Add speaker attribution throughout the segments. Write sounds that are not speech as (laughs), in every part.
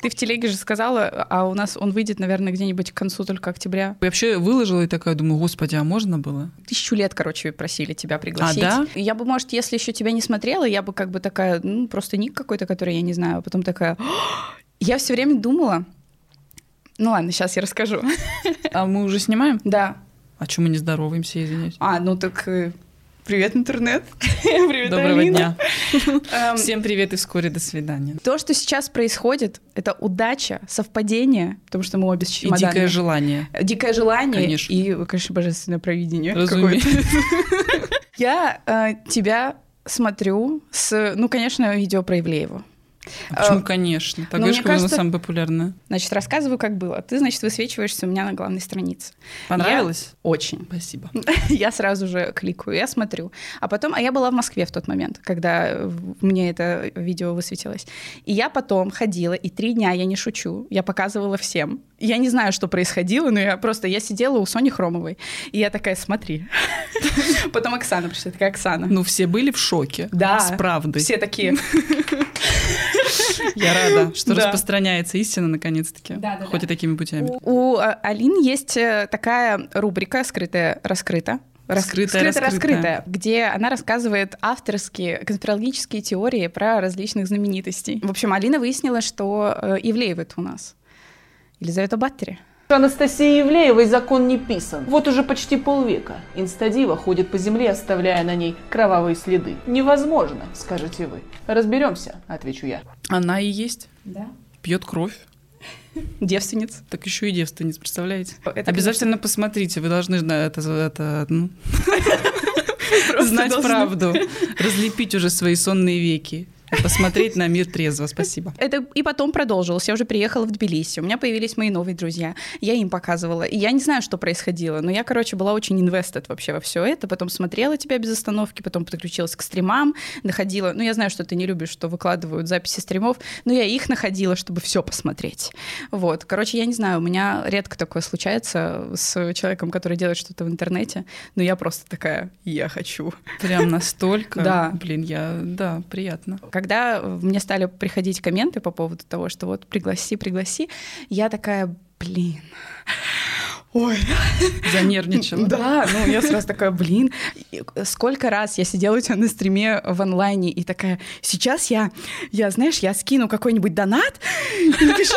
Speaker 1: Ты в телеге же сказала, а у нас он выйдет, наверное, где-нибудь к концу только октября.
Speaker 2: Я вообще выложила и такая думаю, господи, а можно было?
Speaker 1: Тысячу лет, короче, просили тебя пригласить.
Speaker 2: А, да?
Speaker 1: Я бы, может, если еще тебя не смотрела, я бы как бы такая, ну, просто ник какой-то, который я не знаю, а потом такая... Я все время думала, ну ладно, сейчас я расскажу.
Speaker 2: А мы уже снимаем?
Speaker 1: Да.
Speaker 2: А чем мы не здороваемся, извиняюсь?
Speaker 1: А, ну так э, привет, интернет. (laughs) привет,
Speaker 2: Доброго
Speaker 1: Алина.
Speaker 2: дня. (laughs)
Speaker 1: Эм,
Speaker 2: Всем привет и вскоре до свидания.
Speaker 1: То, что сейчас происходит, это удача, совпадение, потому что мы обе с
Speaker 2: И
Speaker 1: чемоданами.
Speaker 2: дикое желание.
Speaker 1: Дикое желание
Speaker 2: Конечно.
Speaker 1: и, конечно, божественное провидение.
Speaker 2: Разумеется. (laughs)
Speaker 1: Я э, тебя смотрю с, ну, конечно, видео про Ивлеева.
Speaker 2: А почему,
Speaker 1: Э,
Speaker 2: конечно?
Speaker 1: ну, мне
Speaker 2: Тагэшка, кажется... самая популярная.
Speaker 1: Значит, рассказываю, как было. Ты, значит, высвечиваешься у меня на главной странице.
Speaker 2: Понравилось?
Speaker 1: Очень.
Speaker 2: Спасибо. (laughs)
Speaker 1: Я сразу же кликаю, я смотрю. А потом, а я была в Москве в тот момент, когда мне это видео высветилось. И я потом ходила, и три дня, я не шучу, я показывала всем. Я не знаю, что происходило, но я просто, я сидела у Сони Хромовой, и я такая, смотри. (laughs) Потом Оксана пришла, такая, Оксана.
Speaker 2: Ну, все были в шоке.
Speaker 1: Да.
Speaker 2: С правдой.
Speaker 1: Все такие. (laughs)
Speaker 2: Я рада, что
Speaker 1: Да.
Speaker 2: распространяется истина наконец-таки.
Speaker 1: Да, да,
Speaker 2: Хоть и такими путями.
Speaker 1: У а, Алины есть э, такая рубрика «Скрытая раскрыта». Рас-
Speaker 2: Скрытая раскрытая.
Speaker 1: раскрытая, где она рассказывает авторские конспирологические теории про различных знаменитостей. В общем, Алина выяснила, что э, Ивлеев это у нас. Елизавета Баттери.
Speaker 3: Анастасии Евлеевой закон не писан. Вот уже почти полвека инстадива ходит по земле, оставляя на ней кровавые следы. Невозможно, скажете вы. Разберемся, отвечу я.
Speaker 2: Она и есть.
Speaker 1: Да.
Speaker 2: Пьет кровь. (laughs)
Speaker 1: Девственниц.
Speaker 2: Так еще и девственниц, представляете?
Speaker 1: Это,
Speaker 2: Обязательно посмотрите, вы должны знать это, это, ну, (laughs) (laughs) знать
Speaker 1: должны.
Speaker 2: правду, разлепить уже свои сонные веки, посмотреть на мир трезво. Спасибо.
Speaker 1: Это и потом продолжилось. Я уже приехала в Тбилиси. У меня появились мои новые друзья. Я им показывала. И я не знаю, что происходило, но я, короче, была очень инвестед вообще во все это. Потом смотрела тебя без остановки, потом подключилась к стримам, находила. Ну, я знаю, что ты не любишь, что выкладывают записи стримов, но я их находила, чтобы все посмотреть. Вот. Короче, я не знаю, у меня редко такое случается с человеком, который делает что-то в интернете. Но я просто такая, я хочу.
Speaker 2: Прям настолько.
Speaker 1: Да.
Speaker 2: Блин, я, да, приятно.
Speaker 1: Когда мне стали приходить комменты по поводу того, что вот пригласи, пригласи, я такая, блин, ой,
Speaker 2: Занервничала.
Speaker 1: да, ну я сразу такая, блин, сколько раз я сидела у тебя на стриме в онлайне и такая, сейчас я, я, знаешь, я скину какой-нибудь донат, и напишу».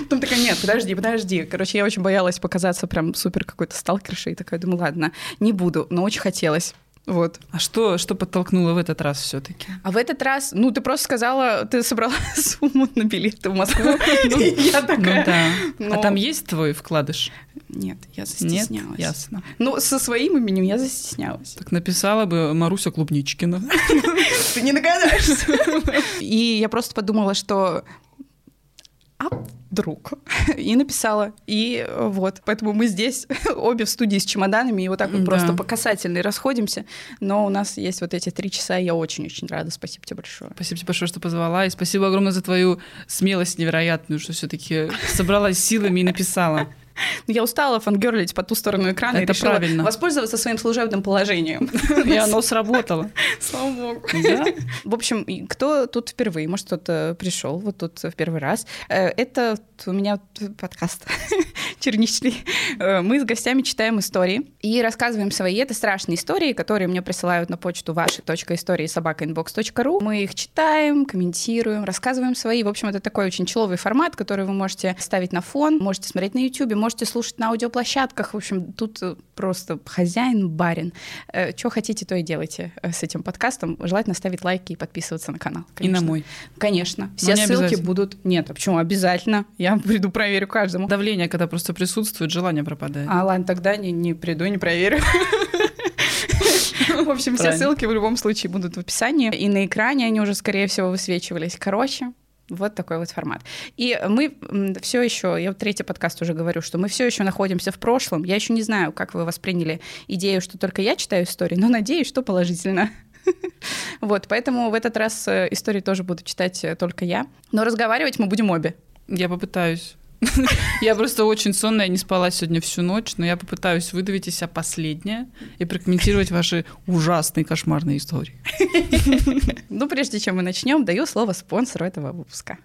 Speaker 1: потом такая, нет, подожди, подожди. Короче, я очень боялась показаться прям супер какой-то сталкершей, и такая, думаю, ладно, не буду, но очень хотелось. Вот.
Speaker 2: А что, что подтолкнуло в этот раз все-таки?
Speaker 1: А в этот раз, ну, ты просто сказала, ты собрала (laughs) сумму на билеты в Москву. И (laughs) Я
Speaker 2: Ну
Speaker 1: такая,
Speaker 2: да.
Speaker 1: ну,
Speaker 2: А там есть твой вкладыш?
Speaker 1: Нет, я застеснялась.
Speaker 2: Ясно.
Speaker 1: Ну, со своим именем я застеснялась.
Speaker 2: Так написала бы Маруся Клубничкина. (laughs)
Speaker 1: Ты не догадаешься. И я просто подумала, что а вдруг? (laughs) И написала. И вот. Поэтому мы здесь (laughs) обе в студии с чемоданами, и вот так вот
Speaker 2: Да.
Speaker 1: просто по касательной расходимся. Но у нас есть вот эти три часа, и я очень-очень рада. Спасибо тебе большое.
Speaker 2: Спасибо тебе большое, что позвала. И спасибо огромное за твою смелость невероятную, что все-таки собралась силами и написала. (laughs)
Speaker 1: Ну, Я устала фангерлить по ту сторону экрана и
Speaker 2: Это
Speaker 1: решила
Speaker 2: правильно.
Speaker 1: воспользоваться своим служебным положением. (laughs)
Speaker 2: И оно сработало. (laughs)
Speaker 1: Слава богу.
Speaker 2: Да?
Speaker 1: В общем, и кто тут впервые? Может, кто-то пришел вот тут в первый раз. Э, Это у меня подкаст черничный. Э, Мы с гостями читаем истории и рассказываем свои. Это страшные истории, которые мне присылают на почту ваши истории собакаинбокс.ру. Мы их читаем, комментируем, рассказываем свои. В общем, это такой очень человый формат, который вы можете ставить на фон, можете смотреть на YouTube, можете слушать на аудиоплощадках. В общем, тут э, просто хозяин, барин. Что хотите, то и делайте э, с этим подкастом. Желательно ставить лайки и подписываться на канал.
Speaker 2: И на
Speaker 1: конечно.
Speaker 2: мой.
Speaker 1: Конечно. Все ссылки будут... Нет, а почему? Обязательно. Я (laughs) приду, проверю каждому.
Speaker 2: Давление, когда просто присутствует, желание пропадает.
Speaker 1: А, ладно, тогда не, не приду, не проверю. В общем, все ссылки в любом случае будут в описании. И на экране они уже, скорее всего, высвечивались. Короче, вот такой вот формат. И мы все еще, я вот третий подкаст уже говорю, что мы все еще находимся в прошлом. Я еще не знаю, как вы восприняли идею, что только я читаю истории, но надеюсь, что положительно. (laughs) Вот, поэтому в этот раз э, истории тоже буду читать э, только я. Но разговаривать мы будем обе.
Speaker 2: Я попытаюсь. (laughs) Я просто очень сонная, не спала сегодня всю ночь, но я попытаюсь выдавить из себя последнее и прокомментировать ваши ужасные кошмарные истории. (laughs)
Speaker 1: Ну, прежде чем мы начнем, даю слово спонсору этого выпуска.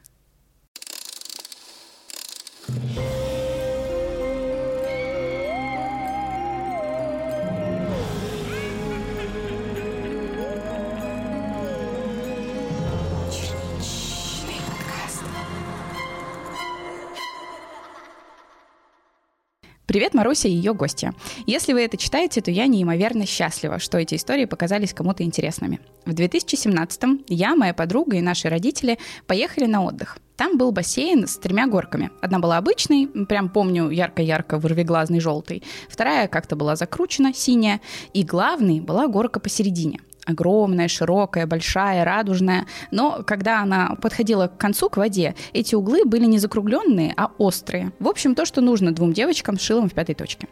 Speaker 1: Привет, Маруся и ее гостья. Если вы это читаете, то я неимоверно счастлива, что эти истории показались кому-то интересными. В 2017-м я, моя подруга и наши родители поехали на отдых. Там был бассейн с тремя горками. Одна была обычной, прям помню, ярко-ярко вырвиглазный желтый. Вторая как-то была закручена, синяя. И главной была горка посередине огромная, широкая, большая, радужная. Но когда она подходила к концу, к воде, эти углы были не закругленные, а острые. В общем, то, что нужно двум девочкам с шилом в пятой точке.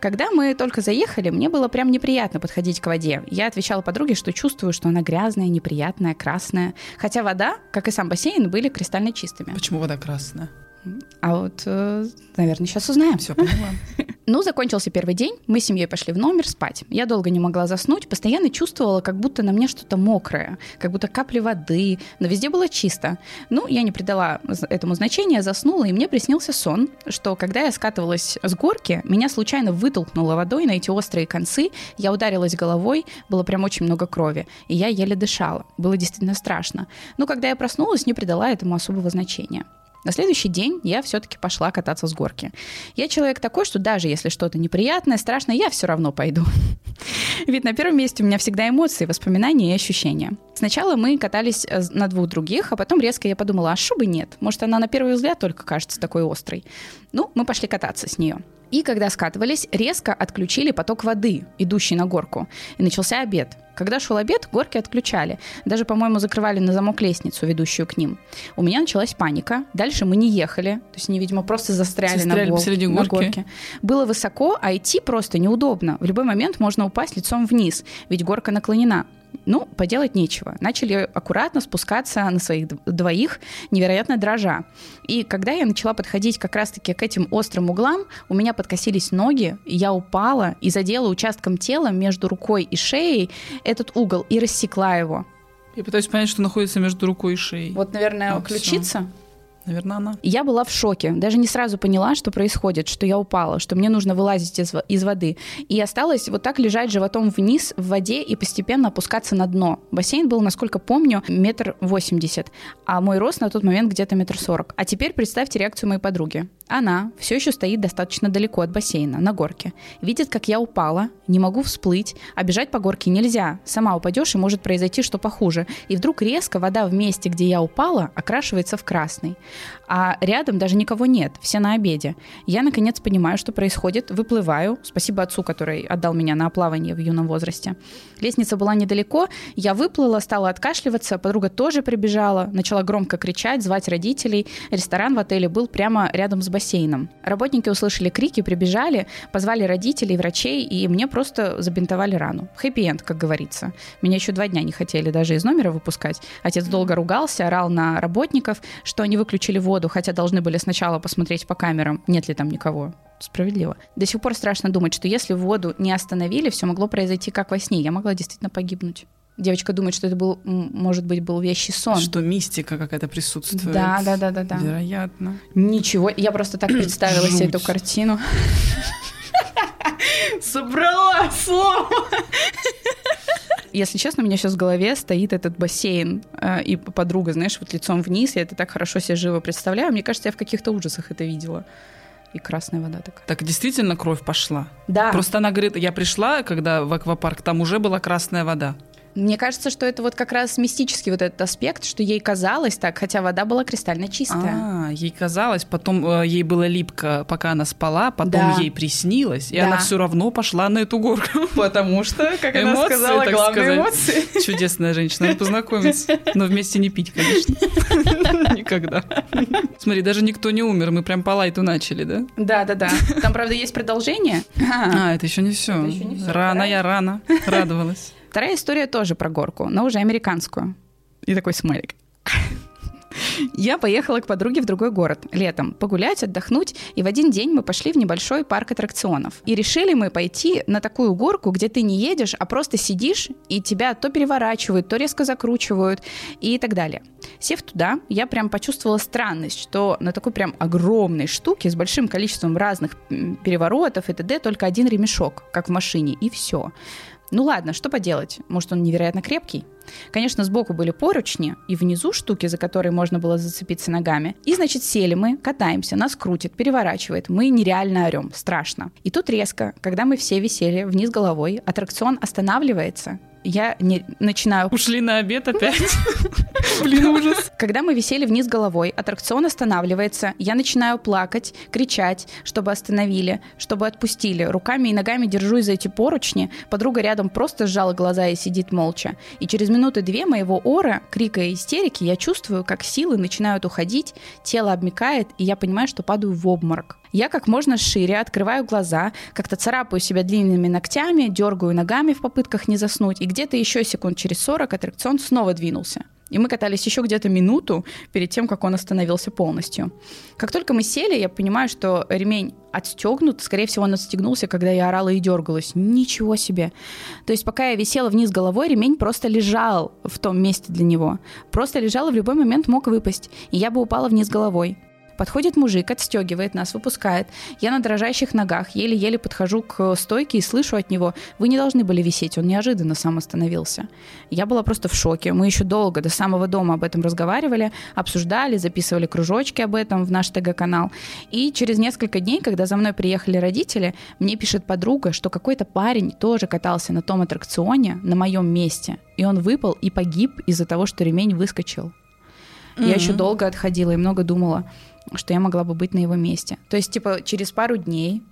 Speaker 1: Когда мы только заехали, мне было прям неприятно подходить к воде. Я отвечала подруге, что чувствую, что она грязная, неприятная, красная. Хотя вода, как и сам бассейн, были кристально чистыми.
Speaker 2: Почему вода красная?
Speaker 1: А вот, э, наверное, сейчас узнаем.
Speaker 2: Все поняла. (laughs)
Speaker 1: Ну, закончился первый день, мы с семьей пошли в номер спать. Я долго не могла заснуть, постоянно чувствовала, как будто на мне что-то мокрое, как будто капли воды, но везде было чисто. Ну, я не придала этому значения, заснула, и мне приснился сон, что когда я скатывалась с горки, меня случайно вытолкнуло водой на эти острые концы, я ударилась головой, было прям очень много крови, и я еле дышала. Было действительно страшно. Но когда я проснулась, не придала этому особого значения. На следующий день я все-таки пошла кататься с горки. Я человек такой, что даже если что-то неприятное, страшное, я все равно пойду. (laughs) Ведь на первом месте у меня всегда эмоции, воспоминания и ощущения. Сначала мы катались э, на двух других, а потом резко я подумала, а что бы нет? Может, она на первый взгляд только кажется такой острой. Ну, мы пошли кататься с нее. И когда скатывались, резко отключили поток воды, идущий на горку. И начался обед. Когда шел обед, горки отключали. Даже, по-моему, закрывали на замок лестницу, ведущую к ним. У меня началась паника. Дальше мы не ехали. То есть они, видимо, просто застряли, застряли на, гол,
Speaker 2: посреди горки. на горке.
Speaker 1: Было высоко, а идти просто неудобно. В любой момент можно упасть лицом вниз, ведь горка наклонена. Ну, поделать нечего. Начали аккуратно спускаться на своих двоих, невероятно дрожа. И когда я начала подходить как раз-таки к этим острым углам, у меня подкосились ноги, я упала и задела участком тела между рукой и шеей этот угол и рассекла его.
Speaker 2: Я пытаюсь понять, что находится между рукой и шеей.
Speaker 1: Вот, наверное, а, ключица. Все.
Speaker 2: Наверное, она.
Speaker 1: Я была в шоке. Даже не сразу поняла, что происходит, что я упала, что мне нужно вылазить из, из воды. И осталось вот так лежать животом вниз в воде и постепенно опускаться на дно. Бассейн был, насколько помню, метр восемьдесят, а мой рост на тот момент где-то метр сорок. А теперь представьте реакцию моей подруги. Она все еще стоит достаточно далеко от бассейна, на горке. Видит, как я упала, не могу всплыть, а бежать по горке нельзя. Сама упадешь, и может произойти что похуже. И вдруг резко вода в месте, где я упала, окрашивается в красный. А рядом даже никого нет, все на обеде. Я, наконец, понимаю, что происходит, выплываю. Спасибо отцу, который отдал меня на плавание в юном возрасте. Лестница была недалеко, я выплыла, стала откашливаться, подруга тоже прибежала, начала громко кричать, звать родителей. Ресторан в отеле был прямо рядом с бассейном. Работники услышали крики, прибежали, позвали родителей, врачей, и мне просто забинтовали рану. Хэппи-энд, как говорится. Меня еще два дня не хотели даже из номера выпускать. Отец долго ругался, орал на работников, что они выключили воду, хотя должны были сначала посмотреть по камерам, нет ли там никого. Справедливо. До сих пор страшно думать, что если воду не остановили, все могло произойти как во сне. Я могла действительно погибнуть. Девочка думает, что это был, может быть, был вещий сон.
Speaker 2: Что мистика какая-то присутствует.
Speaker 1: Да, да, да, да, да.
Speaker 2: Вероятно.
Speaker 1: Ничего, я просто так представила себе эту картину.
Speaker 2: Собрала слово.
Speaker 1: Если честно, у меня сейчас в голове стоит этот бассейн э, и подруга, знаешь, вот лицом вниз. Я это так хорошо себе живо представляю. Мне кажется, я в каких-то ужасах это видела и красная вода такая.
Speaker 2: Так действительно кровь пошла?
Speaker 1: Да.
Speaker 2: Просто она говорит, я пришла, когда в аквапарк, там уже была красная вода.
Speaker 1: Мне кажется, что это вот как раз мистический вот этот аспект, что ей казалось так, хотя вода была кристально чистая.
Speaker 2: А, ей казалось, потом э, ей было липко, пока она спала, потом да. ей приснилось, и да. она все равно пошла на эту горку. (laughs)
Speaker 1: Потому что, как эмоции, она сказала, главные эмоции. (laughs)
Speaker 2: Чудесная женщина, надо познакомиться. Но вместе не пить, конечно. (laughs) Никогда. Смотри, даже никто не умер, мы прям по лайту начали, да?
Speaker 1: Да, да, да. Там, правда, есть продолжение.
Speaker 2: А, это еще не все. Рано я рано радовалась.
Speaker 1: Вторая история тоже про горку, но уже американскую. И такой смайлик. (laughs) Я поехала к подруге в другой город летом погулять, отдохнуть, и в один день мы пошли в небольшой парк аттракционов. И решили мы пойти на такую горку, где ты не едешь, а просто сидишь, и тебя то переворачивают, то резко закручивают и так далее. Сев туда, я прям почувствовала странность, что на такой прям огромной штуке с большим количеством разных переворотов и т.д. только один ремешок, как в машине, и все. Ну ладно, что поделать? Может, он невероятно крепкий? Конечно, сбоку были поручни, и внизу штуки, за которые можно было зацепиться ногами. И, значит, сели мы, катаемся, нас крутит, переворачивает. Мы нереально орем, страшно. И тут резко, когда мы все висели вниз головой, аттракцион останавливается, я не начинаю...
Speaker 2: Ушли на обед опять? (laughs) Блин, ужас.
Speaker 1: Когда мы висели вниз головой, аттракцион останавливается, я начинаю плакать, кричать, чтобы остановили, чтобы отпустили. Руками и ногами держусь за эти поручни. Подруга рядом просто сжала глаза и сидит молча. И через минуты две моего ора, крика и истерики я чувствую, как силы начинают уходить, тело обмикает, и я понимаю, что падаю в обморок. Я как можно шире открываю глаза, как-то царапаю себя длинными ногтями, дергаю ногами в попытках не заснуть, и где-то еще секунд через 40 аттракцион снова двинулся. И мы катались еще где-то минуту перед тем, как он остановился полностью. Как только мы сели, я понимаю, что ремень отстегнут. Скорее всего, он отстегнулся, когда я орала и дергалась. Ничего себе. То есть, пока я висела вниз головой, ремень просто лежал в том месте для него. Просто лежал и в любой момент мог выпасть. И я бы упала вниз головой. Подходит мужик, отстегивает нас, выпускает. Я на дрожащих ногах еле-еле подхожу к стойке и слышу от него, вы не должны были висеть, он неожиданно сам остановился. Я была просто в шоке. Мы еще долго, до самого дома об этом разговаривали, обсуждали, записывали кружочки об этом в наш ТГ-канал. И через несколько дней, когда за мной приехали родители, мне пишет подруга, что какой-то парень тоже катался на том аттракционе на моем месте. И он выпал и погиб из-за того, что ремень выскочил. Mm-hmm. Я еще долго отходила и много думала что я могла бы быть на его месте. То есть, типа, через пару дней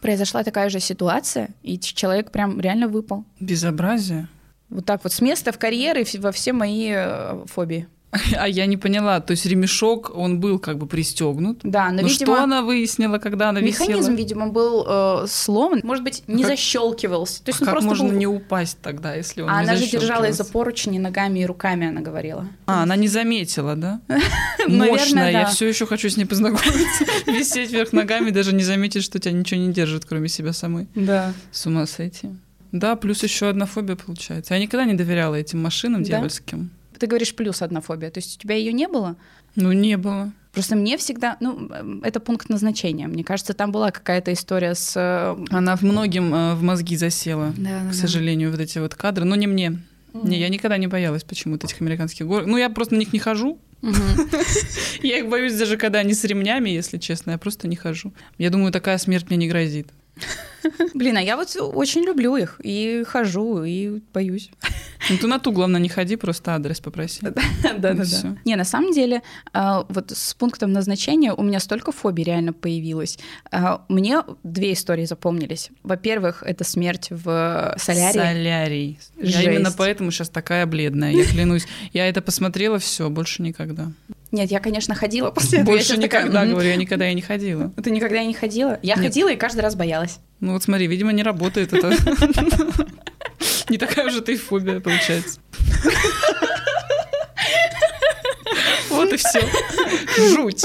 Speaker 1: произошла такая же ситуация, и человек прям реально выпал.
Speaker 2: Безобразие.
Speaker 1: Вот так вот, с места в карьеры во все мои э, фобии. (laughs)
Speaker 2: А я не поняла, то есть ремешок, он был как бы пристегнут.
Speaker 1: Да,
Speaker 2: но, но видимо, что она выяснила, когда она
Speaker 1: механизм,
Speaker 2: висела?
Speaker 1: Механизм, видимо, был э, сломан, может быть, не как, защелкивался. То есть
Speaker 2: а как
Speaker 1: просто
Speaker 2: можно
Speaker 1: был...
Speaker 2: не упасть тогда, если он
Speaker 1: а
Speaker 2: не
Speaker 1: она же держала из-за поручни ногами и руками, она говорила.
Speaker 2: А, она не заметила, да? (laughs) Мощная, я все еще хочу с ней познакомиться. (laughs) Висеть вверх ногами, даже не заметить, что тебя ничего не держит, кроме себя самой.
Speaker 1: Да.
Speaker 2: С ума сойти. Да, плюс еще одна фобия получается. Я никогда не доверяла этим машинам дьявольским.
Speaker 1: Ты говоришь плюс одна фобия, то есть у тебя ее не было?
Speaker 2: Ну, не было.
Speaker 1: Просто мне всегда, ну, это пункт назначения. Мне кажется, там была какая-то история с... Э,
Speaker 2: Она в многим э, в мозги засела,
Speaker 1: да,
Speaker 2: к
Speaker 1: да,
Speaker 2: сожалению, вот эти вот кадры. Но не мне. Mm-hmm. Не, я никогда не боялась почему-то этих американских гор. Ну, я просто на них не хожу. (laughs) Я их боюсь даже, когда они с ремнями, если честно. Я просто не хожу. Я думаю, такая смерть мне не грозит. (laughs)
Speaker 1: Блин, а я вот очень люблю их и хожу, и боюсь.
Speaker 2: Ну, ты на ту, главное, не ходи, просто адрес попроси. (laughs)
Speaker 1: Да, да, да. Не, на самом деле, а, вот с пунктом назначения у меня столько фобий реально появилось. А, мне две истории запомнились. Во-первых, это смерть в солярии.
Speaker 2: Солярий. Я именно поэтому сейчас такая бледная, я клянусь. Я это посмотрела, все, больше никогда.
Speaker 1: Нет, я, конечно, ходила (laughs) после этого.
Speaker 2: Больше никогда, такая, говорю, я никогда и не ходила.
Speaker 1: Ты никогда и не ходила? Я Нет. ходила и каждый раз боялась.
Speaker 2: Ну вот смотри, видимо, не работает это. (laughs) Не такая уже ты фобия, получается. (laughs) Вот и все. Жуть.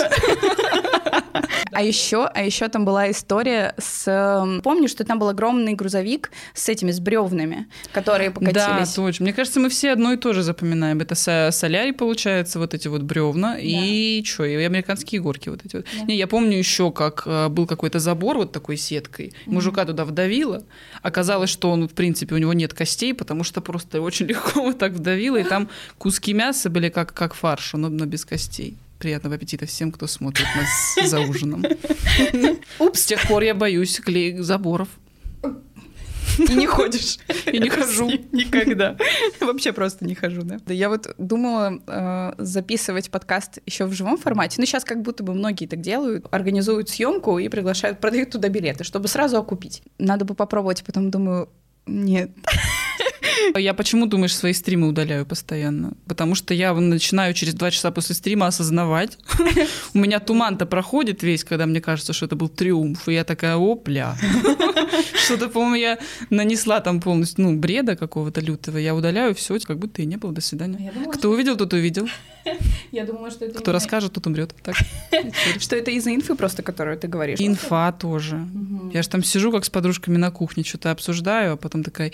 Speaker 1: А еще, а еще там была история с... Эм, помню, что там был огромный грузовик с этими, с бревнами, которые покатились.
Speaker 2: Да, точно. Мне кажется, мы все одно и то же запоминаем. Это солярий, получается, вот эти вот бревна, да. и что, и американские горки вот эти вот. Да. Не, я помню еще, как э, был какой-то забор вот такой сеткой, мужика туда вдавило, оказалось, что он, в принципе, у него нет костей, потому что просто очень (laughs) легко вот так вдавило, и там куски мяса были как, как фарш, но, но без костей. Приятного аппетита всем, кто смотрит нас (laughs) за ужином. Упс, с тех пор я боюсь клей заборов.
Speaker 1: И не ходишь. (laughs)
Speaker 2: И не хожу. (laughs)
Speaker 1: Никогда. Вообще просто не хожу, да. Да я вот думала э, записывать подкаст еще в живом формате. Ну, сейчас как будто бы многие так делают. Организуют съемку и приглашают, продают туда билеты, чтобы сразу окупить. Надо бы попробовать, потом думаю, нет. (laughs)
Speaker 2: Я почему, думаешь, свои стримы удаляю постоянно? Потому что я начинаю через два часа после стрима осознавать. (laughs) У меня туман-то проходит весь, когда мне кажется, что это был триумф. И я такая, опля. (laughs) Что-то, по-моему, я нанесла там полностью, ну, бреда какого-то лютого. Я удаляю все, как будто и не было. До свидания. Кто увидел, тот увидел.
Speaker 1: Я думала, что это...
Speaker 2: Кто расскажет, тот умрет. Так.
Speaker 1: Что это из-за инфы просто, которую ты говоришь?
Speaker 2: Инфа тоже. Я же там сижу как с подружками на кухне, что-то обсуждаю, а потом такая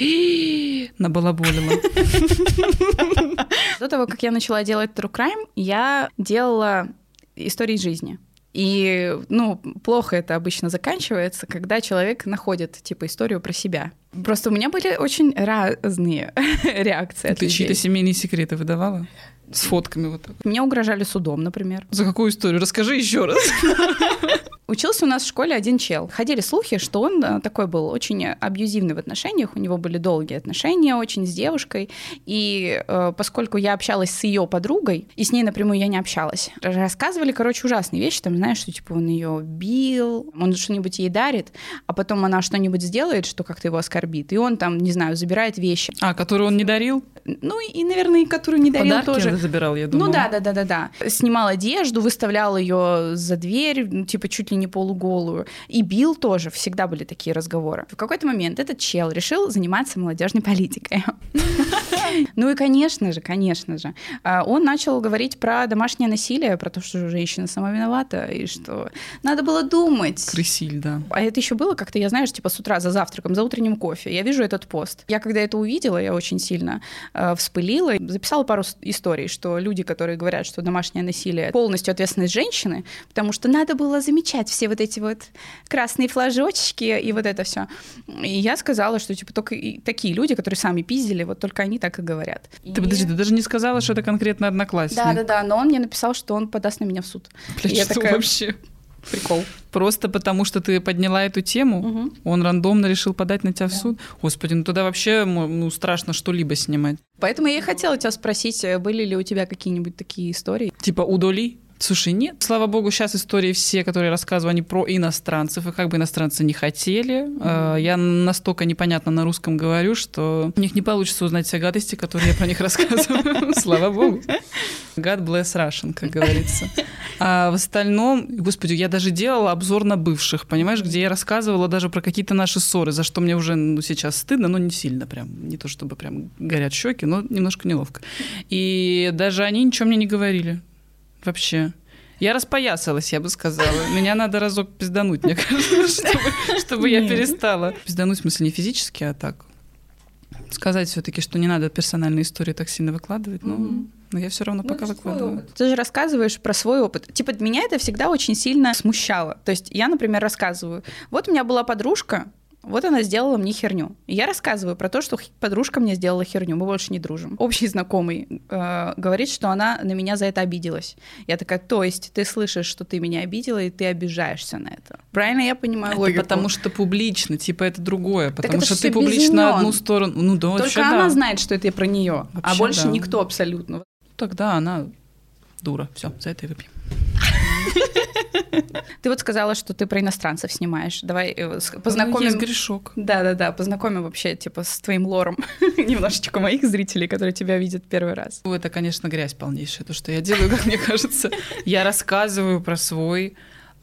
Speaker 2: набалаболила. (laughs)
Speaker 1: До того, как я начала делать True Crime, я делала истории жизни. И, ну, плохо это обычно заканчивается, когда человек находит, типа, историю про себя. Просто у меня были очень разные (laughs) реакции.
Speaker 2: Ты чьи-то семейные секреты выдавала? С фотками вот так.
Speaker 1: Мне угрожали судом, например.
Speaker 2: За какую историю? Расскажи еще раз. (laughs)
Speaker 1: Учился у нас в школе один чел. Ходили слухи, что он э, такой был очень абьюзивный в отношениях, у него были долгие отношения очень с девушкой, и э, поскольку я общалась с ее подругой, и с ней напрямую я не общалась, рассказывали, короче, ужасные вещи, там, знаешь, что типа он ее бил, он что-нибудь ей дарит, а потом она что-нибудь сделает, что как-то его оскорбит, и он там, не знаю, забирает вещи.
Speaker 2: А, которые он не дарил?
Speaker 1: Ну и, наверное, и которую не дарил
Speaker 2: Подарки
Speaker 1: тоже.
Speaker 2: Забирал, я думаю.
Speaker 1: Ну да, да, да, да, да. Снимал одежду, выставлял ее за дверь, ну, типа чуть ли не полуголую. И бил тоже. Всегда были такие разговоры. В какой-то момент этот чел решил заниматься молодежной политикой. (laughs) Ну и, конечно же, конечно же, а, он начал говорить про домашнее насилие, про то, что женщина сама виновата, и что надо было думать.
Speaker 2: Крысиль, да.
Speaker 1: А это еще было как-то, я знаешь, типа с утра за завтраком, за утренним кофе. Я вижу этот пост. Я когда это увидела, я очень сильно э, вспылила. Записала пару историй, что люди, которые говорят, что домашнее насилие полностью ответственность женщины, потому что надо было замечать все вот эти вот красные флажочки и вот это все. И я сказала, что типа только такие люди, которые сами пиздили, вот только они так и говорят.
Speaker 2: Ты и... подожди, ты даже не сказала, что это конкретно одноклассник.
Speaker 1: Да, да, да, но он мне написал, что он подаст на меня в суд.
Speaker 2: Блядь,
Speaker 1: я
Speaker 2: что
Speaker 1: такая...
Speaker 2: вообще?
Speaker 1: Прикол.
Speaker 2: Просто потому, что ты подняла эту тему,
Speaker 1: Угу.
Speaker 2: он рандомно решил подать на тебя в суд. Господи, ну тогда вообще ну, страшно что-либо снимать.
Speaker 1: Поэтому я и хотела тебя спросить, э, были ли у тебя какие-нибудь такие истории?
Speaker 2: Типа удали? Слушай, нет. Слава богу, сейчас истории все, которые рассказываю, они про иностранцев, и как бы иностранцы не хотели. Mm-hmm. Я настолько непонятно на русском говорю, что у них не получится узнать все гадости, которые я про них рассказываю. (laughs) Слава богу. God bless Russian, как говорится. А в остальном, господи, я даже делала обзор на бывших, понимаешь, где я рассказывала даже про какие-то наши ссоры, за что мне уже ну, сейчас стыдно, но не сильно прям, не то чтобы прям горят щеки, но немножко неловко. И даже они ничего мне не говорили вообще. Я распоясалась, я бы сказала. Меня надо разок пиздануть, мне кажется, (laughs) чтобы, чтобы я перестала. Пиздануть, в смысле, не физически, а так. Сказать все-таки, что не надо персональные истории так сильно выкладывать, но, mm-hmm. но я все равно ну, пока выкладываю.
Speaker 1: Ты же рассказываешь про свой опыт. Типа, меня это всегда очень сильно смущало. То есть я, например, рассказываю. Вот у меня была подружка, вот она сделала мне херню. И я рассказываю про то, что подружка мне сделала херню, мы больше не дружим. Общий знакомый э, говорит, что она на меня за это обиделась. Я такая, то есть ты слышишь, что ты меня обидела, и ты обижаешься на это. Правильно я понимаю
Speaker 2: это
Speaker 1: логику?
Speaker 2: потому что публично, типа это другое. Потому
Speaker 1: это
Speaker 2: что ты публично одну сторону... Ну да,
Speaker 1: Только
Speaker 2: вообще,
Speaker 1: она
Speaker 2: да.
Speaker 1: знает, что это про нее, а
Speaker 2: Вообще
Speaker 1: больше
Speaker 2: да.
Speaker 1: никто абсолютно.
Speaker 2: Тогда она дура. Все, за это и выпьем. (laughs)
Speaker 1: Ты вот сказала, что ты про иностранцев снимаешь. Давай э, познакомим.
Speaker 2: есть грешок.
Speaker 1: Да-да-да, познакомим вообще, типа, с твоим лором (laughs) немножечко моих зрителей, которые тебя видят первый раз.
Speaker 2: Это, конечно, грязь полнейшая, то, что я делаю, (laughs) как мне кажется. Я рассказываю про свой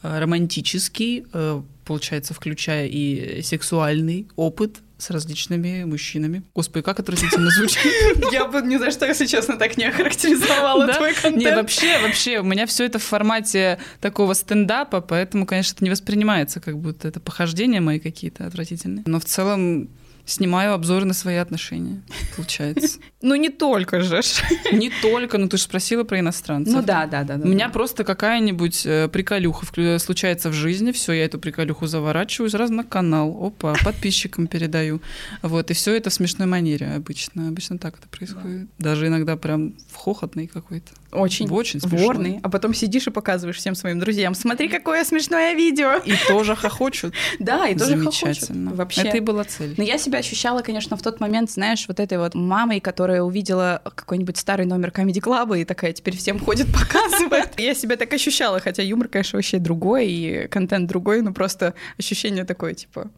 Speaker 2: э, романтический, э, получается, включая и сексуальный опыт с различными мужчинами. Господи, как отвратительно звучит. (laughs)
Speaker 1: Я бы ни за что, если честно, так не охарактеризовала твой контент.
Speaker 2: Не, вообще, вообще, у меня все это в формате такого стендапа, поэтому, конечно, это не воспринимается, как будто это похождения мои какие-то отвратительные. Но в целом снимаю обзоры на свои отношения, получается. (laughs)
Speaker 1: Ну, не только же. (laughs)
Speaker 2: Не только, но ты же спросила про иностранцев.
Speaker 1: Ну да, да, да.
Speaker 2: У меня просто какая-нибудь э, приколюха случается в жизни, все, я эту приколюху заворачиваю сразу на канал, опа, подписчикам передаю. Вот, и все это в смешной манере обычно. Обычно так это происходит. Даже иногда прям в хохотный какой-то.
Speaker 1: Очень,
Speaker 2: Очень смешной.
Speaker 1: ворный. А потом сидишь и показываешь всем своим друзьям. Смотри, какое смешное видео.
Speaker 2: И тоже хохочут. (laughs)
Speaker 1: Да, и тоже
Speaker 2: Замечательно.
Speaker 1: хохочут. Вообще.
Speaker 2: Это и была цель.
Speaker 1: Но я себя ощущала, конечно, в тот момент, знаешь, вот этой вот мамой, которая увидела какой-нибудь старый номер Comedy Club и такая теперь всем ходит, (laughs) показывает. Я себя так ощущала, хотя юмор, конечно, вообще другой, и контент другой, но просто ощущение такое, типа,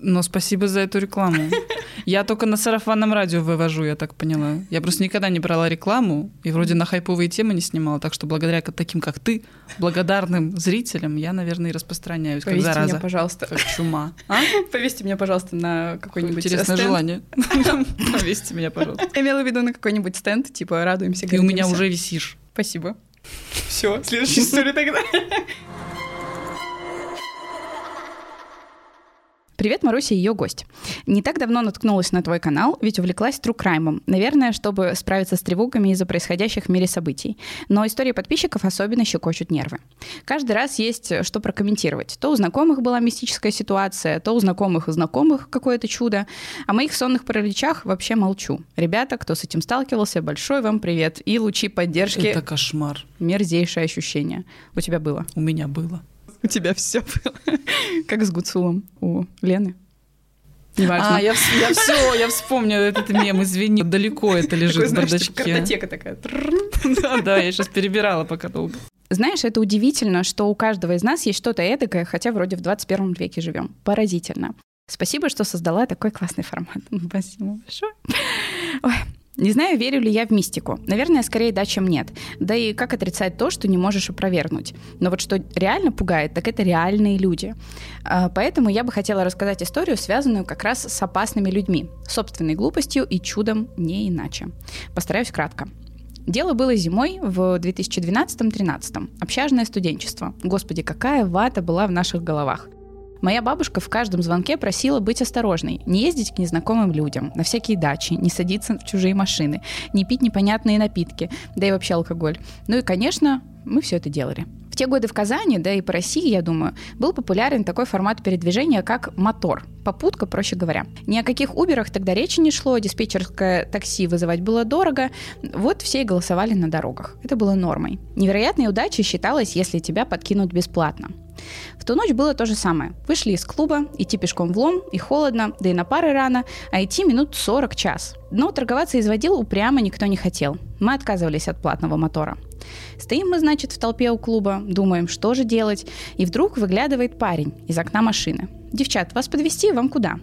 Speaker 2: Но спасибо за эту рекламу. (laughs) Я только на сарафанном радио вывожу, я так поняла. Я просто никогда не брала рекламу и вроде на хайповые темы не снимала, так что благодаря таким, как ты, благодарным зрителям, я, наверное, и распространяюсь,
Speaker 1: Повесьте
Speaker 2: как зараза.
Speaker 1: меня, пожалуйста.
Speaker 2: Как чума.
Speaker 1: А? (laughs) Повесьте меня, пожалуйста, на какой-нибудь
Speaker 2: Интересное
Speaker 1: стенд.
Speaker 2: желание. (laughs) Повесьте меня, пожалуйста.
Speaker 1: Я имела в виду на какой-нибудь стенд, типа радуемся,
Speaker 2: Ты у меня уже висишь.
Speaker 1: Спасибо. Все, следующая история тогда. Привет, Маруся и ее гость. Не так давно наткнулась на твой канал, ведь увлеклась true crime. Наверное, чтобы справиться с тревогами из-за происходящих в мире событий. Но истории подписчиков особенно щекочут нервы. Каждый раз есть что прокомментировать. То у знакомых была мистическая ситуация, то у знакомых и знакомых какое-то чудо. О моих сонных параличах вообще молчу. Ребята, кто с этим сталкивался, большой вам привет. И лучи поддержки.
Speaker 2: Это кошмар.
Speaker 1: Мерзейшее ощущение. У тебя было?
Speaker 2: У меня было.
Speaker 1: У тебя все было. Как с Гуцулом у Лены. Неважно.
Speaker 2: А, я, я все, я вспомнила этот мем, извини. Далеко это лежит
Speaker 1: Такой,
Speaker 2: в
Speaker 1: знаешь, типа
Speaker 2: бардачке.
Speaker 1: картотека такая.
Speaker 2: Да, да, я сейчас перебирала пока долго.
Speaker 1: Знаешь, это удивительно, что у каждого из нас есть что-то эдакое, хотя вроде в 21 веке живем. Поразительно. Спасибо, что создала такой классный формат. (laughs) Спасибо большое. Ой. Не знаю, верю ли я в мистику. Наверное, скорее да, чем нет. Да и как отрицать то, что не можешь опровергнуть. Но вот что реально пугает, так это реальные люди. А, Поэтому я бы хотела рассказать историю, связанную как раз с опасными людьми, собственной глупостью и чудом не иначе. Постараюсь кратко. Дело было зимой в 2012-13. Общажное студенчество. Господи, какая вата была в наших головах. Моя бабушка в каждом звонке просила быть осторожной, не ездить к незнакомым людям, на всякие дачи, не садиться в чужие машины, не пить непонятные напитки, да и вообще алкоголь. Ну и, конечно, мы все это делали. В те годы в Казани, да и по России, я думаю, был популярен такой формат передвижения, как мотор. Попутка, проще говоря. Ни о каких Уберах тогда речи не шло, диспетчерское такси вызывать было дорого. Вот все и голосовали на дорогах. Это было нормой. Невероятной удачей считалось, если тебя подкинут бесплатно. В ту ночь было то же самое. Вышли из клуба, идти пешком в лом, и холодно, да и на пары рано, а идти минут 40 час. Но торговаться из водил упрямо никто не хотел. Мы отказывались от платного мотора. Стоим мы, значит, в толпе у клуба, думаем, что же делать, и вдруг выглядывает парень из окна машины. «Девчат, вас подвести Вам куда?»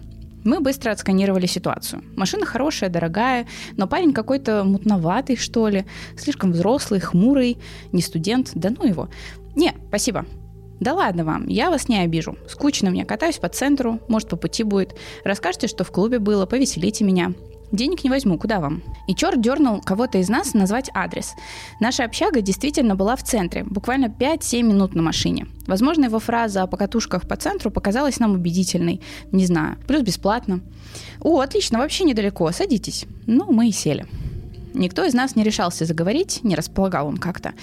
Speaker 1: Мы быстро отсканировали ситуацию. Машина хорошая, дорогая, но парень какой-то мутноватый, что ли, слишком взрослый, хмурый, не студент, да ну его. Не, спасибо. Да ладно вам, я вас не обижу. Скучно мне, катаюсь по центру, может, по пути будет. Расскажите, что в клубе было, повеселите меня. Денег не возьму, куда вам? И черт дернул кого-то из нас назвать адрес. Наша общага действительно была в центре, буквально 5-7 минут на машине. Возможно, его фраза о покатушках по центру показалась нам убедительной. Не знаю. Плюс бесплатно. О, отлично, вообще недалеко, садитесь. Ну, мы и сели. Никто из нас не решался заговорить, не располагал он как-то.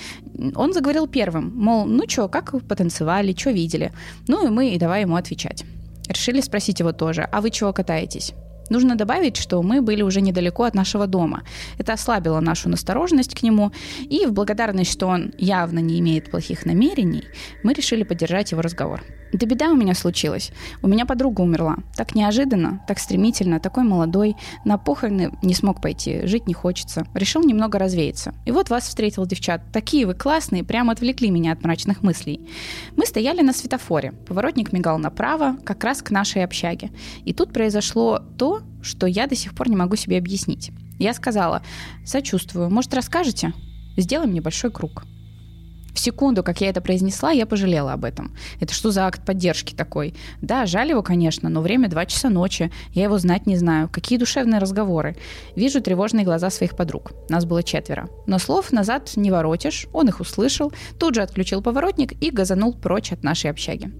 Speaker 1: Он заговорил первым, мол, ну чё, как потанцевали, что видели? Ну и мы и давай ему отвечать. Решили спросить его тоже, а вы чего катаетесь? Нужно добавить, что мы были уже недалеко от нашего дома. Это ослабило нашу настороженность к нему, и в благодарность, что он явно не имеет плохих намерений, мы решили поддержать его разговор. Да беда у меня случилась. У меня подруга умерла. Так неожиданно, так стремительно, такой молодой. На похороны не смог пойти, жить не хочется. Решил немного развеяться. И вот вас встретил, девчат. Такие вы классные, прямо отвлекли меня от мрачных мыслей. Мы стояли на светофоре. Поворотник мигал направо, как раз к нашей общаге. И тут произошло то, что я до сих пор не могу себе объяснить. Я сказала, сочувствую, может, расскажете? Сделаем небольшой круг. В секунду, как я это произнесла, я пожалела об этом. Это что за акт поддержки такой? Да, жаль его, конечно, но время 2 часа ночи. Я его знать не знаю. Какие душевные разговоры. Вижу тревожные глаза своих подруг. Нас было четверо. Но слов назад не воротишь. Он их услышал, тут же отключил поворотник и газанул прочь от нашей общаги.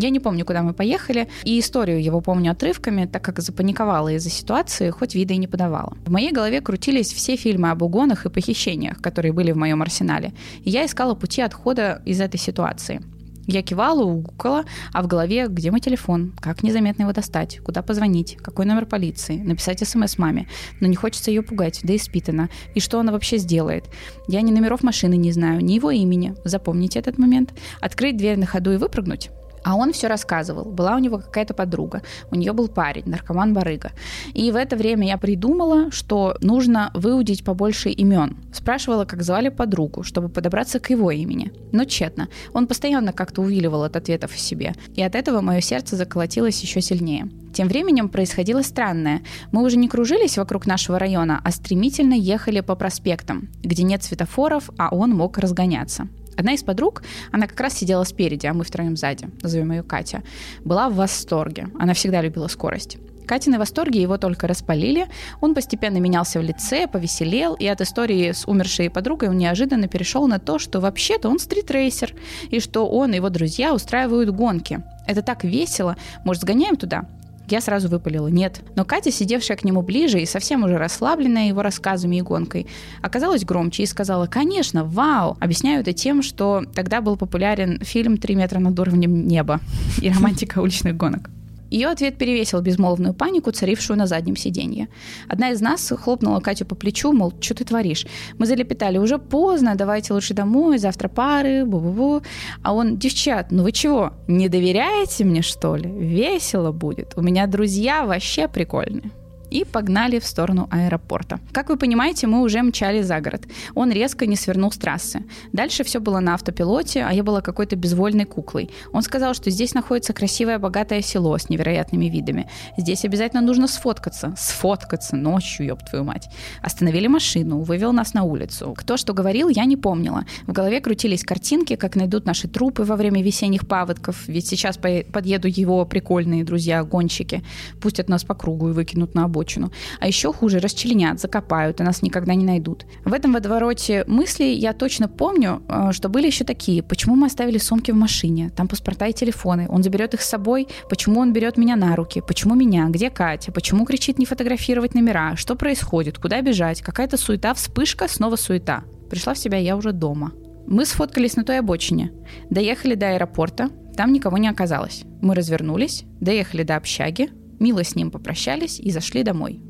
Speaker 1: Я не помню, куда мы поехали, и историю его помню отрывками, так как запаниковала из-за ситуации, хоть вида и не подавала. В моей голове крутились все фильмы об угонах и похищениях, которые были в моем арсенале, и я искала пути отхода из этой ситуации. Я кивала, угукала, а в голове, где мой телефон, как незаметно его достать, куда позвонить, какой номер полиции, написать смс маме, но не хочется ее пугать, да и спитана, и что она вообще сделает. Я ни номеров машины не знаю, ни его имени, запомните этот момент. Открыть дверь на ходу и выпрыгнуть? А он все рассказывал. Была у него какая-то подруга, у нее был парень, наркоман-барыга. И в это время я придумала, что нужно выудить побольше имен. Спрашивала, как звали подругу, чтобы подобраться к его имени. Но тщетно. Он постоянно как-то увиливал от ответов о себе. И от этого мое сердце заколотилось еще сильнее. Тем временем происходило странное. Мы уже не кружились вокруг нашего района, а стремительно ехали по проспектам, где нет светофоров, а он мог разгоняться. Одна из подруг, она как раз сидела спереди, а мы втроем сзади, назовем ее Катя, была в восторге. Она всегда любила скорость. Катины восторги его только распалили. Он постепенно менялся в лице, повеселел, и от истории с умершей подругой он неожиданно перешел на то, что вообще-то он стритрейсер, и что он и его друзья устраивают гонки. Это так весело. Может, сгоняем туда? Я сразу выпалила «нет». Но Катя, сидевшая к нему ближе и совсем уже расслабленная его рассказами и гонкой, оказалась громче и сказала «конечно, вау!» Объясняю это тем, что тогда был популярен фильм «Три метра над уровнем неба» и романтика уличных гонок. Ее ответ перевесил безмолвную панику, царившую на заднем сиденье. Одна из нас хлопнула Катю по плечу, мол, что ты творишь? Мы залепетали, уже поздно, давайте лучше домой, завтра пары, бу-бу-бу. А он, девчат, ну вы чего, не доверяете мне, что ли? Весело будет. У меня друзья вообще прикольные и погнали в сторону аэропорта. Как вы понимаете, мы уже мчали за город. Он резко не свернул с трассы. Дальше все было на автопилоте, а я была какой-то безвольной куклой. Он сказал, что здесь находится красивое богатое село с невероятными видами. Здесь обязательно нужно сфоткаться. Сфоткаться ночью, ёб твою мать. Остановили машину, вывел нас на улицу. Кто что говорил, я не помнила. В голове крутились картинки, как найдут наши трупы во время весенних паводков, ведь сейчас подъедут его прикольные друзья-гонщики, пустят нас по кругу и выкинут на обочину обочину. А еще хуже, расчленят, закопают, и нас никогда не найдут. В этом водовороте мыслей я точно помню, э, что были еще такие. Почему мы оставили сумки в машине? Там паспорта и телефоны. Он заберет их с собой. Почему он берет меня на руки? Почему меня? Где Катя? Почему кричит не фотографировать номера? Что происходит? Куда бежать? Какая-то суета, вспышка, снова суета. Пришла в себя я уже дома. Мы сфоткались на той обочине. Доехали до аэропорта, там никого не оказалось. Мы развернулись, доехали до общаги, мило с ним попрощались и зашли домой.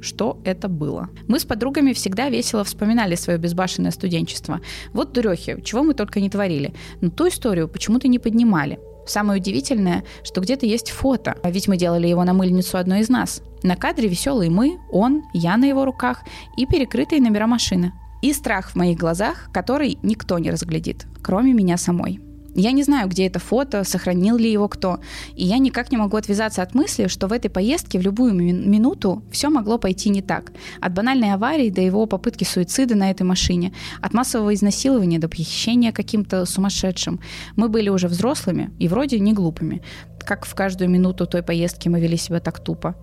Speaker 1: Что это было? Мы с подругами всегда весело вспоминали свое безбашенное студенчество. Вот дурехи, чего мы только не творили. Но ту историю почему-то не поднимали. Самое удивительное, что где-то есть фото, а ведь мы делали его на мыльницу одной из нас. На кадре веселые мы, он, я на его руках и перекрытые номера машины. И страх в моих глазах, который никто не разглядит, кроме меня самой. Я не знаю, где это фото, сохранил ли его кто. И я никак не могу отвязаться от мысли, что в этой поездке в любую минуту все могло пойти не так. От банальной аварии до его попытки суицида на этой машине, от массового изнасилования до похищения каким-то сумасшедшим. Мы были уже взрослыми и вроде не глупыми. Как в каждую минуту той поездки мы вели себя так тупо.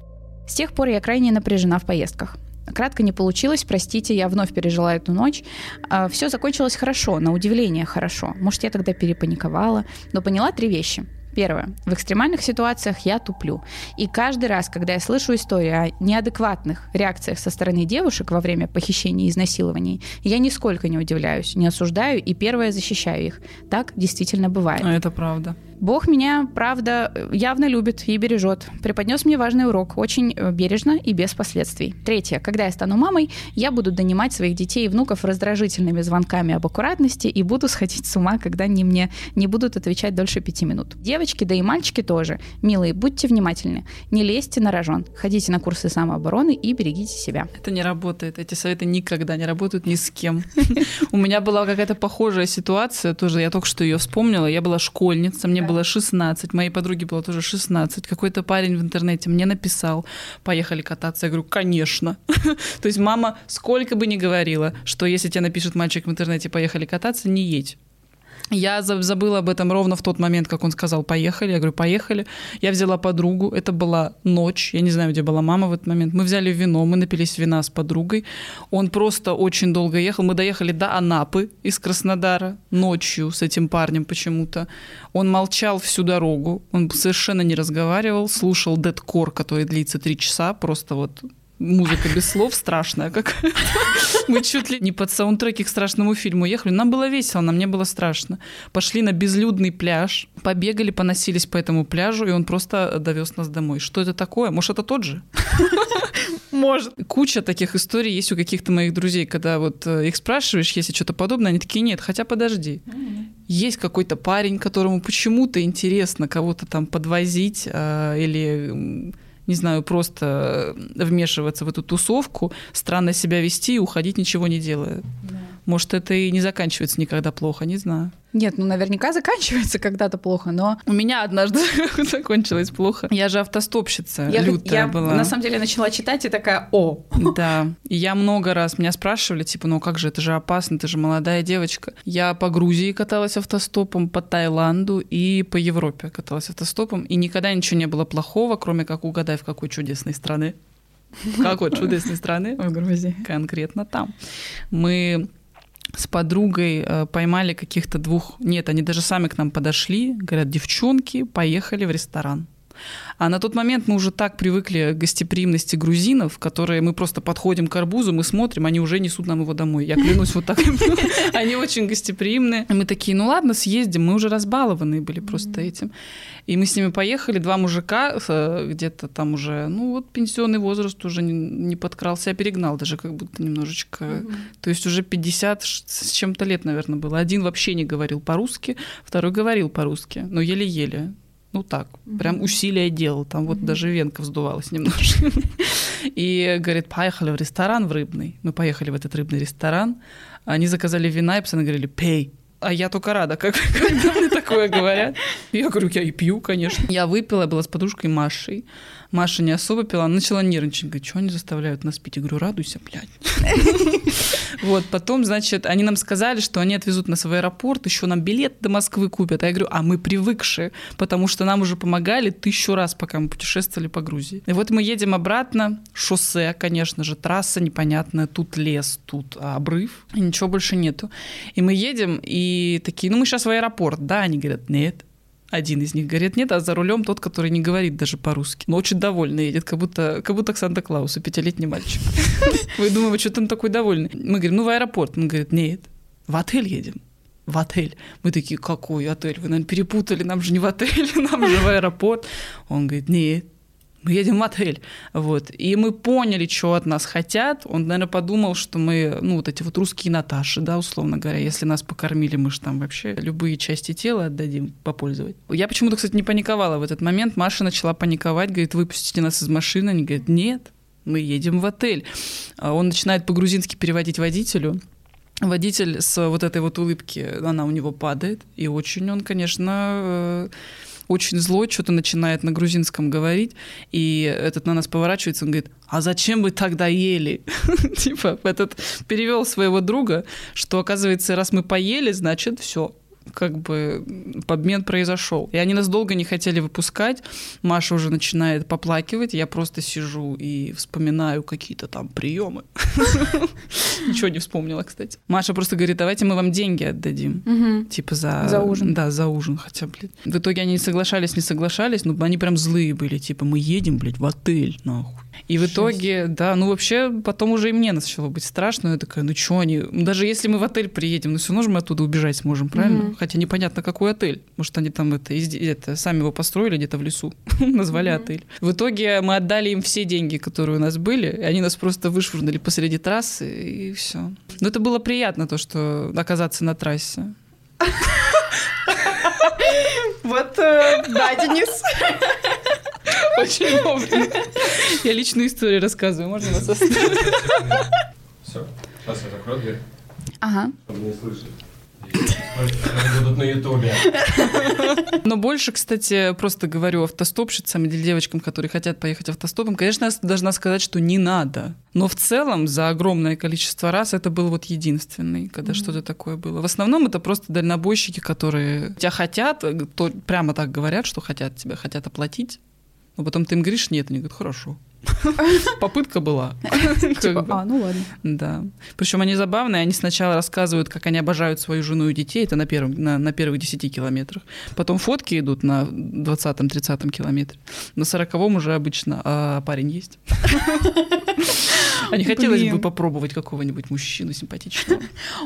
Speaker 1: С тех пор я крайне напряжена в поездках. Кратко не получилось, простите, я вновь пережила эту ночь. А, Все закончилось хорошо, на удивление хорошо. Может, я тогда перепаниковала, но поняла три вещи. Первое. В экстремальных ситуациях я туплю. И каждый раз, когда я слышу историю о неадекватных реакциях со стороны девушек во время похищения и изнасилований, я нисколько не удивляюсь, не осуждаю и первое защищаю их. Так действительно бывает.
Speaker 2: А это правда.
Speaker 1: Бог меня, правда, явно любит и бережет. Преподнес мне важный урок, очень э, бережно и без последствий. Третье. Когда я стану мамой, я буду донимать своих детей и внуков раздражительными звонками об аккуратности и буду сходить с ума, когда они мне не будут отвечать дольше пяти минут. Девочки, да и мальчики тоже. Милые, будьте внимательны. Не лезьте на рожон. Ходите на курсы самообороны и берегите себя.
Speaker 2: Это не работает. Эти советы никогда не работают ни с кем. (laughs) У меня была какая-то похожая ситуация, тоже я только что ее вспомнила. Я была школьница, мне было 16, моей подруге было тоже 16. Какой-то парень в интернете мне написал, поехали кататься. Я говорю, конечно. (laughs) То есть мама сколько бы ни говорила, что если тебе напишет мальчик в интернете, поехали кататься, не едь. Я забыла об этом ровно в тот момент, как он сказал «поехали». Я говорю «поехали». Я взяла подругу, это была ночь, я не знаю, где была мама в этот момент. Мы взяли вино, мы напились вина с подругой. Он просто очень долго ехал. Мы доехали до Анапы из Краснодара ночью с этим парнем почему-то. Он молчал всю дорогу, он совершенно не разговаривал, слушал дедкор, который длится три часа, просто вот музыка без слов страшная как (laughs) Мы чуть ли не под саундтреки к страшному фильму ехали. Нам было весело, нам не было страшно. Пошли на безлюдный пляж, побегали, поносились по этому пляжу, и он просто довез нас домой. Что это такое? Может, это тот же? (laughs)
Speaker 1: Может.
Speaker 2: Куча таких историй есть у каких-то моих друзей, когда вот э, их спрашиваешь, если что-то подобное, они такие, нет, хотя подожди. Есть какой-то парень, которому почему-то интересно кого-то там подвозить э, или не знаю, просто вмешиваться в эту тусовку, странно себя вести и уходить ничего не делая. Может, это и не заканчивается никогда плохо, не знаю.
Speaker 1: Нет, ну наверняка заканчивается когда-то плохо, но
Speaker 2: У меня однажды (laughs) закончилось плохо. Я же автостопщица
Speaker 1: я,
Speaker 2: лютая
Speaker 1: я
Speaker 2: была.
Speaker 1: на самом деле начала читать и такая, о,
Speaker 2: Да. И я много раз меня спрашивали, типа, ну как же, это же опасно, ты же молодая девочка. Я по Грузии каталась автостопом, по Таиланду и по Европе каталась автостопом. И никогда ничего не было плохого, кроме как угадай, в какой чудесной страны. В какой чудесной страны? (laughs)
Speaker 1: в Грузии.
Speaker 2: конкретно там. Мы с подругой э, поймали каких-то двух... Нет, они даже сами к нам подошли. Говорят, девчонки, поехали в ресторан. А на тот момент мы уже так привыкли к гостеприимности грузинов, которые мы просто подходим к арбузу, мы смотрим, они уже несут нам его домой. Я клянусь, вот так. (laughs) Они очень гостеприимные. Мы такие, ну ладно, съездим. Мы уже разбалованные были просто этим. И мы с ними поехали. Два мужика, э, где-то там уже, ну вот пенсионный возраст уже не, подкрался, а перегнал даже как будто немножечко. То есть уже 50 ш- с чем-то лет, наверное, было. Один вообще не говорил по-русски, второй говорил по-русски, но еле-еле. Ну так, прям усилия делал. Там вот даже венка вздувалась немножко. И говорит, поехали в ресторан в рыбный. Мы поехали в этот рыбный ресторан. Они заказали вина, и постоянно говорили, пей. А я только рада, как, когда мне такое говорят. (laughs) Я говорю, я и пью, конечно. Я выпила, я была с подружкой Машей. Маша не особо пила, она начала нервничать. Говорит, что они заставляют нас пить? Я говорю, радуйся, блядь. (laughs) Вот, потом, значит, они нам сказали, что они отвезут нас в аэропорт, еще нам билет до Москвы купят. А я говорю, а мы привыкшие, потому что нам уже помогали тысячу раз, пока мы путешествовали по Грузии. И вот мы едем обратно, шоссе, конечно же, трасса непонятная, тут лес, тут обрыв, и ничего больше нету. И мы едем, и такие, ну мы сейчас в аэропорт, да? Они говорят, нет, один из них говорит нет, а за рулем тот, который не говорит даже по-русски. Но очень довольный едет, как будто, как будто к Санта-Клаусу, пятилетний мальчик. (laughs) Вы думаете, что там такой довольный? Мы говорим, ну в аэропорт. Он говорит, нет, в отель едем. В отель. Мы такие, какой отель? Вы, наверное, перепутали, нам же не в отель, (laughs) нам же в аэропорт. Он говорит, нет, мы едем в отель. Вот. И мы поняли, что от нас хотят. Он, наверное, подумал, что мы, ну, вот эти вот русские Наташи, да, условно говоря. Если нас покормили, мы же там вообще любые части тела отдадим попользовать. Я почему-то, кстати, не паниковала в этот момент. Маша начала паниковать, говорит, выпустите нас из машины. Они говорят, нет, мы едем в отель. А Он начинает по-грузински переводить водителю. Водитель с вот этой вот улыбки, она у него падает. И очень он, конечно, э, очень злой, что-то начинает на грузинском говорить, и этот на нас поворачивается, он говорит, а зачем вы тогда ели? (laughs) Типа, этот перевел своего друга, что, оказывается, раз мы поели, значит, все, как бы обмен произошел. И они нас долго не хотели выпускать. Маша уже начинает поплакивать. Я просто сижу и вспоминаю какие-то там приемы. (laughs) Ничего не вспомнила, кстати. Маша просто говорит, давайте мы вам деньги отдадим. Типа за...
Speaker 1: За ужин.
Speaker 2: Да, за ужин хотя, блин. В итоге они не соглашались, не соглашались, но они прям злые были. Типа, мы едем, блядь, в отель, нахуй. И в итоге, да, ну вообще потом уже и мне начало быть страшно. Я такая, ну что они... Даже если мы в отель приедем, ну все равно же мы оттуда убежать сможем, правильно?
Speaker 1: Мгм.
Speaker 2: Хотя непонятно, какой отель. Может, они там это, это сами его построили где-то в лесу, (laughs) назвали отель. В итоге мы отдали им все деньги, которые у нас были, и они нас просто вышвырнули посреди трассы, и все. Но это было приятно, то, что оказаться на трассе. (laughs)
Speaker 1: Вот, э, да, Денис.
Speaker 2: Вовремя. Я личную историю рассказываю, можно нас оставить?
Speaker 4: Все. Сейчас я закрою дверь,
Speaker 1: Ага.
Speaker 4: чтобы не будут на ютубе.
Speaker 2: Но больше, кстати, просто говорю автостопщицам или девочкам, которые хотят поехать автостопом, конечно, я должна сказать, что не надо. Но в целом за огромное количество раз это был вот единственный, когда что-то такое было. В основном это просто дальнобойщики, которые тебя хотят, э, то прямо так говорят, что хотят тебя, хотят оплатить. Но потом ты им говоришь, нет, они говорят, хорошо. (laughs) Попытка была.
Speaker 1: Типа, а, ну ладно.
Speaker 2: Да. Причем они забавные, они сначала рассказывают, как они обожают свою жену и детей, это на, первом, на, на первых 10 километрах. Потом фотки идут на 20-30 километре. На 40 уже обычно а парень есть. (laughs) А не хотелось бы попробовать какого-нибудь мужчину симпатичного?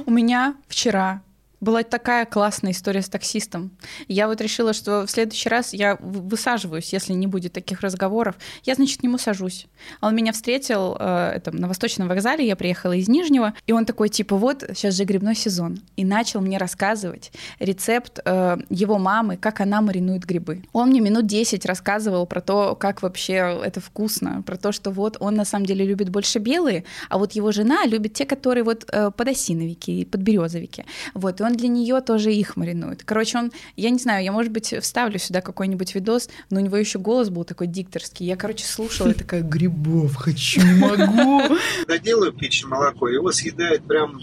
Speaker 1: У меня вчера Была такая классная история с таксистом. Я вот решила, что в следующий раз я высаживаюсь, если не будет таких разговоров. Я, значит, к нему сажусь. А он меня встретил э, это, на Восточном вокзале, я приехала из Нижнего, и он такой, типа, вот, сейчас же грибной сезон. И начал мне рассказывать рецепт э, его мамы, как она маринует грибы. Он мне минут 10 рассказывал про то, как вообще это вкусно, про то, что вот он на самом деле любит больше белые, а вот его жена любит те, которые вот э, подосиновики подберезовики. Вот, и он для нее тоже их маринует. Короче, он, я не знаю, я, может быть, вставлю сюда какой-нибудь видос, но у него еще голос был такой дикторский. Я, короче, слушала и такая, грибов хочу, могу.
Speaker 5: Когда делаю птичье молоко, его съедает прям...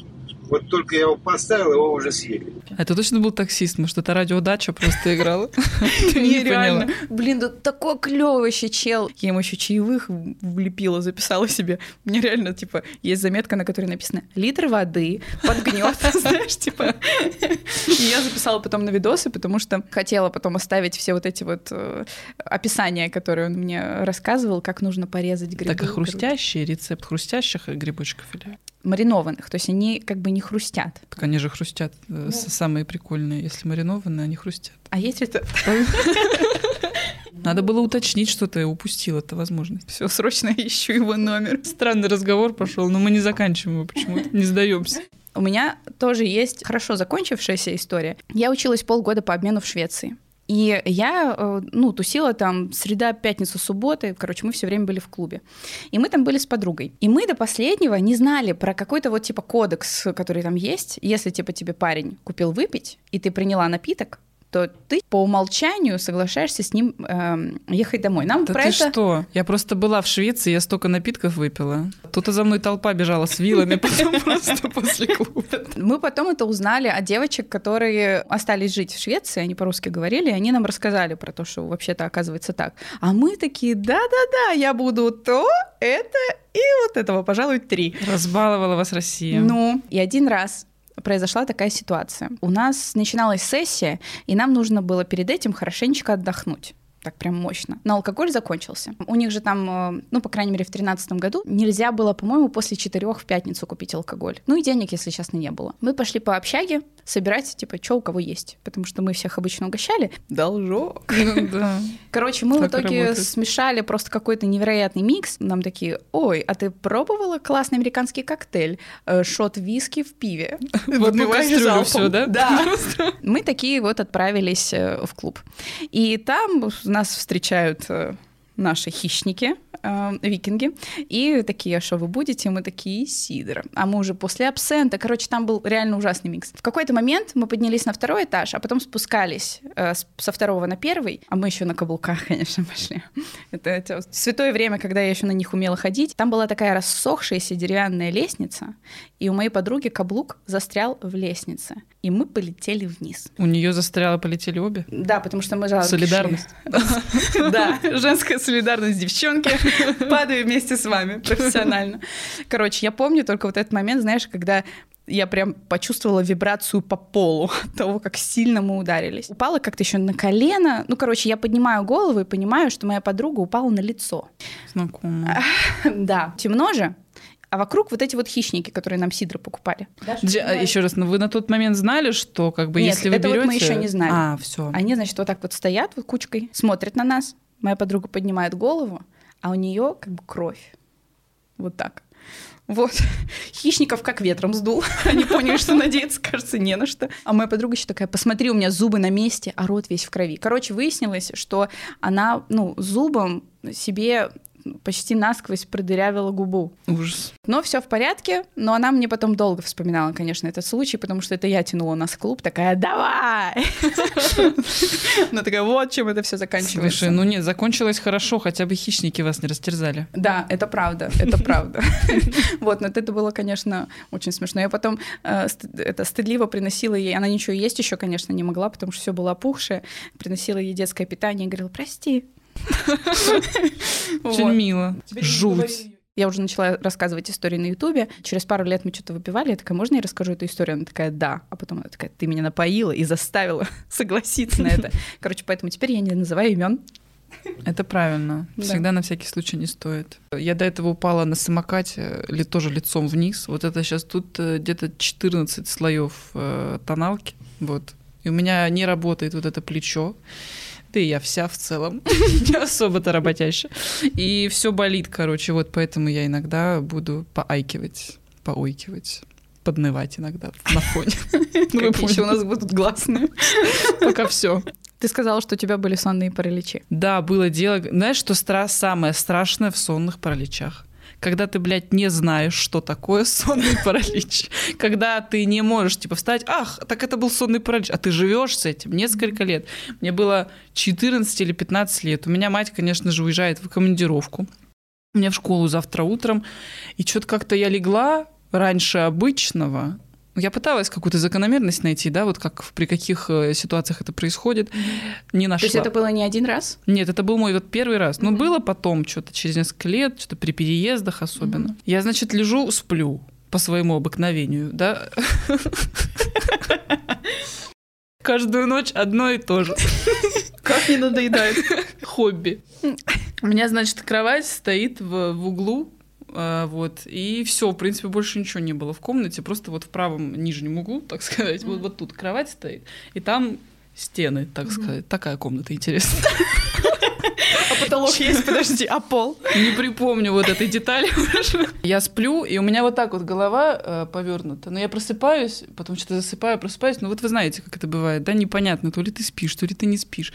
Speaker 5: Вот только я его поставил, его уже съели.
Speaker 2: А это точно был таксист, может, это радиодача просто играла? (laughs)
Speaker 1: Нереально. Блин, да такой клевый вообще чел. Я ему еще чаевых влепила, записала себе. У меня реально, типа, есть заметка, на которой написано «литр воды под гнет», (laughs) знаешь, типа. И я записала потом на видосы, потому что хотела потом оставить все вот эти вот э, описания, которые он мне рассказывал, как нужно порезать грибы.
Speaker 2: Так, а хрустящий рецепт хрустящих грибочков или?
Speaker 1: Маринованных, то есть они как бы не хрустят.
Speaker 2: Так они же хрустят. э, с- Самые прикольные. Если маринованные, они хрустят.
Speaker 1: А есть рецепт? (laughs)
Speaker 2: Надо было уточнить, что ты упустил эту возможность.
Speaker 1: Все, срочно (laughs) ищу его номер.
Speaker 2: Странный разговор пошел, но мы не заканчиваем его почему-то, не сдаемся.
Speaker 1: У меня тоже есть хорошо закончившаяся история. Я училась полгода по обмену в Швеции. И я, э, ну, тусила там среда, пятница, суббота. Короче, мы все время были в клубе. И мы там были с подругой. И мы до последнего не знали про какой-то вот типа кодекс, который там есть. Если типа тебе парень купил выпить, и ты приняла напиток, то ты по умолчанию соглашаешься с ним эм, ехать домой. Нам
Speaker 2: Да
Speaker 1: про
Speaker 2: ты
Speaker 1: это...
Speaker 2: что? Я просто была в Швеции, я столько напитков выпила. Тут за мной толпа бежала с вилами (laughs) просто после клуба.
Speaker 1: Мы потом это узнали от девочек, которые остались жить в Швеции, они по-русски говорили, и они нам рассказали про то, что вообще-то оказывается так. А мы такие, да-да-да, я буду то, это и вот этого, пожалуй, три.
Speaker 2: Разбаловала вас Россия.
Speaker 1: Ну, и один раз произошла такая ситуация. У нас начиналась сессия, и нам нужно было перед этим хорошенечко отдохнуть. Так прям мощно. Но алкоголь закончился. У них же там, э, ну, по крайней мере, в тринадцатом году нельзя было, по-моему, после четырех в пятницу купить алкоголь. Ну и денег, если честно, не было. Мы пошли по общаге собирать, типа, что у кого есть. Потому что мы всех обычно угощали. Должок. (laughs)
Speaker 2: Ну.
Speaker 1: Короче, мы в итоге смешали просто какой-то невероятный микс. Нам такие, ой, а ты пробовала классный американский коктейль? Э, Шот виски в пиве.
Speaker 2: В одну
Speaker 1: Выпиваешь
Speaker 2: кастрюлю все, да?
Speaker 1: Да. (laughs) Мы такие вот отправились э, в клуб. И там нас встречают э, наши хищники, э, викинги, и такие, а что вы будете? Мы такие, сидр. А мы уже после абсента. Короче, там был реально ужасный микс. В какой-то момент мы поднялись на второй этаж, а потом спускались э, со второго на первый, а мы еще на каблуках, (laughs) конечно, пошли. Это, это святое время, когда я еще на них умела ходить. Там была такая рассохшаяся деревянная лестница, и у моей подруги каблук застрял в лестнице, и мы полетели вниз.
Speaker 2: У нее застряло, полетели обе.
Speaker 1: Да, потому что мы жалко
Speaker 2: Солидарность. (laughs)
Speaker 1: Да, женская солидарность, девчонки. (laughs) Падаю вместе с вами профессионально. Короче, я помню только вот этот момент, знаешь, когда я прям почувствовала вибрацию по полу (laughs) от того, как сильно мы ударились. Упала как-то еще на колено. Ну, короче, я поднимаю голову и понимаю, что моя подруга упала на лицо.
Speaker 2: Знакомо. (laughs)
Speaker 1: Да, темно же, а вокруг вот эти вот хищники, которые нам сидры покупали.
Speaker 2: Еще раз, ну вы на тот момент знали, что как бы
Speaker 1: Нет,
Speaker 2: если вы
Speaker 1: это вот
Speaker 2: берете...
Speaker 1: мы еще не знали.
Speaker 2: А, все.
Speaker 1: Они, значит, вот так вот стоят вот кучкой, смотрят на нас. Моя подруга поднимает голову, а у нее как бы кровь. Вот так. Вот. (laughs) Хищников как ветром сдул. (laughs) Они поняли, что надеяться, кажется, не на что. А моя подруга еще такая, посмотри, у меня зубы на месте, а рот весь в крови. Короче, выяснилось, что она, ну, зубом себе почти насквозь продырявила губу.
Speaker 2: Ужас.
Speaker 1: Но все в порядке, но она мне потом долго вспоминала, конечно, этот случай, потому что это я тянула нас в клуб, такая, давай! (laughs) Она такая, вот чем это все заканчивается.
Speaker 2: Слушай, ну нет, закончилось хорошо, хотя бы хищники вас не растерзали.
Speaker 1: Да, это правда, это (laughs) правда. Вот, но это было, конечно, очень смешно. Я потом э, это стыдливо приносила ей, она ничего есть еще, конечно, не могла, потому что все было опухшее, приносила ей детское питание и говорила, прости. (laughs)
Speaker 2: Очень мило. Жуть.
Speaker 1: Я уже начала рассказывать истории на Ютубе. Через пару лет мы что-то выпивали. Я такая, можно я расскажу эту историю? Она такая, да. А потом она такая, ты меня напоила и заставила (laughs) согласиться на это. (laughs) Короче, поэтому теперь я не называю имен.
Speaker 2: Это правильно.
Speaker 1: Да.
Speaker 2: Всегда на всякий случай не стоит. Я до этого упала на самокате, ли тоже лицом вниз. Вот это сейчас тут э, где-то 14 слоев э, тоналки. Вот. И у меня не работает вот это плечо. Да и я вся в целом (laughs) не особо-то работящая. И все болит, короче. Вот поэтому я иногда буду поайкивать, поойкивать поднывать иногда на фоне. (laughs) Ну, вы
Speaker 1: еще у нас будут гласные. (laughs)
Speaker 2: Пока все.
Speaker 1: Ты сказала, что у тебя были сонные параличи.
Speaker 2: Да, было дело. Знаешь, что стра- самое страшное в сонных параличах? Когда ты, блядь, не знаешь, что такое сонный (laughs) паралич. Когда ты не можешь, типа, встать, ах, так это был сонный паралич. А ты живешь с этим несколько лет. Мне было 14 или 15 лет. У меня мать, конечно же, уезжает в командировку. У меня в школу завтра утром. И что-то как-то я легла раньше обычного. Я пыталась какую-то закономерность найти, да, вот как при каких э, ситуациях это происходит. Не
Speaker 1: То
Speaker 2: нашла.
Speaker 1: есть это было не один раз?
Speaker 2: Нет, это был мой вот первый раз. Но было потом что-то через несколько лет, что-то при переездах особенно. Я, значит, лежу, сплю по своему обыкновению, да. Каждую ночь одно и то же.
Speaker 1: Как не надоедает.
Speaker 2: Хобби. У меня, значит, кровать стоит в, в углу, вот, и все, в принципе, больше ничего не было в комнате, просто вот в правом нижнем углу, (laughs) так сказать, вот, вот тут кровать стоит, и там стены, так сказать. Такая комната интересная. (laughs)
Speaker 1: А потолок есть, подожди, а пол?
Speaker 2: Не припомню вот этой детали. (laughs) Я сплю, и у меня вот так вот голова э, повернута. Но я просыпаюсь, потом что-то засыпаю, просыпаюсь. Ну вот вы знаете, как это бывает, да? Непонятно, то ли ты спишь, то ли ты не спишь.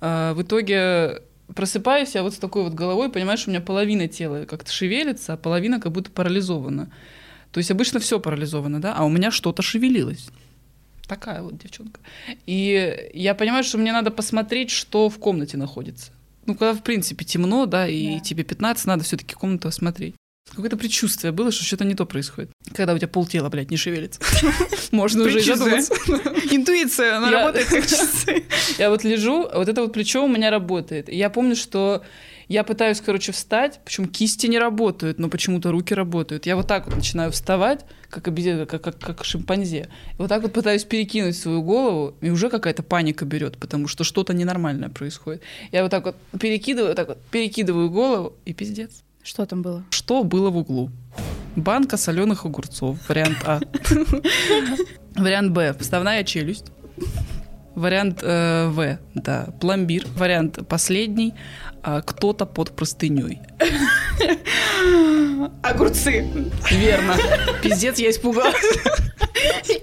Speaker 2: А, в итоге просыпаюсь я вот с такой вот головой, понимаешь, у меня половина тела как-то шевелится, а половина как будто парализована. То есть обычно все парализовано, да? А у меня что-то шевелилось. Такая вот девчонка. И я понимаю, что мне надо посмотреть, что в комнате находится. Ну, когда, в принципе, темно, да, и
Speaker 1: Да.
Speaker 2: тебе 15, надо все таки комнату осмотреть. Какое-то предчувствие было, что что-то не то происходит. Когда у тебя полтела, блядь, не шевелится. (laughs) Можно уже и задуматься. (laughs)
Speaker 1: Интуиция, она работает как (laughs) часы.
Speaker 2: Я вот лежу, вот это вот плечо у меня работает. Я помню, что я пытаюсь, короче, встать, причем кисти не работают, но почему-то руки работают. Я вот так вот начинаю вставать, как, обезьяна, как, как, как шимпанзе. И вот так вот пытаюсь перекинуть свою голову, и уже какая-то паника берет, потому что что-то ненормальное происходит. Я вот так вот перекидываю, вот так вот перекидываю голову, и пиздец.
Speaker 1: Что там было?
Speaker 2: Что было в углу? Банка соленых огурцов. Вариант А. (laughs) Вариант Б. Вставная челюсть. Вариант э, В. Да. Пломбир. Вариант последний. а, Кто-то под простыней. (laughs)
Speaker 1: Огурцы.
Speaker 2: Верно. Пиздец, я испугалась.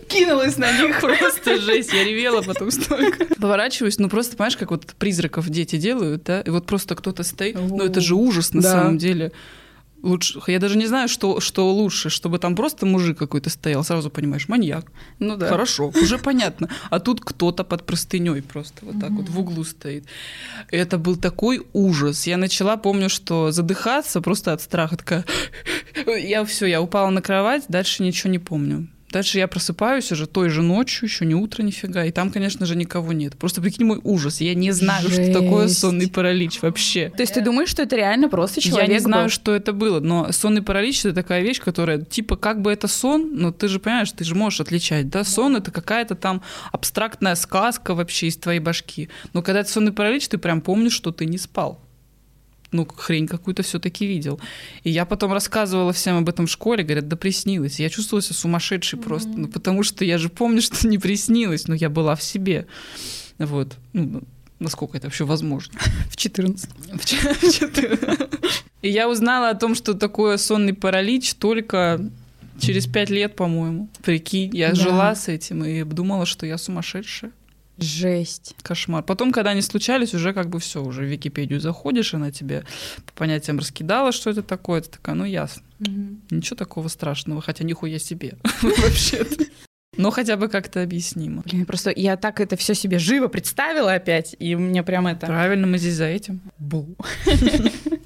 Speaker 1: Кинулась на них.
Speaker 2: Просто жесть. Я ревела потом столько. Поворачиваюсь, ну просто, понимаешь, как вот призраков дети делают, да? И вот просто кто-то стоит. Ну это же ужас на самом деле. Лучше, я даже не знаю, что, что лучше, чтобы там просто мужик какой-то стоял, сразу понимаешь, маньяк.
Speaker 1: Ну да.
Speaker 2: Хорошо, уже понятно. А тут кто-то под простыней просто вот так вот в углу стоит. Это был такой ужас. Я начала, помню, что задыхаться просто от страха. Такая... (laughs) Я все, я упала на кровать, дальше ничего не помню. Дальше я просыпаюсь уже той же ночью, еще не утро нифига, и там, конечно же, никого нет. Просто прикинь мой ужас. Я не знаю, что такое
Speaker 1: Жесть.
Speaker 2: сонный паралич вообще.
Speaker 1: То есть ты думаешь, что это реально просто человек
Speaker 2: Я не знаю,
Speaker 1: был?
Speaker 2: что это было, но сонный паралич это такая вещь, которая, типа, как бы это сон, но ты же понимаешь, ты же можешь отличать, да? Сон это какая-то там абстрактная сказка вообще из твоей башки. Но когда это сонный паралич, ты прям помнишь, что ты не спал. Ну, хрень какую-то все-таки видел. И я потом рассказывала всем об этом в школе, говорят, да приснилось. Я чувствовала себя сумасшедшей просто, ну, потому что я же помню, (laughs) что не приснилось, но я была в себе. Вот. Ну, насколько это вообще возможно.
Speaker 1: В 14. (laughs)
Speaker 2: В ч- в четыре. И я узнала о том, что такое сонный паралич только через пять лет, по-моему. Прикинь, я
Speaker 1: Да.
Speaker 2: жила с этим и думала, что я сумасшедшая.
Speaker 1: Жесть.
Speaker 2: Кошмар. Потом, когда они случались, уже как бы все, уже в Википедию заходишь, она тебе по понятиям раскидала, что это такое. Ты такая, ну ясно. Ничего такого страшного, хотя нихуя себе. (laughs) Вообще-то. Но хотя бы как-то объяснимо.
Speaker 1: Блин, просто я так это все себе живо представила опять, и мне прям это...
Speaker 2: Правильно, мы здесь за этим.
Speaker 1: Бу. (laughs)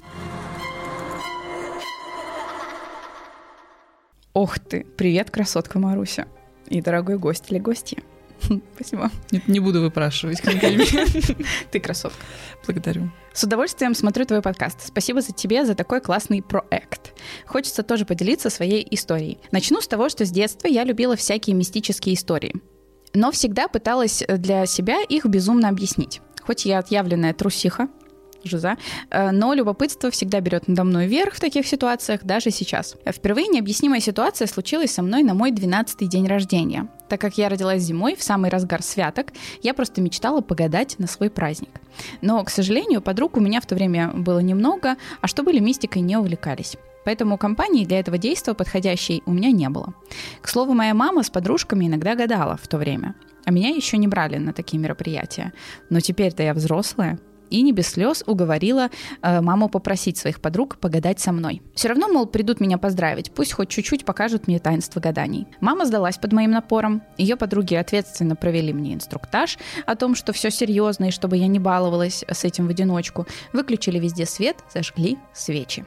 Speaker 1: Ох ты, привет, красотка Маруся. И дорогой гость или гостья. (laughs) Спасибо.
Speaker 2: Не, не буду выпрашивать. (laughs)
Speaker 1: Ты красотка.
Speaker 2: Благодарю.
Speaker 1: С удовольствием смотрю твой подкаст. Спасибо за тебе за такой классный проект. Хочется тоже поделиться своей историей. Начну с того, что с детства я любила всякие мистические истории. Но всегда пыталась для себя их безумно объяснить. Хоть я отъявленная трусиха, Жиза. Э, Но любопытство всегда берет надо мной верх в таких ситуациях, даже сейчас. Впервые необъяснимая ситуация случилась со мной на мой 12-й день рождения. Так как я родилась зимой, в самый разгар святок, я просто мечтала погадать на свой праздник. Но, к сожалению, подруг у меня в то время было немного, а что были мистикой, не увлекались. Поэтому компании для этого действия подходящей у меня не было. К слову, моя мама с подружками иногда гадала в то время. А меня еще не брали на такие мероприятия. Но теперь-то я взрослая, и не без слез уговорила э, маму попросить своих подруг погадать со мной. Все равно, мол, придут меня поздравить, пусть хоть чуть-чуть покажут мне таинство гаданий. Мама сдалась под моим напором. Ее подруги ответственно провели мне инструктаж о том, что все серьезно и чтобы я не баловалась с этим в одиночку. Выключили везде свет, зажгли свечи.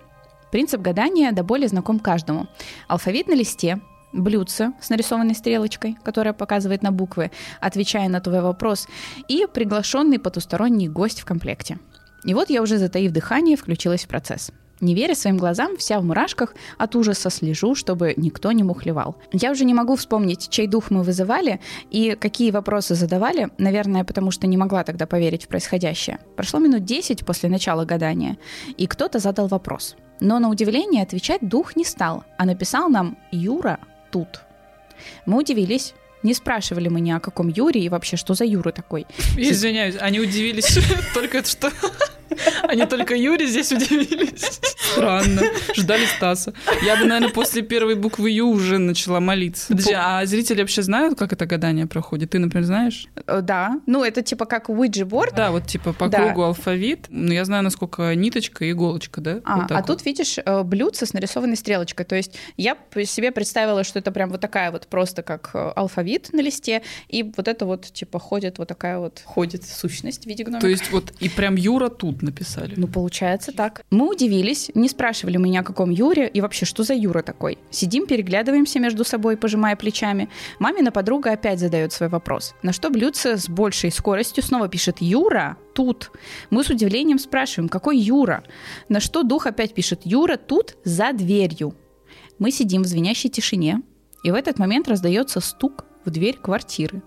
Speaker 1: Принцип гадания до боли знаком каждому. Алфавит на листе, блюдце с нарисованной стрелочкой, которая показывает на буквы, отвечая на твой вопрос, и приглашенный потусторонний гость в комплекте. И вот я уже, затаив дыхание, включилась в процесс. Не веря своим глазам, вся в мурашках, от ужаса слежу, чтобы никто не мухлевал. Я уже не могу вспомнить, чей дух мы вызывали и какие вопросы задавали, наверное, потому что не могла тогда поверить в происходящее. Прошло минут 10 после начала гадания, и кто-то задал вопрос. Но на удивление отвечать дух не стал, а написал нам «Юра тут». Мы удивились, не спрашивали мы ни о каком Юре и вообще, что за Юра такой. (laughs)
Speaker 2: Извиняюсь, они удивились (laughs) только что... Они только Юре здесь удивились. Странно. Ждали Стаса. Я бы, наверное, после первой буквы Ю уже начала молиться. Подожди, а зрители вообще знают, как это гадание проходит? Ты, например, знаешь?
Speaker 1: Э, Да, ну это типа как board,
Speaker 2: Да, вот типа по
Speaker 1: Да.
Speaker 2: кругу алфавит. Ну, я знаю, насколько ниточка и иголочка, да?
Speaker 1: А,
Speaker 2: Вот
Speaker 1: а
Speaker 2: вот.
Speaker 1: тут, видишь, э, блюдце с нарисованной стрелочкой. То есть я себе представила, что это прям вот такая вот просто как э, алфавит на листе, и вот это вот типа ходит вот такая вот ходит сущность в виде гномика.
Speaker 2: То есть вот и прям Юра тут написали.
Speaker 1: Ну, получается так. Мы удивились, не спрашивали мы ни о каком Юре, и вообще, что за Юра такой? Сидим, переглядываемся между собой, пожимая плечами. Мамина подруга опять задает свой вопрос. На что блюдце с большей скоростью снова пишет «Юра тут». Мы с удивлением спрашиваем, какой Юра? На что дух опять пишет «Юра тут за дверью». Мы сидим в звенящей тишине, и в этот момент раздается стук в дверь квартиры.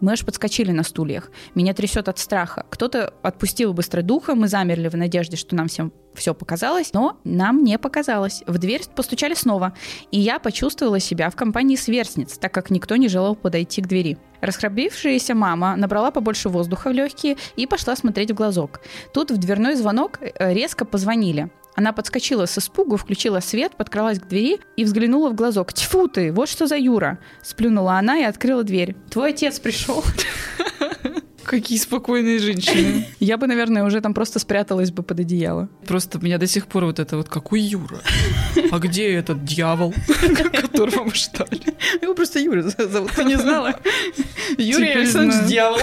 Speaker 1: Мы аж подскочили на стульях. Меня трясет от страха. Кто-то отпустил быстро духа, мы замерли в надежде, что нам всем все показалось, но нам не показалось. В дверь постучали снова, и я почувствовала себя в компании сверстниц, так как никто не желал подойти к двери. Расхрабрившаяся мама набрала побольше воздуха в легкие и пошла смотреть в глазок. Тут в дверной звонок э, резко позвонили. Она подскочила с испугу, включила свет, подкралась к двери и взглянула в глазок. «Тьфу ты! Вот что за Юра!» Сплюнула она и открыла дверь. «Твой отец пришел!» (laughs)
Speaker 2: Какие спокойные женщины. (laughs)
Speaker 1: Я бы, наверное, уже там просто спряталась бы под одеяло.
Speaker 2: Просто меня до сих пор вот это вот, какой Юра? А где этот дьявол, (laughs) которого мы ждали?
Speaker 1: Его просто Юра зовут, ты не знала? (laughs) Юрий Александрович. Дьявол.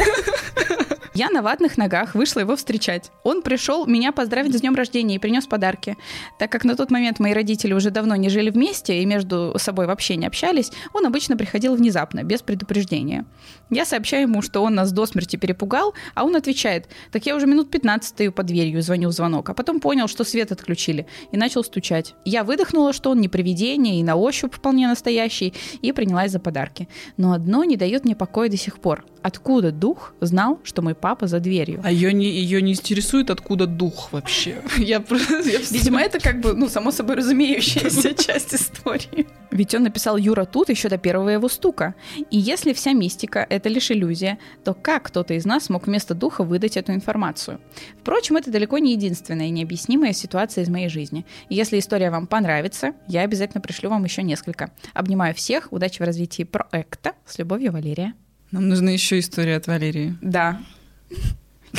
Speaker 1: Я на ватных ногах вышла его встречать. Он пришел меня поздравить с днем рождения и принес подарки. Так как на тот момент мои родители уже давно не жили вместе и между собой вообще не общались, он обычно приходил внезапно, без предупреждения. Я сообщаю ему, что он нас до смерти перепугал, а он отвечает, так я уже минут 15 стою под дверью и звоню в звонок, а потом понял, что свет отключили, и начал стучать. Я выдохнула, что он не привидение и на ощупь вполне настоящий, и принялась за подарки. Но одно не дает мне покоя до сих пор. Откуда дух знал, что мой папа за дверью?
Speaker 2: А ее не, ее не интересует, откуда дух вообще. (laughs) Я просто... (laughs)
Speaker 1: Видимо, это как бы, ну, само собой разумеющаяся (laughs) часть истории. Ведь он написал Юра тут еще до первого его стука. И если вся мистика — это лишь иллюзия, то как кто-то из нас мог вместо духа выдать эту информацию? Впрочем, это далеко не единственная и необъяснимая ситуация из моей жизни. И если история вам понравится, я обязательно пришлю вам еще несколько. Обнимаю всех, удачи в развитии проекта. С любовью, Валерия.
Speaker 2: Нам нужна еще история от Валерии.
Speaker 1: Да.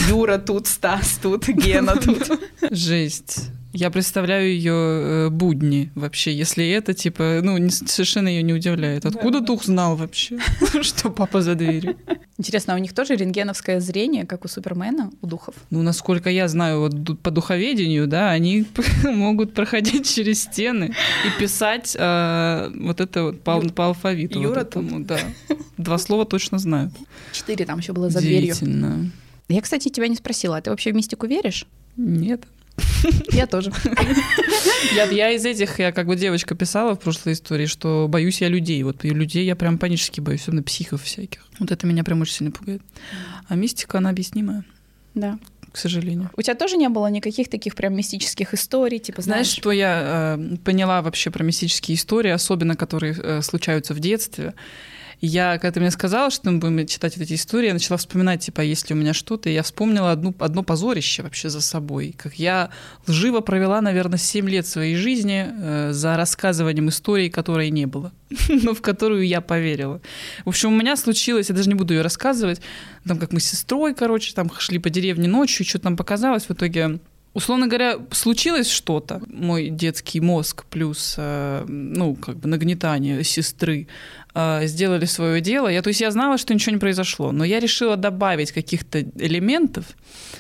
Speaker 1: Юра тут, Стас тут, Гена тут. (laughs)
Speaker 2: Жесть. Я представляю ее э, будни вообще, если это, типа, ну, не- совершенно ее не удивляет. Откуда дух знал вообще, (laughs) что папа за дверью?
Speaker 1: Интересно, а у них тоже рентгеновское зрение, как у Супермена, у духов?
Speaker 2: Ну, насколько я знаю, вот по духоведению, да, они (laughs) могут проходить через стены и писать э, вот это вот по, по алфавиту. вот
Speaker 1: Юра
Speaker 2: этому, да. Два слова точно знаю.
Speaker 1: Четыре там еще было за дверью. Я, кстати, тебя не спросила, а ты вообще в мистику веришь?
Speaker 2: Нет.
Speaker 1: Я тоже.
Speaker 2: Я, я из этих, я как бы девочка писала в прошлой истории, что боюсь я людей. Вот и людей я прям панически боюсь, особенно психов всяких. Вот это меня прям очень сильно пугает. А мистика, она объяснимая.
Speaker 1: Да.
Speaker 2: к сожалению.
Speaker 1: У тебя тоже не было никаких таких прям мистических историй, типа,
Speaker 2: Знаешь,
Speaker 1: знаешь,
Speaker 2: что я э, поняла вообще про мистические истории, особенно которые э, случаются в детстве? Я, когда ты мне сказала, что мы будем читать вот эти истории, я начала вспоминать, типа, есть ли у меня что-то, и я вспомнила одну, одно позорище вообще за собой. Как я лживо провела, наверное, 7 лет своей жизни э, за рассказыванием истории, которой не было, (laughs) но в которую я поверила. В общем, у меня случилось, я даже не буду ее рассказывать, там, как мы с сестрой, короче, там шли по деревне ночью, что там показалось, в итоге Условно говоря, случилось что-то, мой детский мозг плюс, э, ну, как бы нагнетание сестры сделали свое дело. Я, то есть я знала, что ничего не произошло, но я решила добавить каких-то элементов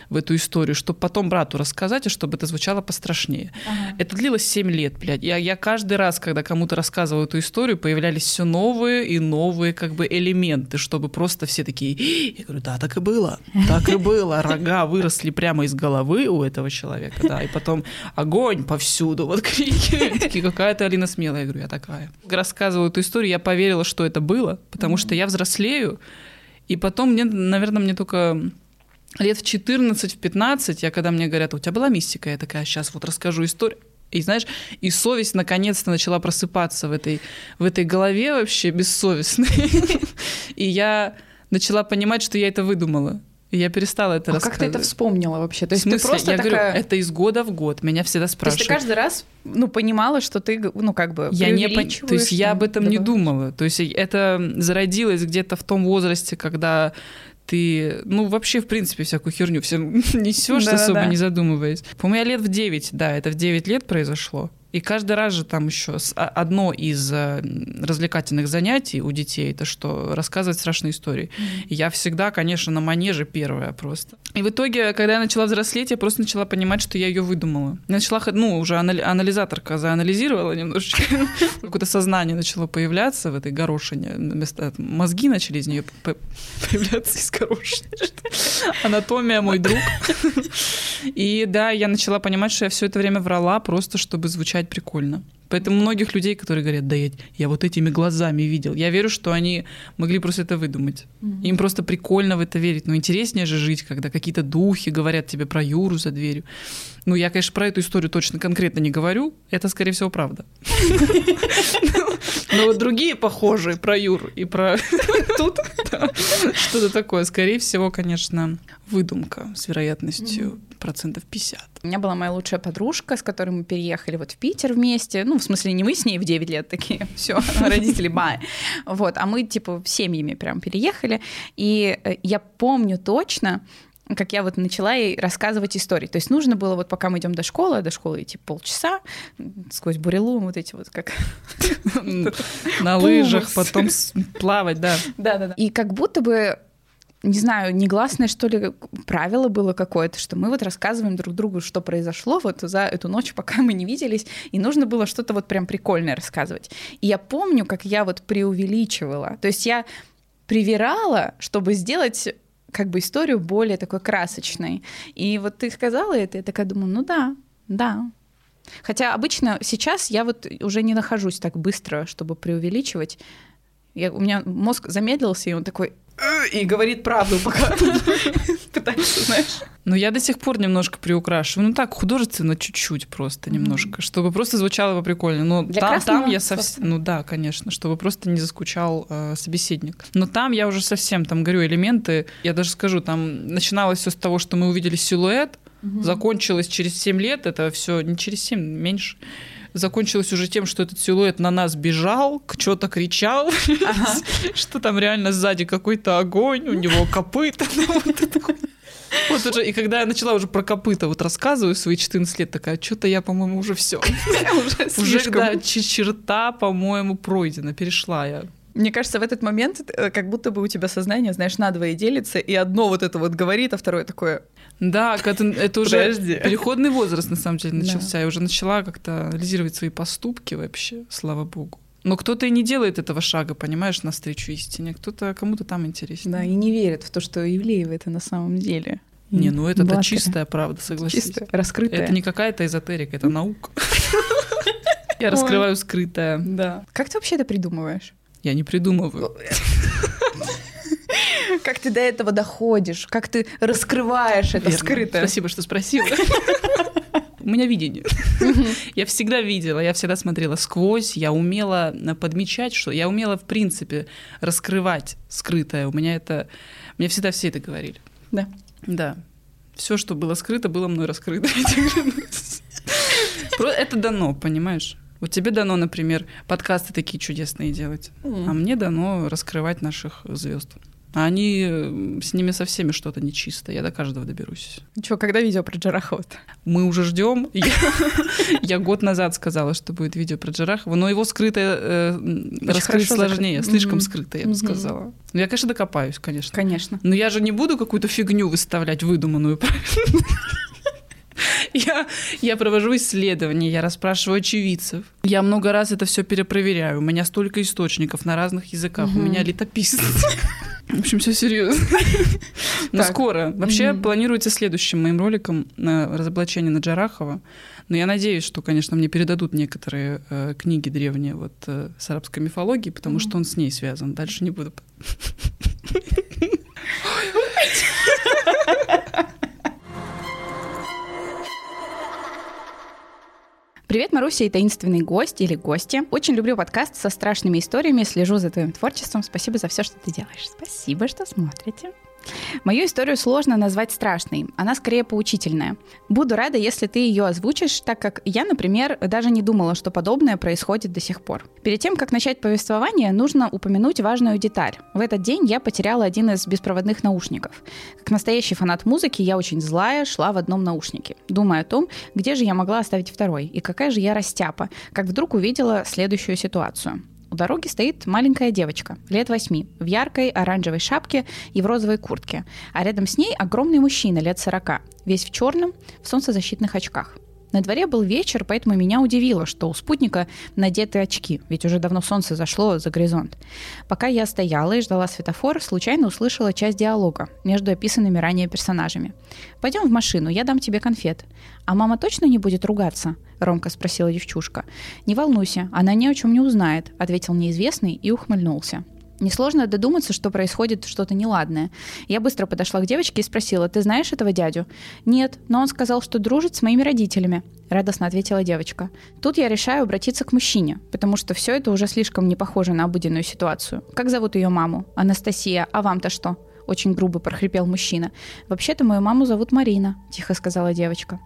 Speaker 2: в эту историю, чтобы потом брату рассказать, и чтобы это звучало пострашнее.
Speaker 1: Ага.
Speaker 2: Это длилось 7 лет, блядь. Я, я каждый раз, когда кому-то рассказывала эту историю, появлялись все новые и новые как бы элементы, чтобы просто все такие... Я говорю, да, так и было, так и было. Рога выросли прямо из головы у этого человека, да, и потом огонь повсюду, вот крики. Такие, какая ты, Алина, смелая. Я говорю, я такая. Рассказывала эту историю, я поверила, что это было, потому что я взрослею, и потом мне, наверное, мне только лет в 14, в 15, я когда мне говорят, у тебя была мистика, я такая, сейчас вот расскажу историю. И знаешь, и совесть наконец-то начала просыпаться в этой, в этой голове вообще бессовестной. (laughs) И я начала понимать, что я это выдумала. И я перестала это
Speaker 1: а как ты это
Speaker 2: рассказывать.
Speaker 1: вспомнила вообще? То есть
Speaker 2: в смысле?
Speaker 1: ты просто
Speaker 2: я
Speaker 1: такая...
Speaker 2: говорю, это из года в год. Меня всегда
Speaker 1: То есть
Speaker 2: спрашивают.
Speaker 1: ты каждый раз, ну, понимала, что ты, ну, как бы
Speaker 2: Я не пон- То есть я об этом не
Speaker 1: добавляешь?
Speaker 2: думала. То есть это зародилось где-то в том возрасте, когда ты, ну, вообще, в принципе, всякую херню всем (laughs) несешь, особо не задумываясь. По-моему, я лет в 9, да, это в 9 лет произошло. И каждый раз же там еще а- одно из э, развлекательных занятий у детей это что рассказывать страшные истории. И я всегда, конечно, на манеже первая просто. И в итоге, когда я начала взрослеть, я просто начала понимать, что я ее выдумала. Я начала, ну, уже анали- анализаторка заанализировала немножечко. (laughs) Какое-то сознание начало появляться в этой горошине. Вместо мозги начали из нее появляться из горошины. Анатомия мой друг. (laughs) И да, я начала понимать, что я все это время врала, просто чтобы звучать прикольно. Поэтому многих людей, которые говорят, да я, я вот этими глазами видел, я верю, что они могли просто это выдумать. Им просто прикольно в это верить. Но интереснее же жить, когда какие-то духи говорят тебе про Юру за дверью. Ну, я, конечно, про эту историю точно конкретно не говорю. Это, скорее всего, правда. (laughs) Но вот другие похожие про Юру и про (laughs) тут что-то такое. Скорее всего, конечно, выдумка с вероятностью процентов 50.
Speaker 1: У меня была моя лучшая подружка, с которой мы переехали вот в Питер вместе. Ну, в смысле, не мы с ней в 9 лет такие, (laughs) все, родители бай. Вот, а мы, типа, семьями прям переехали. И э, я помню точно, как я вот начала ей рассказывать истории. То есть нужно было вот пока мы идем до школы, а до школы идти полчаса, сквозь бурелу, вот эти вот как... (laughs)
Speaker 2: На лыжах, потом плавать, да.
Speaker 1: Да-да-да. И как будто бы не знаю, негласное, что ли, правило было какое-то, что мы вот рассказываем друг другу, что произошло вот за эту ночь, (laughs) пока мы не виделись, и нужно было что-то вот прям прикольное рассказывать. И я помню, как я вот преувеличивала. То есть я привирала, чтобы сделать как бы историю более такой красочной. И вот ты сказала это, я такая думаю, ну да, да. Хотя обычно сейчас я вот уже не нахожусь так быстро, чтобы преувеличивать. Я, у меня мозг замедлился, и он такой и говорит правду, пока (laughs) пытается, знаешь.
Speaker 2: Но я до сих пор немножко приукрашиваю. Ну так, художественно чуть-чуть просто немножко, чтобы просто звучало бы прикольно. Но
Speaker 1: Для
Speaker 2: там, там я совсем... Ну да, конечно, чтобы просто не заскучал э, собеседник. Но там я уже совсем, там, говорю, элементы, я даже скажу, там начиналось все с того, что мы увидели силуэт, закончилось через 7 лет, это все не через 7, меньше. Закончилось уже тем, что этот силуэт на нас бежал, что-то кричал, (laughs) что там реально сзади какой-то огонь, у него копыта. ну, вот уже, и когда я начала уже про копыта вот рассказываю свои 14 лет, такая, что-то я, по-моему, уже все. (laughs)
Speaker 1: Уже
Speaker 2: да, черта, по-моему, пройдена, перешла я.
Speaker 1: Мне кажется, в этот момент э, как будто бы у тебя сознание, знаешь, надвое делится, и одно вот это вот говорит, а второе такое
Speaker 2: Да, это, это уже
Speaker 1: Подожди.
Speaker 2: переходный возраст, на самом деле,
Speaker 1: Да.
Speaker 2: начался. Я уже начала как-то анализировать свои поступки вообще, слава богу. Но кто-то и не делает этого шага, понимаешь, навстречу истине. Кто-то, кому-то там интереснее.
Speaker 1: Да, и не верят в то, что Ивлеева это на самом деле.
Speaker 2: Не, ну это
Speaker 1: Блатка.
Speaker 2: чистая правда, согласись.
Speaker 1: Чистая, раскрытая.
Speaker 2: Это не какая-то эзотерика, это наука. (laughs) Я раскрываю скрытое.
Speaker 1: Да. Как ты вообще это придумываешь?
Speaker 2: Я не придумываю. (laughs) (laughs)
Speaker 1: Как ты до этого доходишь, как ты раскрываешь это
Speaker 2: Верно.
Speaker 1: скрытое.
Speaker 2: Спасибо, что спросила. У меня видение. Я всегда видела, я всегда смотрела сквозь, я умела подмечать, что я умела, в принципе, раскрывать скрытое. У меня это... Мне всегда все это говорили.
Speaker 1: Да.
Speaker 2: Да. Все, что было скрыто, было мной раскрыто. (laughs) Про- Это дано, понимаешь? Вот тебе дано, например, подкасты такие чудесные делать, а мне дано раскрывать наших звезд. А они э, с ними со всеми что-то нечисто. Я до каждого доберусь.
Speaker 1: Что, когда видео про Джарахова?
Speaker 2: Мы уже ждем. (laughs) Я, год назад сказала, что будет видео про Джарахова, но его скрытое э, раскрыть сложнее, слишком
Speaker 1: Мгм.
Speaker 2: скрыто, я бы сказала. Ну, я, конечно, докопаюсь, конечно.
Speaker 1: Конечно.
Speaker 2: Но я же не буду какую-то фигню выставлять, выдуманную, (laughs) правильно? (laughs) Я, я провожу исследования, я расспрашиваю очевидцев. Я много раз это все перепроверяю. У меня столько источников на разных языках. У меня летописцы. (laughs) В общем, все серьезно. Но
Speaker 1: Так.
Speaker 2: скоро. Вообще планируется следующим моим роликом на разоблачение на Джарахова. Но я надеюсь, что, конечно, мне передадут некоторые э, книги древние вот, э, с арабской мифологией, потому что он с ней связан. Дальше не буду.
Speaker 1: Привет, Маруся и таинственный гость или гости. Очень люблю подкаст со страшными историями, слежу за твоим творчеством. Спасибо за все, что ты делаешь. Спасибо, что смотрите. Мою историю сложно назвать страшной, она скорее поучительная. Буду рада, если ты ее озвучишь, так как я, например, даже не думала, что подобное происходит до сих пор. Перед тем, как начать повествование, нужно упомянуть важную деталь. В этот день я потеряла один из беспроводных наушников. Как настоящий фанат музыки, я очень злая, шла в одном наушнике, думая о том, где же я могла оставить второй, и какая же я растяпа, как вдруг увидела следующую ситуацию. У дороги стоит маленькая девочка, лет восьми, в яркой оранжевой шапке и в розовой куртке, а рядом с ней огромный мужчина лет сорока, весь в черном, в солнцезащитных очках. На дворе был вечер, поэтому меня удивило, что у спутника надеты очки, ведь уже давно солнце зашло за горизонт. Пока я стояла и ждала светофор, случайно услышала часть диалога между описанными ранее персонажами. «Пойдем в машину, я дам тебе конфет». «А мама точно не будет ругаться?» — ромко спросила девчушка. «Не волнуйся, она ни о чем не узнает», — ответил неизвестный и ухмыльнулся. Несложно додуматься, что происходит что-то неладное. Я быстро подошла к девочке и спросила, «Ты знаешь этого дядю?» «Нет, но он сказал, что дружит с моими родителями», — радостно ответила девочка. Тут я решаю обратиться к мужчине, потому что все это уже слишком не похоже на обыденную ситуацию. «Как зовут ее маму?» «Анастасия. А вам-то что?» Очень грубо прохрипел мужчина. «Вообще-то мою маму зовут Марина», — тихо сказала девочка.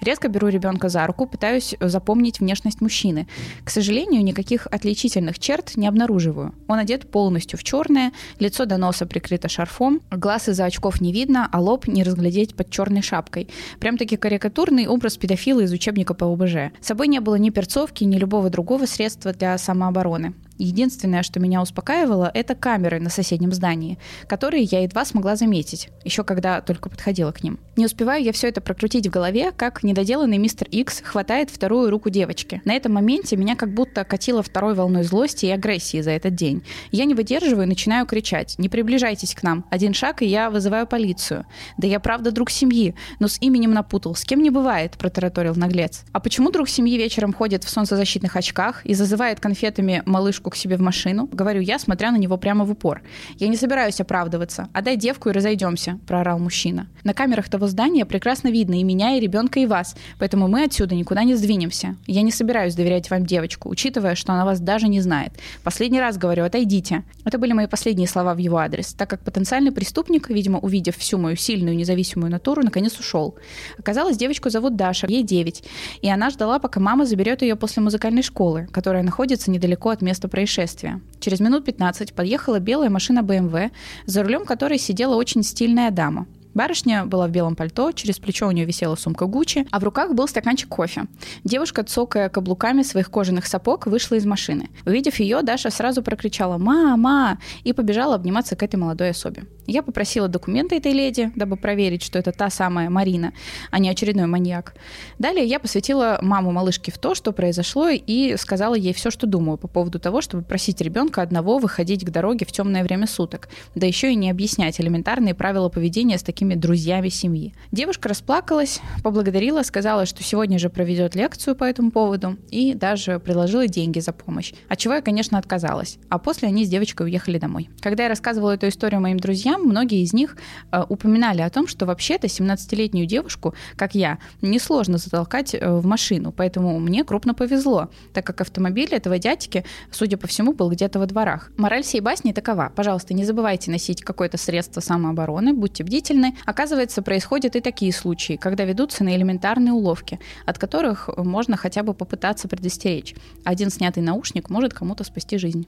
Speaker 1: Резко беру ребенка за руку, пытаюсь запомнить внешность мужчины. К сожалению, никаких отличительных черт не обнаруживаю. Он одет полностью в черное, лицо до носа прикрыто шарфом, глаз из-за очков не видно, а лоб не разглядеть под черной шапкой. Прям-таки карикатурный образ педофила из учебника по ОБЖ. С собой не было ни перцовки, ни любого другого средства для самообороны. Единственное, что меня успокаивало, это камеры на соседнем здании, которые я едва смогла заметить, еще когда только подходила к ним. Не успеваю я все это прокрутить в голове, как недоделанный мистер Икс хватает вторую руку девочки. На этом моменте меня как будто катило второй волной злости и агрессии за этот день. Я не выдерживаю и начинаю кричать. «Не приближайтесь к нам! Один шаг, и я вызываю полицию!» «Да я правда друг семьи, но с именем напутал. С кем не бывает!» – протараторил наглец. «А почему друг семьи вечером ходит в солнцезащитных очках и зазывает конфетами малышку к себе в машину?» Говорю я, смотря на него прямо в упор. «Я не собираюсь оправдываться. Отдай девку и разойдемся», – проорал мужчина. На камерах того здания прекрасно видно и меня, и ребенка, и вас, поэтому мы отсюда никуда не сдвинемся. Я не собираюсь доверять вам девочку, учитывая, что она вас даже не знает. Последний раз говорю, отойдите. Это были мои последние слова в его адрес, так как потенциальный преступник, видимо, увидев всю мою сильную независимую натуру, наконец ушел. Оказалось, девочку зовут Даша, ей 9, и она ждала, пока мама заберет ее после музыкальной школы, которая находится недалеко от места происшествия. Через минут 15 подъехала белая машина BMW, за рулем которой сидела очень стильная дама. Барышня была в белом пальто, через плечо у нее висела сумка Гуччи, а в руках был стаканчик кофе. Девушка, цокая каблуками своих кожаных сапог, вышла из машины. Увидев ее, Даша сразу прокричала «Мама!» и побежала обниматься к этой молодой особе. Я попросила документы этой леди, дабы проверить, что это та самая Марина, а не очередной маньяк. Далее я посвятила маму малышки в то, что произошло, и сказала ей все, что думаю по поводу того, чтобы просить ребенка одного выходить к дороге в темное время суток, да еще и не объяснять элементарные правила поведения с таким такими друзьями семьи. Девушка расплакалась, поблагодарила, сказала, что сегодня же проведет лекцию по этому поводу и даже предложила деньги за помощь. От чего я, конечно, отказалась. А после они с девочкой уехали домой. Когда я рассказывала эту историю моим друзьям, многие из них э, упоминали о том, что вообще-то 17-летнюю девушку, как я, несложно затолкать э, в машину, поэтому мне крупно повезло, так как автомобиль этого дядьки, судя по всему, был где-то во дворах. Мораль всей басни такова. Пожалуйста, не забывайте носить какое-то средство самообороны, будьте бдительны. Оказывается, происходят и такие случаи, когда ведутся на элементарные уловки, от которых можно хотя бы попытаться предостеречь. Один снятый наушник может кому-то спасти жизнь.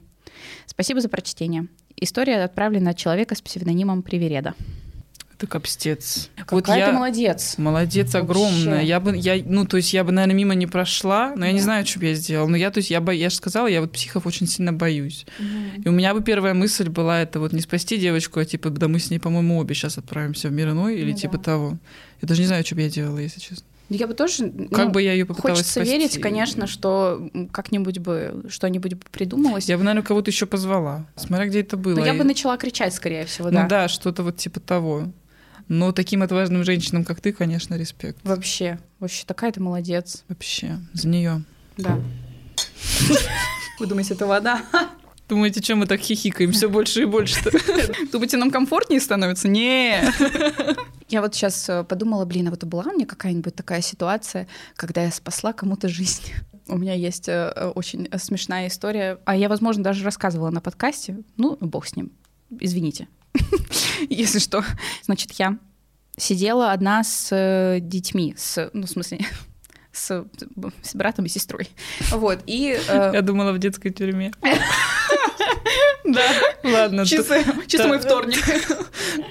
Speaker 1: Спасибо за прочтение. История отправлена от человека с псевдонимом Привереда.
Speaker 2: Это капстец.
Speaker 1: Какая ты молодец.
Speaker 2: Молодец
Speaker 1: Вообще.
Speaker 2: огромная. Я бы, я, ну, то есть я бы, наверное, мимо не прошла, но я не
Speaker 1: Да.
Speaker 2: знаю, что бы я сделала. Но я, то есть я, бо- я же сказала, я вот психов очень сильно боюсь. И у меня бы первая мысль была это вот не спасти девочку, а типа, да мы с ней, по-моему, обе сейчас отправимся в мир иной или
Speaker 1: Ну
Speaker 2: типа
Speaker 1: да.
Speaker 2: того. Я даже не знаю, что бы я делала, если честно.
Speaker 1: Я бы тоже...
Speaker 2: Как
Speaker 1: ну,
Speaker 2: бы я ее попыталась
Speaker 1: Хочется
Speaker 2: спасти.
Speaker 1: верить, конечно, что как-нибудь бы что-нибудь бы придумалось.
Speaker 2: Я бы, наверное, кого-то еще позвала. Смотря где это было.
Speaker 1: Но я
Speaker 2: И-
Speaker 1: бы начала кричать, скорее всего,
Speaker 2: Ну
Speaker 1: да.
Speaker 2: да, что-то вот типа того. Но таким отважным женщинам, как ты, конечно, респект.
Speaker 1: Вообще, вообще такая ты молодец.
Speaker 2: Вообще, за нее.
Speaker 1: Да. (laughs) Вы думаете, это вода?
Speaker 2: Думаете, чем мы так хихикаем все больше и больше? (laughs)
Speaker 1: Думаете, нам комфортнее становится? Нет. (laughs) Я вот сейчас подумала, блин, а вот была у меня какая-нибудь такая ситуация, когда я спасла кому-то жизнь. У меня есть э, э, очень смешная история. А я, возможно, даже рассказывала на подкасте. Ну, бог с ним. Извините. (laughs) Если что. Значит, я сидела одна с э, детьми, с, ну, в смысле, (laughs) с, с братом и сестрой. Вот, и... э,
Speaker 2: Я думала в детской тюрьме. (laughs)
Speaker 1: Да,
Speaker 2: Ладно,
Speaker 1: чисто, чисто мой вторник.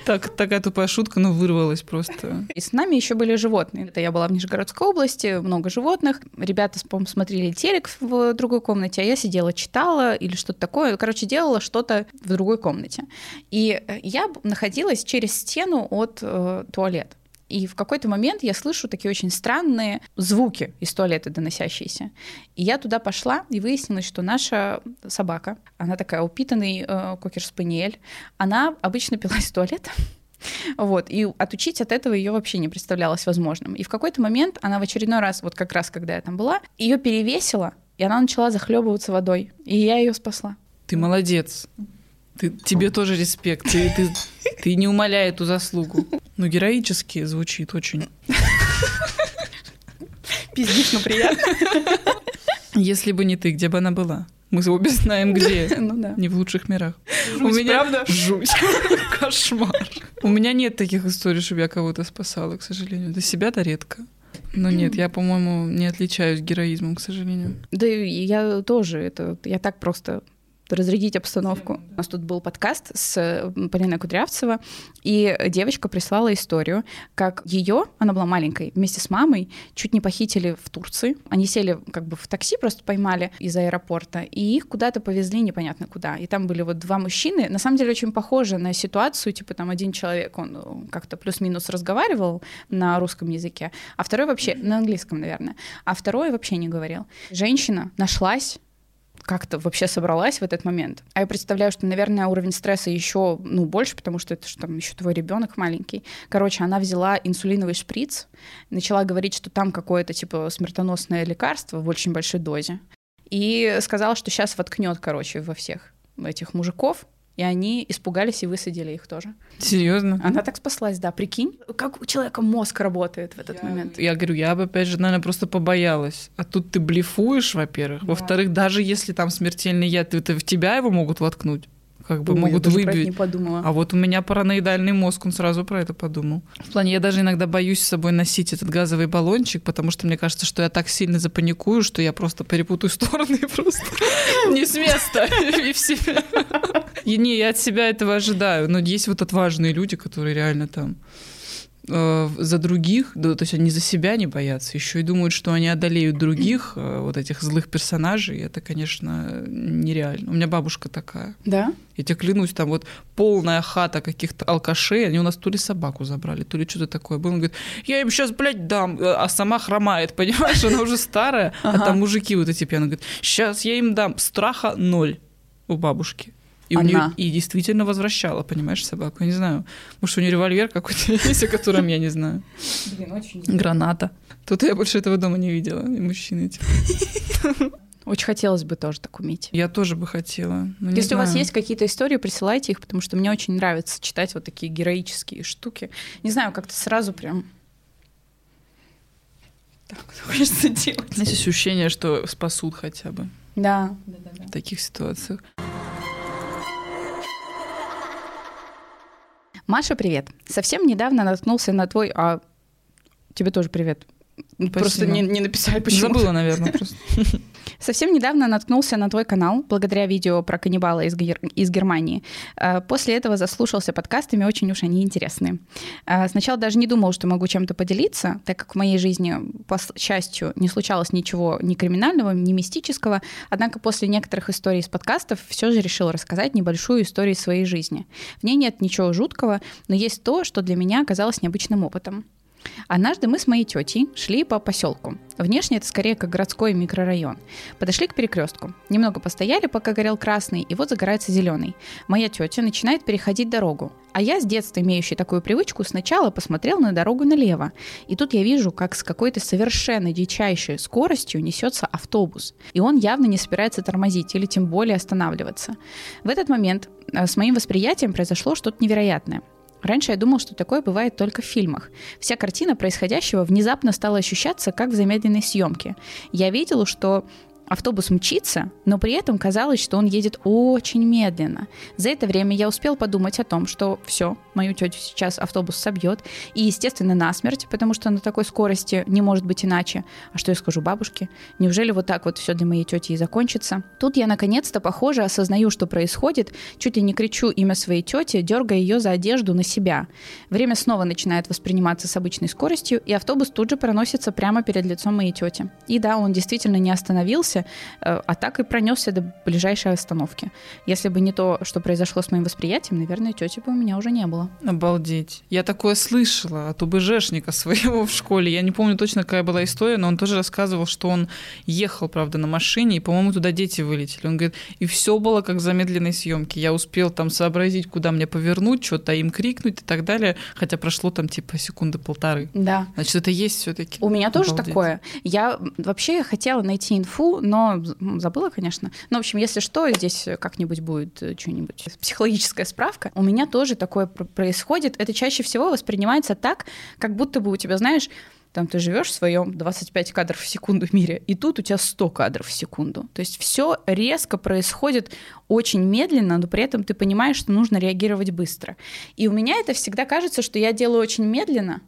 Speaker 2: так, такая тупая шутка, но вырвалась просто.
Speaker 1: И с нами еще были животные. Это я была в Нижегородской области, много животных. Ребята, по-моему, смотрели телек в другой комнате, а я сидела, читала или что-то такое. Короче, делала что-то в другой комнате. И я находилась через стену от э, туалета. И в какой-то момент я слышу такие очень странные звуки из туалета доносящиеся. И я туда пошла, и выяснилось, что наша собака, она такая упитанный э, кокер-спаниель, она обычно пилась в туалет, (laughs) вот, и отучить от этого ее вообще не представлялось возможным. И в какой-то момент она в очередной раз, вот как раз когда я там была, ее перевесила, и она начала захлебываться водой. И я ее спасла.
Speaker 2: Ты молодец. Ты, тебе тоже респект. Ты, ты, ты не умоляй эту заслугу. Ну, героически звучит очень.
Speaker 1: Пиздишь, но приятно.
Speaker 2: Если бы не ты, где бы она была? Мы обе знаем, где. (laughs)
Speaker 1: Ну да.
Speaker 2: Не в лучших мирах.
Speaker 1: Жуть, правда?
Speaker 2: Жуть. (laughs) Кошмар. У меня нет таких историй, чтобы я кого-то спасала, к сожалению. До себя-то редко. Но нет, я, по-моему, не отличаюсь героизмом, к сожалению.
Speaker 1: Да и я тоже. Это, я так просто разрядить обстановку. У нас тут был подкаст с Полиной Кудрявцева, и девочка прислала историю, как ее, она была маленькой, вместе с мамой чуть не похитили в Турции. Они сели как бы в такси, просто поймали из аэропорта, и их куда-то повезли непонятно куда. И там были вот два мужчины, на самом деле очень похожи на ситуацию, типа там один человек, он э, как-то плюс-минус разговаривал на русском языке, а второй вообще, на английском, наверное, а второй вообще не говорил. Женщина нашлась, как-то вообще собралась в этот момент. А я представляю, что, наверное, уровень стресса еще ну, больше, потому что это же там еще твой ребенок маленький. Короче, она взяла инсулиновый шприц, начала говорить, что там какое-то типа смертоносное лекарство в очень большой дозе. И сказала, что сейчас воткнет, короче, во всех этих мужиков. И они испугались и высадили их тоже.
Speaker 2: Серьезно?
Speaker 1: Она так спаслась, да, прикинь. Как у человека мозг работает в этот момент.
Speaker 2: Я говорю, я бы, опять же, наверное, просто побоялась. А тут ты блефуешь, во-первых. Во-вторых, даже если там смертельный яд, это в тебя его могут воткнуть. Как бы
Speaker 1: Ой,
Speaker 2: могут выбить.
Speaker 1: не подумала.
Speaker 2: А вот у меня параноидальный мозг, он сразу про это подумал. В плане, я даже иногда боюсь с собой носить этот газовый баллончик, потому что мне кажется, что я так сильно запаникую, что я просто перепутаю стороны и просто (laughs) не с места (laughs) и в себя. Не, я от себя этого ожидаю. Но есть вот отважные люди, которые реально там э, за других, да, то есть они за себя не боятся, еще и думают, что они одолеют других, э, вот этих злых персонажей. Это, конечно, нереально. У меня бабушка такая.
Speaker 1: Да?
Speaker 2: Я тебе клянусь, там вот полная хата каких-то алкашей, они у нас то ли собаку забрали, то ли что-то такое было. Он говорит, я им сейчас, блядь, дам, а сама хромает, (laughs) понимаешь, она уже старая, а там мужики вот эти пьяные, говорят, сейчас я им дам, страха ноль у бабушки. И, у нее,
Speaker 1: Она.
Speaker 2: и действительно возвращала, понимаешь, собаку. Я не знаю. Может, у нее револьвер какой-то (laughs) есть, о котором я не знаю.
Speaker 1: Блин, очень...
Speaker 2: Граната. Тут я больше этого дома не видела. И мужчины эти. (laughs)
Speaker 1: Очень хотелось бы тоже так уметь.
Speaker 2: Я тоже бы хотела. но не
Speaker 1: Если у вас
Speaker 2: знаю.
Speaker 1: есть какие-то истории, присылайте их, потому что мне очень нравится читать вот такие героические штуки. Не знаю, как-то сразу прям... Так (laughs) хочется делать.
Speaker 2: Есть ощущение, что спасут хотя бы
Speaker 1: Да.
Speaker 2: в таких ситуациях.
Speaker 1: Маша, привет. Совсем недавно наткнулся на твой... А тебе тоже привет. Просто не, не написали почему.
Speaker 2: Забыла, наверное, просто. (laughs)
Speaker 1: Совсем недавно наткнулся на твой канал благодаря видео про каннибала из, Гер- из Германии. Э, После этого заслушался подкастами, очень уж они интересные. Э, Сначала даже не думал, что могу чем-то поделиться, так как в моей жизни, по счастью, не случалось ничего ни криминального, ни мистического. Однако после некоторых историй из подкастов все же решил рассказать небольшую историю своей жизни. В ней нет ничего жуткого, но есть то, что для меня оказалось необычным опытом. Однажды мы с моей тетей шли по поселку. Внешне это скорее как городской микрорайон. Подошли к перекрестку. Немного постояли, пока горел красный, и вот загорается зеленый. Моя тетя начинает переходить дорогу. А я с детства имеющий такую привычку сначала посмотрел на дорогу налево. И тут я вижу, как с какой-то совершенно дичайшей скоростью несется автобус. И он явно не собирается тормозить или тем более останавливаться. В этот момент э, с моим восприятием произошло что-то невероятное. Раньше я думал, что такое бывает только в фильмах. Вся картина происходящего внезапно стала ощущаться как в замедленной съемке. Я видела, что автобус мчится, но при этом казалось, что он едет очень медленно. За это время я успел подумать о том, что все, мою тетю сейчас автобус собьет, и, естественно, насмерть, потому что на такой скорости не может быть иначе. А что я скажу бабушке? Неужели вот так вот все для моей тети и закончится? Тут я наконец-то, похоже, осознаю, что происходит, чуть ли не кричу имя своей тети, дергая ее за одежду на себя. Время снова начинает восприниматься с обычной скоростью, и автобус тут же проносится прямо перед лицом моей тети. И да, он действительно не остановился, э, а так и пронесся до ближайшей остановки. Если бы не то, что произошло с моим восприятием, наверное, тети бы у меня уже не было.
Speaker 2: Обалдеть. Я такое слышала от УБЖшника своего в школе. Я не помню точно, какая была история, но он тоже рассказывал, что он ехал, правда, на машине, и, по-моему, туда дети вылетели. Он говорит, и все было как в замедленной съемке. Я успел там сообразить, куда мне повернуть, что-то им крикнуть и так далее, хотя прошло там типа секунды полторы.
Speaker 1: Да.
Speaker 2: Значит, это есть все-таки.
Speaker 1: У меня тоже
Speaker 2: Обалдеть.
Speaker 1: такое. Я вообще хотела найти инфу, но забыла, конечно. Ну, в общем, если что, здесь как-нибудь будет э, что-нибудь. Психологическая справка. У меня тоже такое пр- происходит. Это чаще всего воспринимается так, как будто бы у тебя, знаешь, там ты живешь в своем 25 кадров в секунду в мире, и тут у тебя 100 кадров в секунду. То есть все резко происходит очень медленно, но при этом ты понимаешь, что нужно реагировать быстро. И у меня это всегда кажется, что я делаю очень медленно,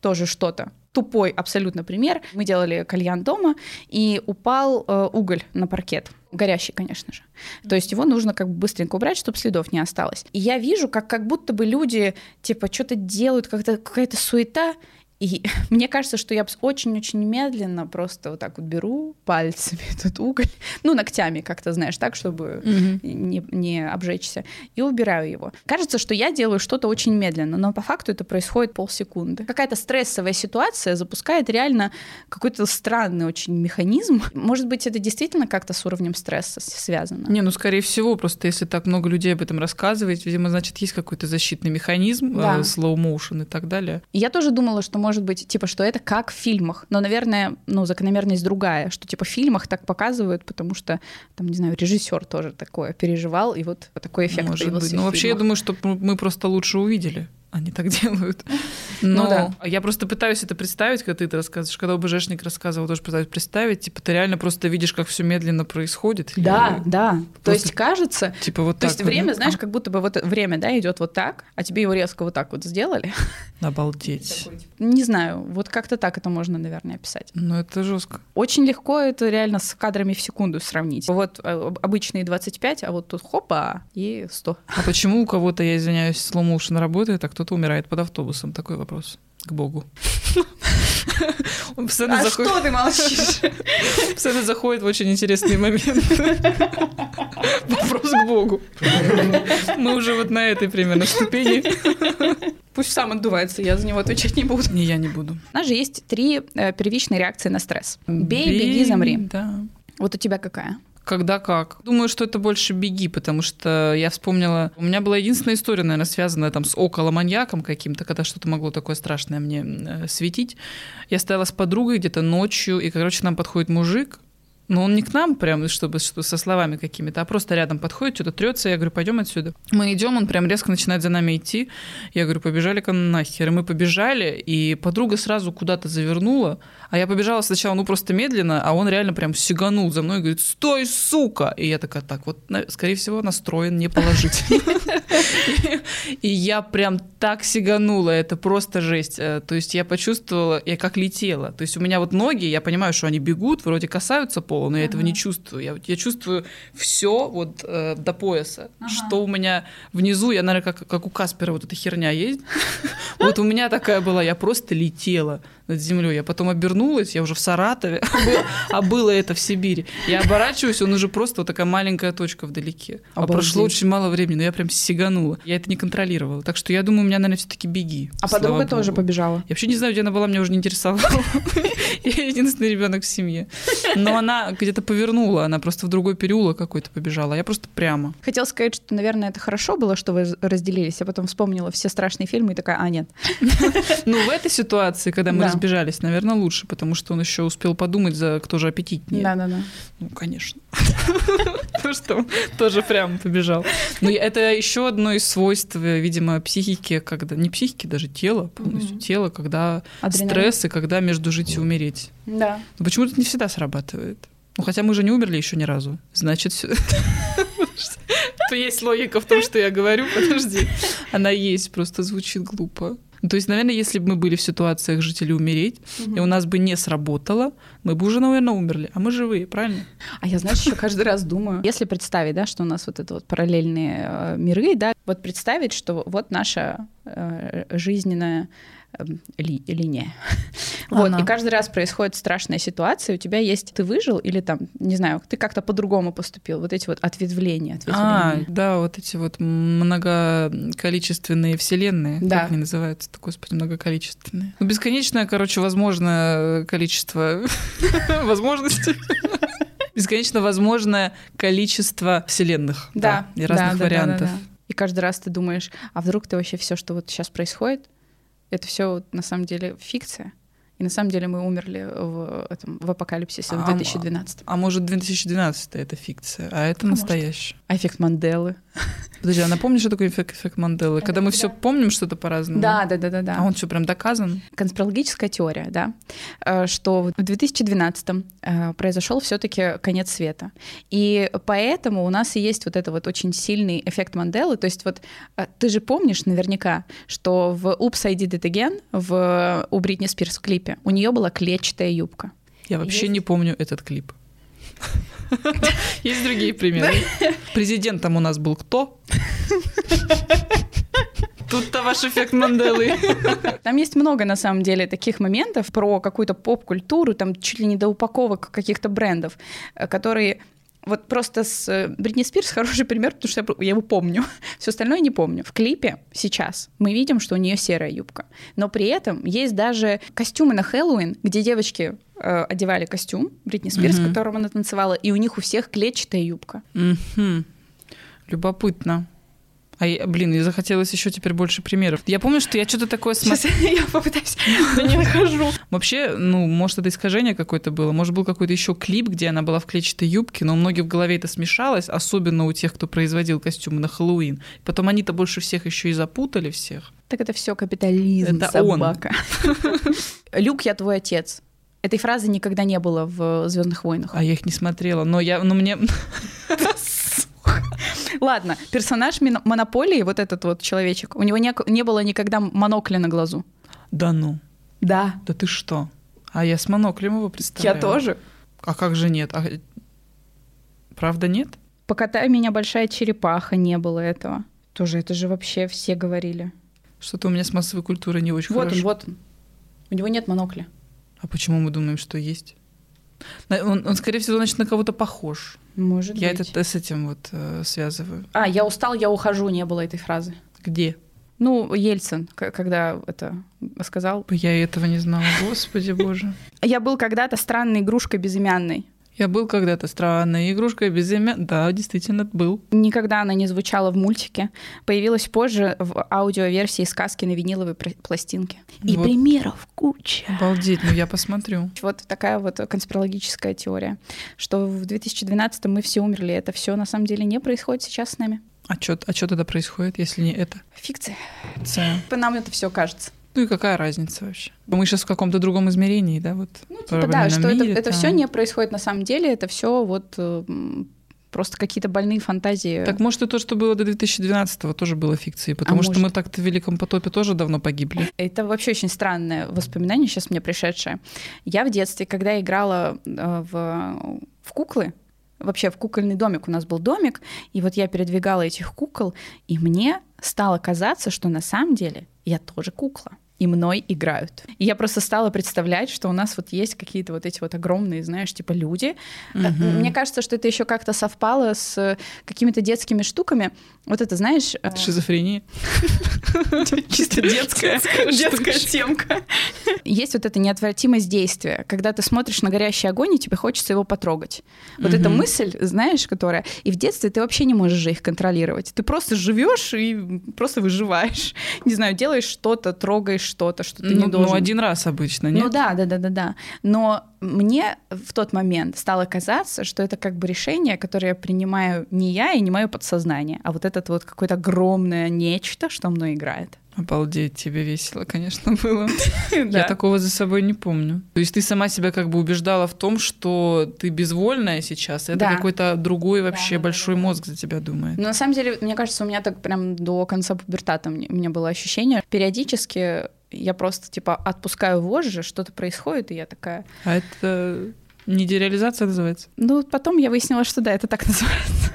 Speaker 1: тоже что-то. Тупой абсолютно пример. Мы делали кальян дома, и упал э, уголь на паркет. Горящий, конечно же. То есть его нужно как бы быстренько убрать, чтобы следов не осталось. И я вижу, как, как будто бы люди типа что-то делают, как-то какая-то суета, и (laughs) мне кажется, что я очень-очень медленно просто вот так вот беру пальцами (laughs) этот уголь, ну, ногтями как-то, знаешь, так, чтобы не, не обжечься, и убираю его. Кажется, что я делаю что-то очень медленно, но по факту это происходит полсекунды. Какая-то стрессовая ситуация запускает реально какой-то странный очень механизм. Может быть, это действительно как-то с уровнем стресса связано?
Speaker 2: Не, ну, скорее всего, просто если так много людей об этом рассказывает, видимо, значит, есть какой-то защитный механизм,
Speaker 1: Да.
Speaker 2: э, slow motion и так далее.
Speaker 1: Я тоже думала, что может быть, типа, что это как в фильмах. Но, наверное, ну, закономерность другая, что типа в фильмах так показывают, потому что, там, не знаю, режиссер тоже такое переживал, и вот такой эффект
Speaker 2: Может
Speaker 1: появился
Speaker 2: быть. Ну, вообще, я думаю, что мы просто лучше увидели. Они так (laughs) делают. Но
Speaker 1: Ну да.
Speaker 2: я просто пытаюсь это представить, когда ты это рассказываешь. Когда ОБЖшник рассказывал, тоже пытаюсь представить. Типа, ты реально просто видишь, как все медленно происходит.
Speaker 1: Да,
Speaker 2: Или,
Speaker 1: да. То
Speaker 2: Просто-
Speaker 1: есть кажется,
Speaker 2: Типа вот
Speaker 1: то
Speaker 2: так.
Speaker 1: есть
Speaker 2: вот,
Speaker 1: время,
Speaker 2: ну,
Speaker 1: знаешь, как будто бы вот время, да, идет вот так, а тебе его резко вот так вот сделали. (laughs)
Speaker 2: Обалдеть.
Speaker 1: Не знаю, вот как-то так это можно, наверное, описать.
Speaker 2: Ну, это жестко.
Speaker 1: Очень легко это реально с кадрами в секунду сравнить. Вот э, обычные 25, а вот тут хопа и 100.
Speaker 2: А почему у кого-то, я извиняюсь, motion работает, а кто-то умирает под автобусом? Такой вопрос к Богу. (laughs) Он постоянно
Speaker 1: А
Speaker 2: заходит-
Speaker 1: что ты молчишь? (laughs)
Speaker 2: постоянно заходит в очень интересные моменты. (laughs) Вопрос к Богу. Мы уже вот на этой примерно ступени.
Speaker 1: Пусть сам отдувается, я за него отвечать не буду.
Speaker 2: Не, я не буду.
Speaker 1: У нас же есть три э, первичные реакции на стресс. Бей, беги, замри.
Speaker 2: Да.
Speaker 1: Вот у тебя какая?
Speaker 2: Когда как. Думаю, что это больше беги, потому что я вспомнила... У меня была единственная история, наверное, связанная там с около маньяком каким-то, когда что-то могло такое страшное мне э, светить. Я стояла с подругой где-то ночью, и, короче, нам подходит мужик, но он не к нам прям, чтобы что, со словами какими-то, а просто рядом подходит, что-то трется. Я говорю, пойдем отсюда. Мы идем, он прям резко начинает за нами идти. Я говорю, побежали-ка нахер. И мы побежали, и подруга сразу куда-то завернула, а я побежала сначала, ну, просто медленно, а он реально прям сиганул за мной и говорит, стой, сука! И я такая, так, вот, скорее всего, настроен не положительно. И я прям так сиганула, это просто жесть. Э, То есть я почувствовала, я как летела. То есть у меня вот ноги, я понимаю, что они бегут, вроде касаются пола, но я этого не чувствую. Я, я чувствую все вот э, до пояса. Что у меня внизу, я, наверное, как, как у Каспера вот эта херня есть. (laughs) Вот у меня такая была, я просто летела над землей. Я потом обернулась, я уже в Саратове, (laughs) а было- а было это в Сибири. Я оборачиваюсь, он уже просто вот такая маленькая точка вдалеке. А прошло очень мало времени, но я прям сиганула. Я это не контролировала. Так что я думаю, у меня, наверное, все-таки беги.
Speaker 1: А подруга тоже побежала.
Speaker 2: Я вообще не знаю, где она была, меня уже не интересовало. (laughs) Я единственный ребенок в семье. Но она где-то повернула, она просто в другой переулок какой-то побежала. Я просто прямо.
Speaker 1: Хотела сказать, что, наверное, это хорошо было, что вы разделились, а потом вспомнила все страшные фильмы и такая, а, нет. (laughs)
Speaker 2: Ну, в этой ситуации, когда мы. Разбежались, наверное, лучше, потому что он еще успел подумать, за кто же аппетитнее.
Speaker 1: Да-да-да.
Speaker 2: Ну, конечно. Потому (laughs) что тоже прямо побежал. Но я- это еще одно из свойств, видимо, психики, когда... Не психики, даже тела, полностью тело, когда стресс и когда между жить и умереть.
Speaker 1: Да.
Speaker 2: Но почему-то не всегда срабатывает. Ну, хотя мы же не умерли еще ни разу. Значит, все... (laughs) То есть логика в том, что я говорю, подожди. Она есть, просто звучит глупо. То есть, наверное, если бы мы были в ситуациях или умереть, и у нас бы не сработало, мы бы уже, наверное, умерли. А мы живые, правильно?
Speaker 1: А я, знаешь, еще каждый раз думаю, если представить, да, что у нас вот это вот параллельные э, миры, да, вот представить, что вот наша э, жизненная эм, ли- линия. (laughs) Вот,
Speaker 2: Она.
Speaker 1: и каждый раз происходит страшная ситуация, у тебя есть, ты выжил или там, не знаю, ты как-то по-другому поступил, вот эти вот ответвления,
Speaker 2: А,
Speaker 1: ответвления.
Speaker 2: да, вот эти вот многоколичественные вселенные,
Speaker 1: Да.
Speaker 2: как они называются, господи, многоколичественные. Ну, бесконечное, короче, возможное количество (laughs) (laughs) возможностей. (laughs) Бесконечно возможное количество вселенных.
Speaker 1: Да,
Speaker 2: и разных
Speaker 1: да, да, да,
Speaker 2: вариантов.
Speaker 1: да, да. И каждый раз ты думаешь, а вдруг ты вообще все, что вот сейчас происходит, это все на самом деле фикция. И на самом деле мы умерли в, этом, в апокалипсисе в
Speaker 2: А,
Speaker 1: 2012.
Speaker 2: А может, 2012 это фикция, а это
Speaker 1: может.
Speaker 2: настоящее.
Speaker 1: А эффект Манделы.
Speaker 2: Подожди, а напомни, что такое эффект, эффект Манделы? Когда мы
Speaker 1: да.
Speaker 2: все помним что-то по-разному.
Speaker 1: Да, да, да, да, да.
Speaker 2: А он что, прям доказан?
Speaker 1: Конспирологическая теория, да, э, что в 2012 э, произошел все-таки конец света. И поэтому у нас и есть вот это вот очень сильный эффект Манделы. То есть вот э, ты же помнишь наверняка, что в Oops, I Did It Again в, у Бритни Спирс в клипе у нее была клетчатая юбка.
Speaker 2: Я вообще
Speaker 1: Есть?
Speaker 2: не помню этот клип. (laughs) Есть другие примеры. Президентом у нас был кто? Тут-то ваш эффект Манделы.
Speaker 1: Там есть много, на самом деле, таких моментов про какую-то поп-культуру, там чуть ли не до упаковок каких-то брендов, э, которые вот просто с э, Бритни Спирс хороший пример, потому что я, его помню. (laughs) Все остальное не помню. В клипе сейчас мы видим, что у нее серая юбка. Но при этом есть даже костюмы на Хэллоуин, где девочки э, одевали костюм Бритни Спирс, в
Speaker 2: Мгм.
Speaker 1: котором она танцевала, и у них у всех клетчатая юбка.
Speaker 2: Мгм. Любопытно. А я, блин, мне захотелось еще теперь больше примеров. Я помню, что я что-то такое смотрела.
Speaker 1: Сейчас (laughs) я попытаюсь, но не нахожу.
Speaker 2: Вообще, ну, может, это искажение какое-то было. Может, был какой-то еще клип, где она была в клетчатой юбке, но у многих в голове это смешалось, особенно у тех, кто производил костюмы на Хэллоуин. Потом они-то больше всех еще и запутали всех.
Speaker 1: Так это все капитализм,
Speaker 2: Это он.
Speaker 1: собака. (laughs) Люк, я твой отец. Этой фразы никогда не было в Звездных войнах.
Speaker 2: А я их не смотрела. Но я, но мне...
Speaker 1: Ладно, персонаж Монополии, вот этот вот человечек, у него не, не было никогда монокля на глазу.
Speaker 2: Да ну,
Speaker 1: Да.
Speaker 2: да ты что? А я с моноклем его представляю.
Speaker 1: Я тоже.
Speaker 2: А как же нет? А... Правда нет?
Speaker 1: Покатай меня, большая черепаха, не было этого. Тоже это же вообще все говорили.
Speaker 2: Что-то у меня с массовой культурой не очень
Speaker 1: вот
Speaker 2: хорошо.
Speaker 1: он, вот он. У него нет монокля.
Speaker 2: А почему мы думаем, что есть? Он, он, скорее всего, значит, на кого-то похож.
Speaker 1: Может
Speaker 2: Я
Speaker 1: быть.
Speaker 2: это с этим вот э, связываю.
Speaker 1: А, я устал, я ухожу, не было этой фразы.
Speaker 2: Где?
Speaker 1: Ну, Ельцин, когда это сказал.
Speaker 2: Я этого не знала. Господи боже. (laughs)
Speaker 1: Я был когда-то странной игрушкой безымянной.
Speaker 2: Я был когда-то странной игрушкой без имя. Да, действительно, был.
Speaker 1: Никогда она не звучала в мультике. Появилась позже в аудиоверсии сказки на виниловой пластинке. И
Speaker 2: Вот.
Speaker 1: примеров куча.
Speaker 2: Обалдеть, ну я посмотрю. (laughs)
Speaker 1: Вот такая вот конспирологическая теория, что в 2012 мы все умерли. Это все на самом деле не происходит сейчас с нами.
Speaker 2: А что а чё тогда происходит, если не это?
Speaker 1: Фикция.
Speaker 2: Ц.
Speaker 1: Нам это все кажется.
Speaker 2: Ну и какая разница вообще? Мы сейчас в каком-то другом измерении, да, вот?
Speaker 1: Ну, типа, да, что это,
Speaker 2: мире,
Speaker 1: это
Speaker 2: там.
Speaker 1: все не происходит на самом деле, это все вот э, просто какие-то больные фантазии.
Speaker 2: Так может и то, что было до 2012-го, тоже было фикцией, потому что
Speaker 1: может.
Speaker 2: мы так-то в Великом потопе тоже давно погибли.
Speaker 1: Это вообще очень странное воспоминание сейчас мне пришедшее. Я в детстве, когда играла э, в, в куклы, вообще в кукольный домик у нас был домик, и вот я передвигала этих кукол, и мне стало казаться, что на самом деле я тоже кукла. И мной играют. И я просто стала представлять, что у нас вот есть какие-то вот эти вот огромные, знаешь, типа люди. Э, Мне кажется, что это еще как-то совпало с какими-то детскими штуками. Вот это, знаешь... э,
Speaker 2: Шизофрения. (laughs)
Speaker 1: Чисто детская, детская темка. Есть вот эта неотвратимость действия, когда ты смотришь на горящий огонь, и тебе хочется его потрогать. Вот эта мысль, знаешь, которая... И в детстве ты вообще не можешь же их контролировать. Ты просто живешь и просто выживаешь. Не знаю, делаешь что-то, трогаешь что-то, что ты
Speaker 2: Ну,
Speaker 1: не должен.
Speaker 2: ну, один раз обычно, нет?
Speaker 1: Ну да, да, да, да, да. Но мне в тот момент стало казаться, что это как бы решение, которое я принимаю не я и не мое подсознание, а вот этот вот какое-то огромное нечто, что мной играет.
Speaker 2: Обалдеть, тебе весело, конечно, (laughs) было. (laughs) Я такого за собой не помню. То есть ты сама себя как бы убеждала в том, что ты безвольная сейчас, это какой-то другой вообще большой мозг за тебя думает.
Speaker 1: Но на самом деле, мне кажется, у меня так прям до конца пубертата у меня было ощущение. Периодически я просто типа отпускаю вожжи, что-то происходит, и я такая...
Speaker 2: А это не дереализация называется?
Speaker 1: Ну, потом я выяснила, что да, это так (laughs) называется.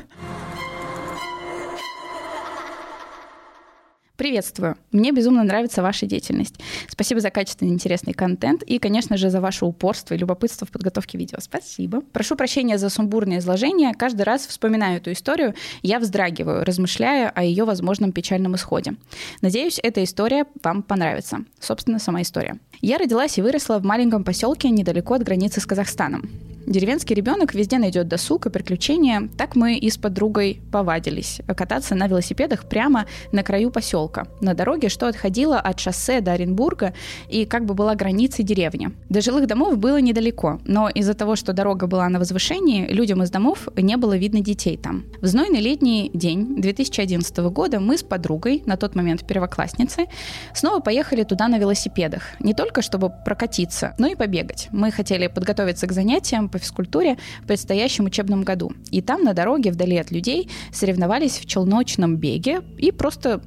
Speaker 1: Приветствую. Мне безумно нравится ваша деятельность. Спасибо за качественный интересный контент и, конечно же, за ваше упорство и любопытство в подготовке видео. Спасибо. Прошу прощения за сумбурное изложение. Каждый раз вспоминаю эту историю, я вздрагиваю, размышляя о ее возможном печальном исходе. Надеюсь, эта история вам понравится. Собственно, сама история. Я родилась и выросла в маленьком поселке недалеко от границы с Казахстаном. Деревенский ребенок везде найдет досуг и приключения. Так мы и с подругой повадились кататься на велосипедах прямо на краю поселка, на дороге, что отходила от шоссе до Оренбурга и как бы была границей деревни. До жилых домов было недалеко, но из-за того, что дорога была на возвышении, людям из домов не было видно детей там. В знойный летний день 2011 года мы с подругой, на тот момент первоклассницей, снова поехали туда на велосипедах. Не только чтобы прокатиться, но и побегать. Мы хотели подготовиться к занятиям по физкультуре в предстоящем учебном году. И там на дороге, вдали от людей, соревновались в челночном беге и просто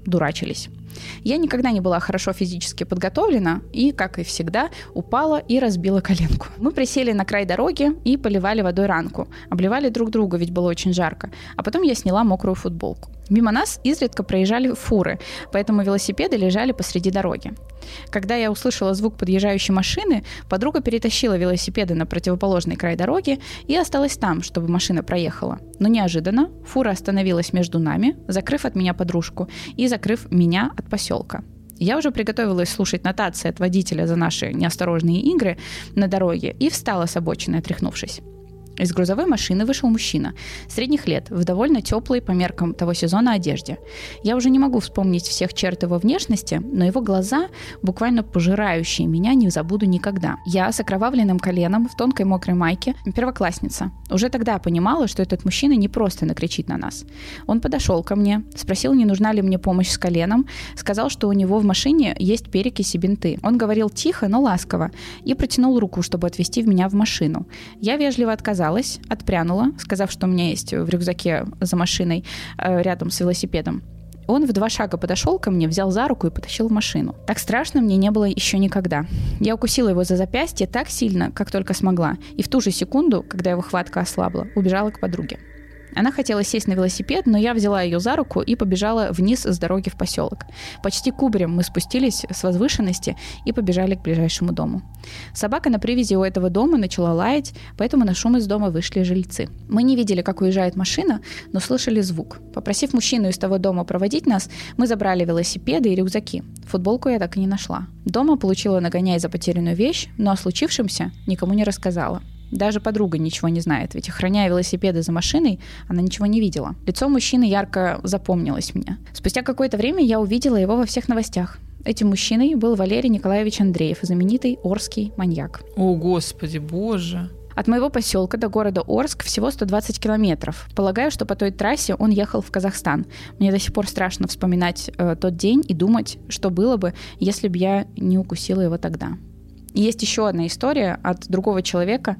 Speaker 1: дурачились. Я никогда не была хорошо физически подготовлена и, как и всегда, упала и разбила коленку. Мы присели на край дороги и поливали водой ранку. Обливали друг друга, ведь было очень жарко. А потом я сняла мокрую футболку. Мимо нас изредка проезжали фуры, поэтому велосипеды лежали посреди дороги. Когда я услышала звук подъезжающей машины, подруга перетащила велосипеды на противоположный край дороги и осталась там, чтобы машина проехала. Но неожиданно фура остановилась между нами, закрыв от меня подружку и закрыв меня от поселка. Я уже приготовилась слушать нотации от водителя за наши неосторожные игры на дороге и встала с обочины, отряхнувшись. Из грузовой машины вышел мужчина, средних лет, в довольно теплой по меркам того сезона одежде. Я уже не могу вспомнить всех черт его внешности, но его глаза, буквально пожирающие меня, не забуду никогда. Я с окровавленным коленом в тонкой мокрой майке, первоклассница. Уже тогда понимала, что этот мужчина не просто накричит на нас. Он подошел ко мне, спросил, не нужна ли мне помощь с коленом, сказал, что у него в машине есть перекись и бинты. Он говорил тихо, но ласково, и протянул руку, чтобы отвезти меня в машину. Я вежливо отказалась, отпрянула, сказав, что у меня есть в рюкзаке за машиной э, рядом с велосипедом. Он в два шага подошел ко мне, взял за руку и потащил в машину. Так страшно мне не было еще никогда. Я укусила его за запястье так сильно, как только смогла, и в ту же секунду, когда его хватка ослабла, убежала к подруге. Она хотела сесть на велосипед, но я взяла ее за руку и побежала вниз с дороги в поселок. Почти кубарем мы спустились с возвышенности и побежали к ближайшему дому. Собака на привязи у этого дома начала лаять, поэтому на шум из дома вышли жильцы. Мы не видели, как уезжает машина, но слышали звук. Попросив мужчину из того дома проводить нас, мы забрали велосипеды и рюкзаки. Футболку я так и не нашла. Дома получила нагоняй за потерянную вещь, но о случившемся никому не рассказала. Даже подруга ничего не знает, ведь охраняя велосипеды за машиной, она ничего не видела. Лицо мужчины ярко запомнилось мне. Спустя какое-то время я увидела его во всех новостях. Этим мужчиной был Валерий Николаевич Андреев, знаменитый Орский маньяк.
Speaker 2: О, господи, боже.
Speaker 1: От моего поселка до города Орск всего 120 километров. Полагаю, что по той трассе он ехал в Казахстан. Мне до сих пор страшно вспоминать э, тот день и думать, что было бы, если бы я не укусила его тогда. Есть еще одна история от другого человека,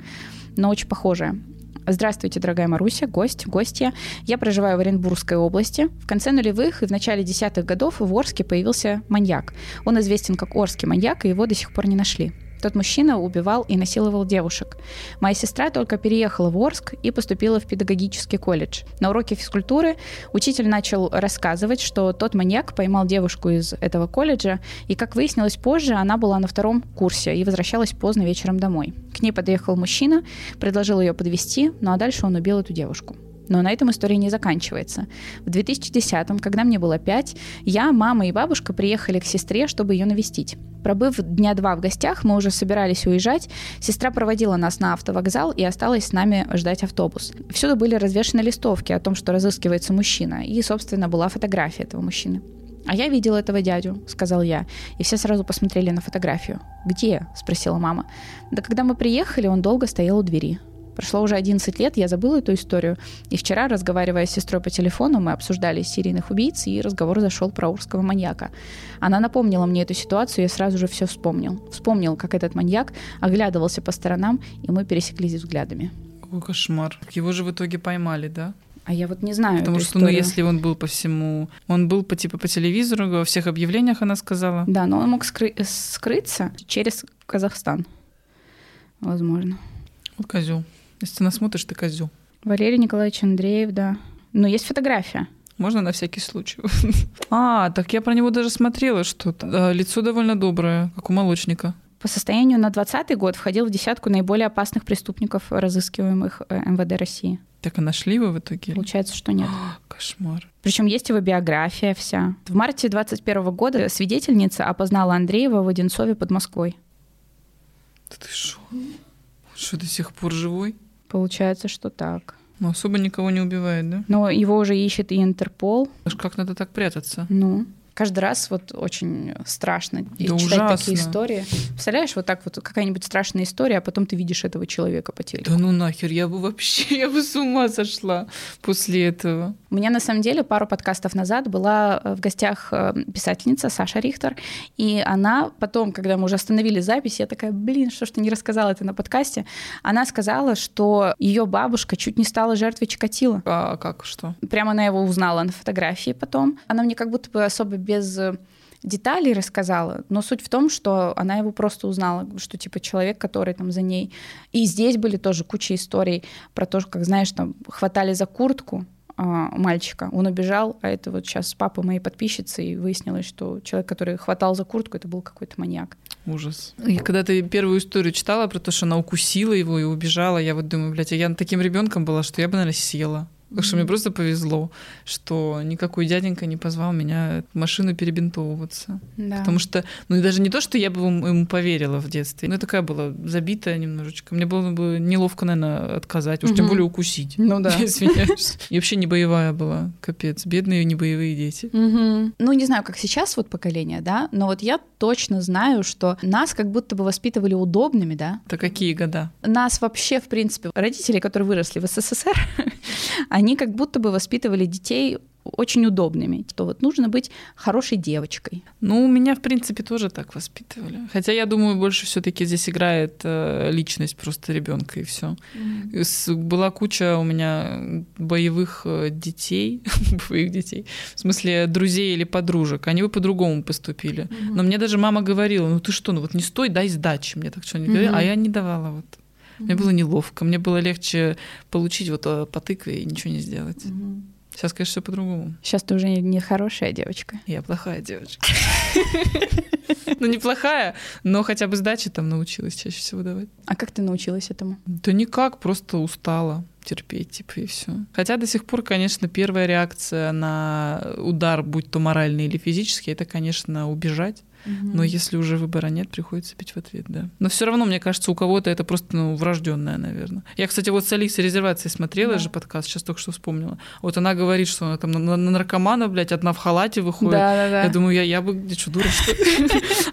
Speaker 1: но очень похожая. Здравствуйте, дорогая Маруся, гость, гостья. Я проживаю в Оренбургской области. В конце нулевых и в начале десятых годов в Орске появился маньяк. Он известен как Орский маньяк, и его до сих пор не нашли. Тот мужчина убивал и насиловал девушек. Моя сестра только переехала в Орск и поступила в педагогический колледж. На уроке физкультуры учитель начал рассказывать, что тот маньяк поймал девушку из этого колледжа, и, как выяснилось позже, она была на втором курсе и возвращалась поздно вечером домой. К ней подъехал мужчина, предложил ее подвести, ну а дальше он убил эту девушку. Но на этом история не заканчивается. В 2010-м, когда мне было 5, я, мама и бабушка приехали к сестре, чтобы ее навестить. Пробыв дня два в гостях, мы уже собирались уезжать. Сестра проводила нас на автовокзал и осталась с нами ждать автобус. Всюду были развешаны листовки о том, что разыскивается мужчина. И, собственно, была фотография этого мужчины. «А я видела этого дядю», — сказал я. И все сразу посмотрели на фотографию. «Где?» — спросила мама. «Да когда мы приехали, он долго стоял у двери». Прошло уже 11 лет, я забыла эту историю. И вчера, разговаривая с сестрой по телефону, мы обсуждали серийных убийц, и разговор зашел про урского маньяка. Она напомнила мне эту ситуацию, и я сразу же все вспомнил. Вспомнил, как этот маньяк оглядывался по сторонам, и мы пересеклись взглядами.
Speaker 2: Какой кошмар. Его же в итоге поймали, да?
Speaker 1: А я вот не знаю.
Speaker 2: Потому что,
Speaker 1: историю.
Speaker 2: ну, если он был по всему, он был по типа по телевизору, во всех объявлениях она сказала.
Speaker 1: Да, но он мог скры- скрыться через Казахстан, возможно.
Speaker 2: Вот козел. Если ты нас смотришь, ты козел.
Speaker 1: Валерий Николаевич Андреев, да. Но есть фотография.
Speaker 2: Можно на всякий случай. (laughs) А, так я про него даже смотрела что-то. Да, лицо довольно доброе, как у молочника.
Speaker 1: По состоянию на 2020 год входил в десятку наиболее опасных преступников, разыскиваемых э, МВД России.
Speaker 2: Так и нашли его в итоге?
Speaker 1: Получается, что нет. (gasps)
Speaker 2: Кошмар.
Speaker 1: Причем есть его биография вся. В марте 21 года свидетельница опознала Андреева в Одинцове под Москвой.
Speaker 2: Да ты что? Что, до сих пор живой?
Speaker 1: Получается, что так.
Speaker 2: Ну, особо никого не убивает, да?
Speaker 1: Но его уже ищет и Интерпол.
Speaker 2: Аж как надо так прятаться?
Speaker 1: Ну, каждый раз вот очень страшно
Speaker 2: Да
Speaker 1: читать
Speaker 2: ужасно.
Speaker 1: такие истории. Представляешь, вот так вот какая-нибудь страшная история, а потом ты видишь этого человека по телеку.
Speaker 2: Да ну нахер, я бы вообще, (laughs) я бы с ума сошла после этого.
Speaker 1: У меня на самом деле пару подкастов назад была э, в гостях э, писательница Саша Рихтер, и она потом, когда мы уже остановили запись, я такая, блин, что ж ты не рассказала это на подкасте, она сказала, что ее бабушка чуть не стала жертвой Чикатила.
Speaker 2: А как, что?
Speaker 1: Прямо она его узнала на фотографии потом. Она мне как будто бы особо без э, деталей рассказала, но суть в том, что она его просто узнала, что типа человек, который там за ней. И здесь были тоже куча историй про то, как, знаешь, там хватали за куртку а, мальчика, он убежал, а это вот сейчас папа моей подписчицы, и выяснилось, что человек, который хватал за куртку, это был какой-то маньяк.
Speaker 2: Ужас. И когда ты первую историю читала про то, что она укусила его и убежала, я вот думаю, блядь, а я таким ребенком была, что я бы, наверное, села. Так что мне просто повезло, что никакой дяденька не позвал меня в машину перебинтовываться.
Speaker 1: Да.
Speaker 2: Потому что, ну и даже не то, что я бы ему поверила в детстве, но я такая была забитая немножечко. Мне было бы неловко, наверное, отказать, уж тем
Speaker 1: Мгм.
Speaker 2: более укусить.
Speaker 1: Ну да. (laughs)
Speaker 2: Извиняюсь. И вообще не боевая была, капец. Бедные не боевые дети.
Speaker 1: Мгм. Ну, не знаю, как сейчас вот поколение, да, но вот я точно знаю, что нас как будто бы воспитывали удобными, да.
Speaker 2: Это какие года?
Speaker 1: Нас вообще, в принципе, родители, которые выросли в СССР, (laughs) они как будто бы воспитывали детей очень удобными, что вот нужно быть хорошей девочкой.
Speaker 2: Ну, меня, в принципе, тоже так воспитывали. Хотя я думаю, больше все-таки здесь играет э, личность просто ребенка и все. Была куча у меня боевых э, детей, (laughs) боевых детей, в смысле друзей или подружек. Они бы по-другому поступили. Но мне даже мама говорила: ну ты что, ну вот не стой, дай сдачи. Мне так что не говорили, а я не давала вот. Мне было неловко, мне было легче получить вот э, по тыкве и ничего не сделать. Сейчас, конечно, все по-другому.
Speaker 1: Сейчас ты уже не хорошая девочка.
Speaker 2: Я плохая девочка. Ну, неплохая, но хотя бы сдачи там научилась чаще всего давать.
Speaker 1: А как ты научилась этому?
Speaker 2: Да никак, просто устала терпеть, типа, и все. Хотя до сих пор, конечно, первая реакция на удар, будь то моральный или физический, это, конечно, убежать. Но если уже выбора нет, приходится пить в ответ, да. Но все равно, мне кажется, у кого-то это просто ну, врожденное, наверное. Я, кстати, вот с Алисой резервацией смотрела
Speaker 1: Да.
Speaker 2: же подкаст, сейчас только что вспомнила. Вот она говорит, что она там на, на- на наркомана, блядь, одна в халате выходит.
Speaker 1: Да-да-да.
Speaker 2: Я думаю, я, я бы, я что, дура, что?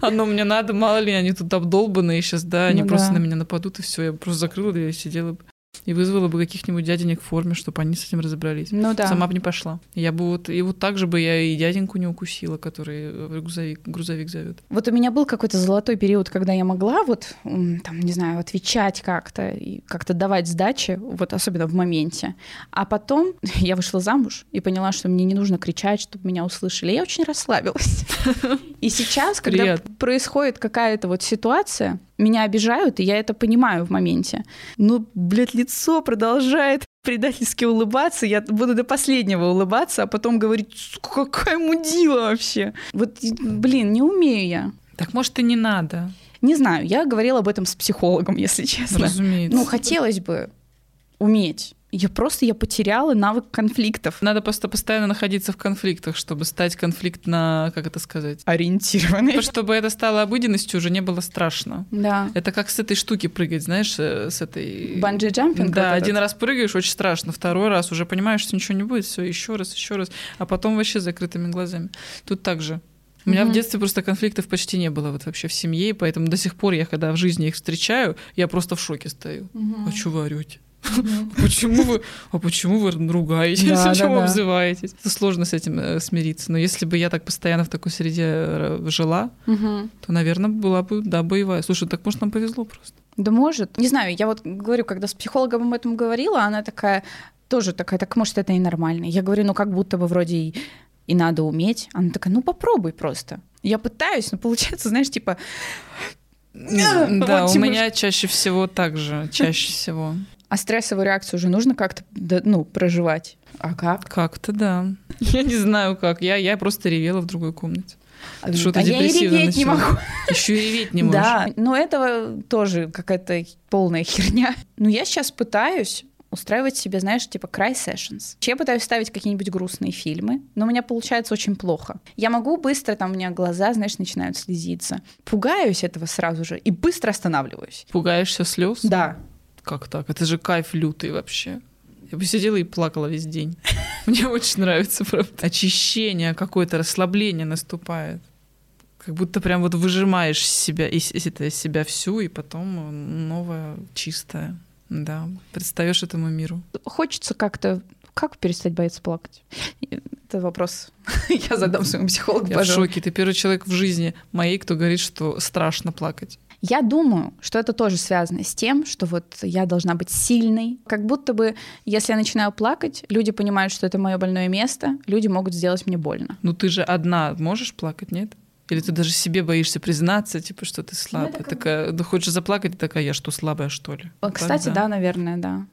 Speaker 2: (laughs) Одно мне надо, мало ли, они тут обдолбанные сейчас, да, они
Speaker 1: Ну
Speaker 2: просто
Speaker 1: да.
Speaker 2: на меня нападут, и все. Я бы просто закрыла дверь и сидела бы. И вызвала бы каких-нибудь дяденек в форме, чтобы они с этим разобрались.
Speaker 1: Ну да.
Speaker 2: Сама бы не пошла. Я бы вот, и вот так же бы я и дяденьку не укусила, который э, грузовик, грузовик зовет.
Speaker 1: Вот у меня был какой-то золотой период, когда я могла вот, там, не знаю, отвечать как-то и как-то давать сдачи, вот особенно в моменте. А потом (laughs) я вышла замуж и поняла, что мне не нужно кричать, чтобы меня услышали. Я очень расслабилась. (laughs) И сейчас, когда происходит какая-то вот ситуация, меня обижают, и я это понимаю в моменте. Но, блядь, лицо продолжает предательски улыбаться. Я буду до последнего улыбаться, а потом говорить, «Сука, какая мудила вообще. Вот, блин, не умею я.
Speaker 2: Так может и не надо,
Speaker 1: Не знаю, я говорила об этом с психологом, если честно.
Speaker 2: разумеется.
Speaker 1: Ну, хотелось бы уметь. Я просто я потеряла навык конфликтов.
Speaker 2: Надо просто постоянно находиться в конфликтах, чтобы стать конфликтно, как это сказать? Что Чтобы это стало обыденностью, уже не было страшно.
Speaker 1: Да.
Speaker 2: Это как с этой штуки прыгать, знаешь, э, с этой...
Speaker 1: Банджи-джампинг?
Speaker 2: Да,
Speaker 1: вот этот?
Speaker 2: один раз прыгаешь, очень страшно, второй раз уже понимаешь, что ничего не будет, все, еще раз, еще раз, а потом вообще с закрытыми глазами. Тут так же. У меня
Speaker 1: Мгм.
Speaker 2: в детстве просто конфликтов почти не было вот вообще в семье, поэтому до сих пор я, когда в жизни их встречаю, я просто в шоке стою.
Speaker 1: Мгм.
Speaker 2: А вы орете? (laughs) Почему вы, а почему вы ругаетесь? (laughs)
Speaker 1: Да,
Speaker 2: Почему
Speaker 1: да, да.
Speaker 2: обзываетесь? Это сложно с этим э, смириться. Но если бы я так постоянно в такой среде э, жила, то, наверное, была бы, да, боевая. Слушай, так может нам повезло просто.
Speaker 1: Да может. Не знаю, я вот говорю, когда с психологом об этом говорила, она такая, тоже такая, так может это и нормально. Я говорю, ну как будто бы вроде и, и надо уметь. Она такая, ну попробуй просто. Я пытаюсь, но получается, знаешь, типа...
Speaker 2: Да,
Speaker 1: вот
Speaker 2: у
Speaker 1: чему
Speaker 2: меня чаще всего так же, чаще всего.
Speaker 1: А стрессовую реакцию уже нужно как-то, ну, проживать. А как?
Speaker 2: Как-то да. (laughs) Я не знаю как. Я, я просто ревела в другой комнате. Ты что-то
Speaker 1: а я и реветь не
Speaker 2: начала.
Speaker 1: могу. (laughs)
Speaker 2: Еще и реветь не можешь.
Speaker 1: Да, но этого тоже какая-то полная херня. Ну, я сейчас пытаюсь устраивать себе, знаешь, типа край sessions. Я пытаюсь ставить какие-нибудь грустные фильмы, но у меня получается очень плохо. Я могу быстро, там у меня глаза, знаешь, начинают слезиться. Пугаюсь этого сразу же и быстро останавливаюсь.
Speaker 2: Пугаешься слез?
Speaker 1: Да.
Speaker 2: Как так? Это же кайф лютый вообще. Я бы сидела и плакала весь день. (laughs) Мне очень нравится, правда. Очищение какое-то, расслабление наступает. Как будто прям вот выжимаешь из себя, из, из, из себя всю, и потом новое, чистое. Да, предстаешь этому миру.
Speaker 1: Хочется как-то... Как перестать бояться плакать? Это вопрос. (laughs) Я задам своему психологу,
Speaker 2: Я в
Speaker 1: пожалуй.
Speaker 2: шоке. Ты первый человек в жизни моей, кто говорит, что страшно плакать.
Speaker 1: Я думаю, что это тоже связано с тем, что вот я должна быть сильной. Как будто бы, если я начинаю плакать, люди понимают, что это мое больное место, люди могут сделать мне больно.
Speaker 2: Ну ты же одна можешь плакать, нет? Или ты даже себе боишься признаться, типа, что ты слабая?
Speaker 1: это как
Speaker 2: такая, да хочешь заплакать, такая, я что, слабая, что ли? Так,
Speaker 1: Кстати, да, наверное, да.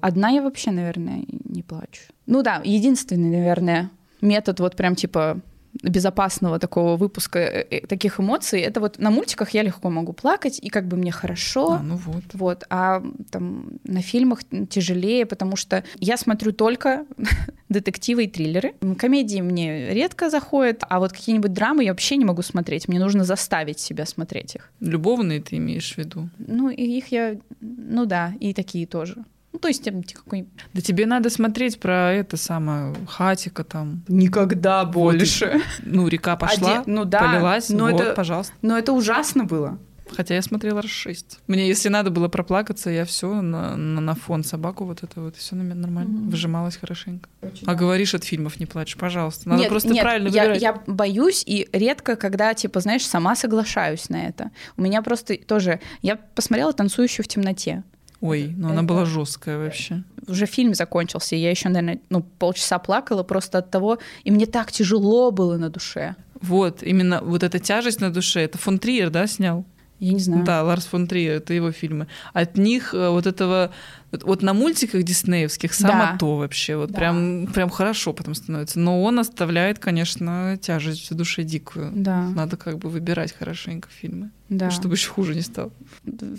Speaker 1: Одна я вообще, наверное, не плачу. Ну да, единственный, наверное, метод вот прям типа безопасного такого выпуска э, э, таких эмоций, это вот на мультиках я легко могу плакать, и как бы мне хорошо.
Speaker 2: А, ну вот.
Speaker 1: Вот, а там на фильмах тяжелее, потому что я смотрю только (laughs) детективы и триллеры. Комедии мне редко заходят, а вот какие-нибудь драмы я вообще не могу смотреть. Мне нужно заставить себя смотреть их.
Speaker 2: Любовные ты имеешь в виду?
Speaker 1: Ну, и их я... Ну да, и такие тоже. Ну, то есть там какой
Speaker 2: Да тебе надо смотреть про это самое, хатика там.
Speaker 1: Никогда больше.
Speaker 2: Ну, река пошла,
Speaker 1: А де- ну да,
Speaker 2: полилась,
Speaker 1: но
Speaker 2: вот,
Speaker 1: это-
Speaker 2: пожалуйста.
Speaker 1: Но это ужасно было.
Speaker 2: Хотя я смотрела раз шесть. Мне, если надо было проплакаться, я все на, на, на фон собаку вот это вот, все нормально.
Speaker 1: Мгм.
Speaker 2: Выжималась хорошенько. А говоришь, от фильмов не плачешь, пожалуйста. Надо
Speaker 1: нет,
Speaker 2: просто
Speaker 1: нет,
Speaker 2: правильно
Speaker 1: я,
Speaker 2: выбирать.
Speaker 1: я боюсь и редко, когда, типа, знаешь, сама соглашаюсь на это. У меня просто тоже... Я посмотрела «Танцующую в темноте».
Speaker 2: Ой, ну она
Speaker 1: Это-
Speaker 2: была жесткая вообще.
Speaker 1: Уже фильм закончился, и я еще, наверное, ну, полчаса плакала просто от того, и мне так тяжело было на душе.
Speaker 2: Вот, именно вот эта тяжесть на душе, это фон Триер, да, снял?
Speaker 1: Я не знаю.
Speaker 2: Да, Ларс фон Триер, это его фильмы. От них э, вот этого вот на мультиках диснеевских само
Speaker 1: Да.
Speaker 2: то вообще. Вот
Speaker 1: Да.
Speaker 2: прям, прям хорошо потом становится. Но он оставляет, конечно, тяжесть в душе дикую.
Speaker 1: Да,
Speaker 2: Надо как бы выбирать хорошенько фильмы,
Speaker 1: да.
Speaker 2: чтобы еще хуже не стало.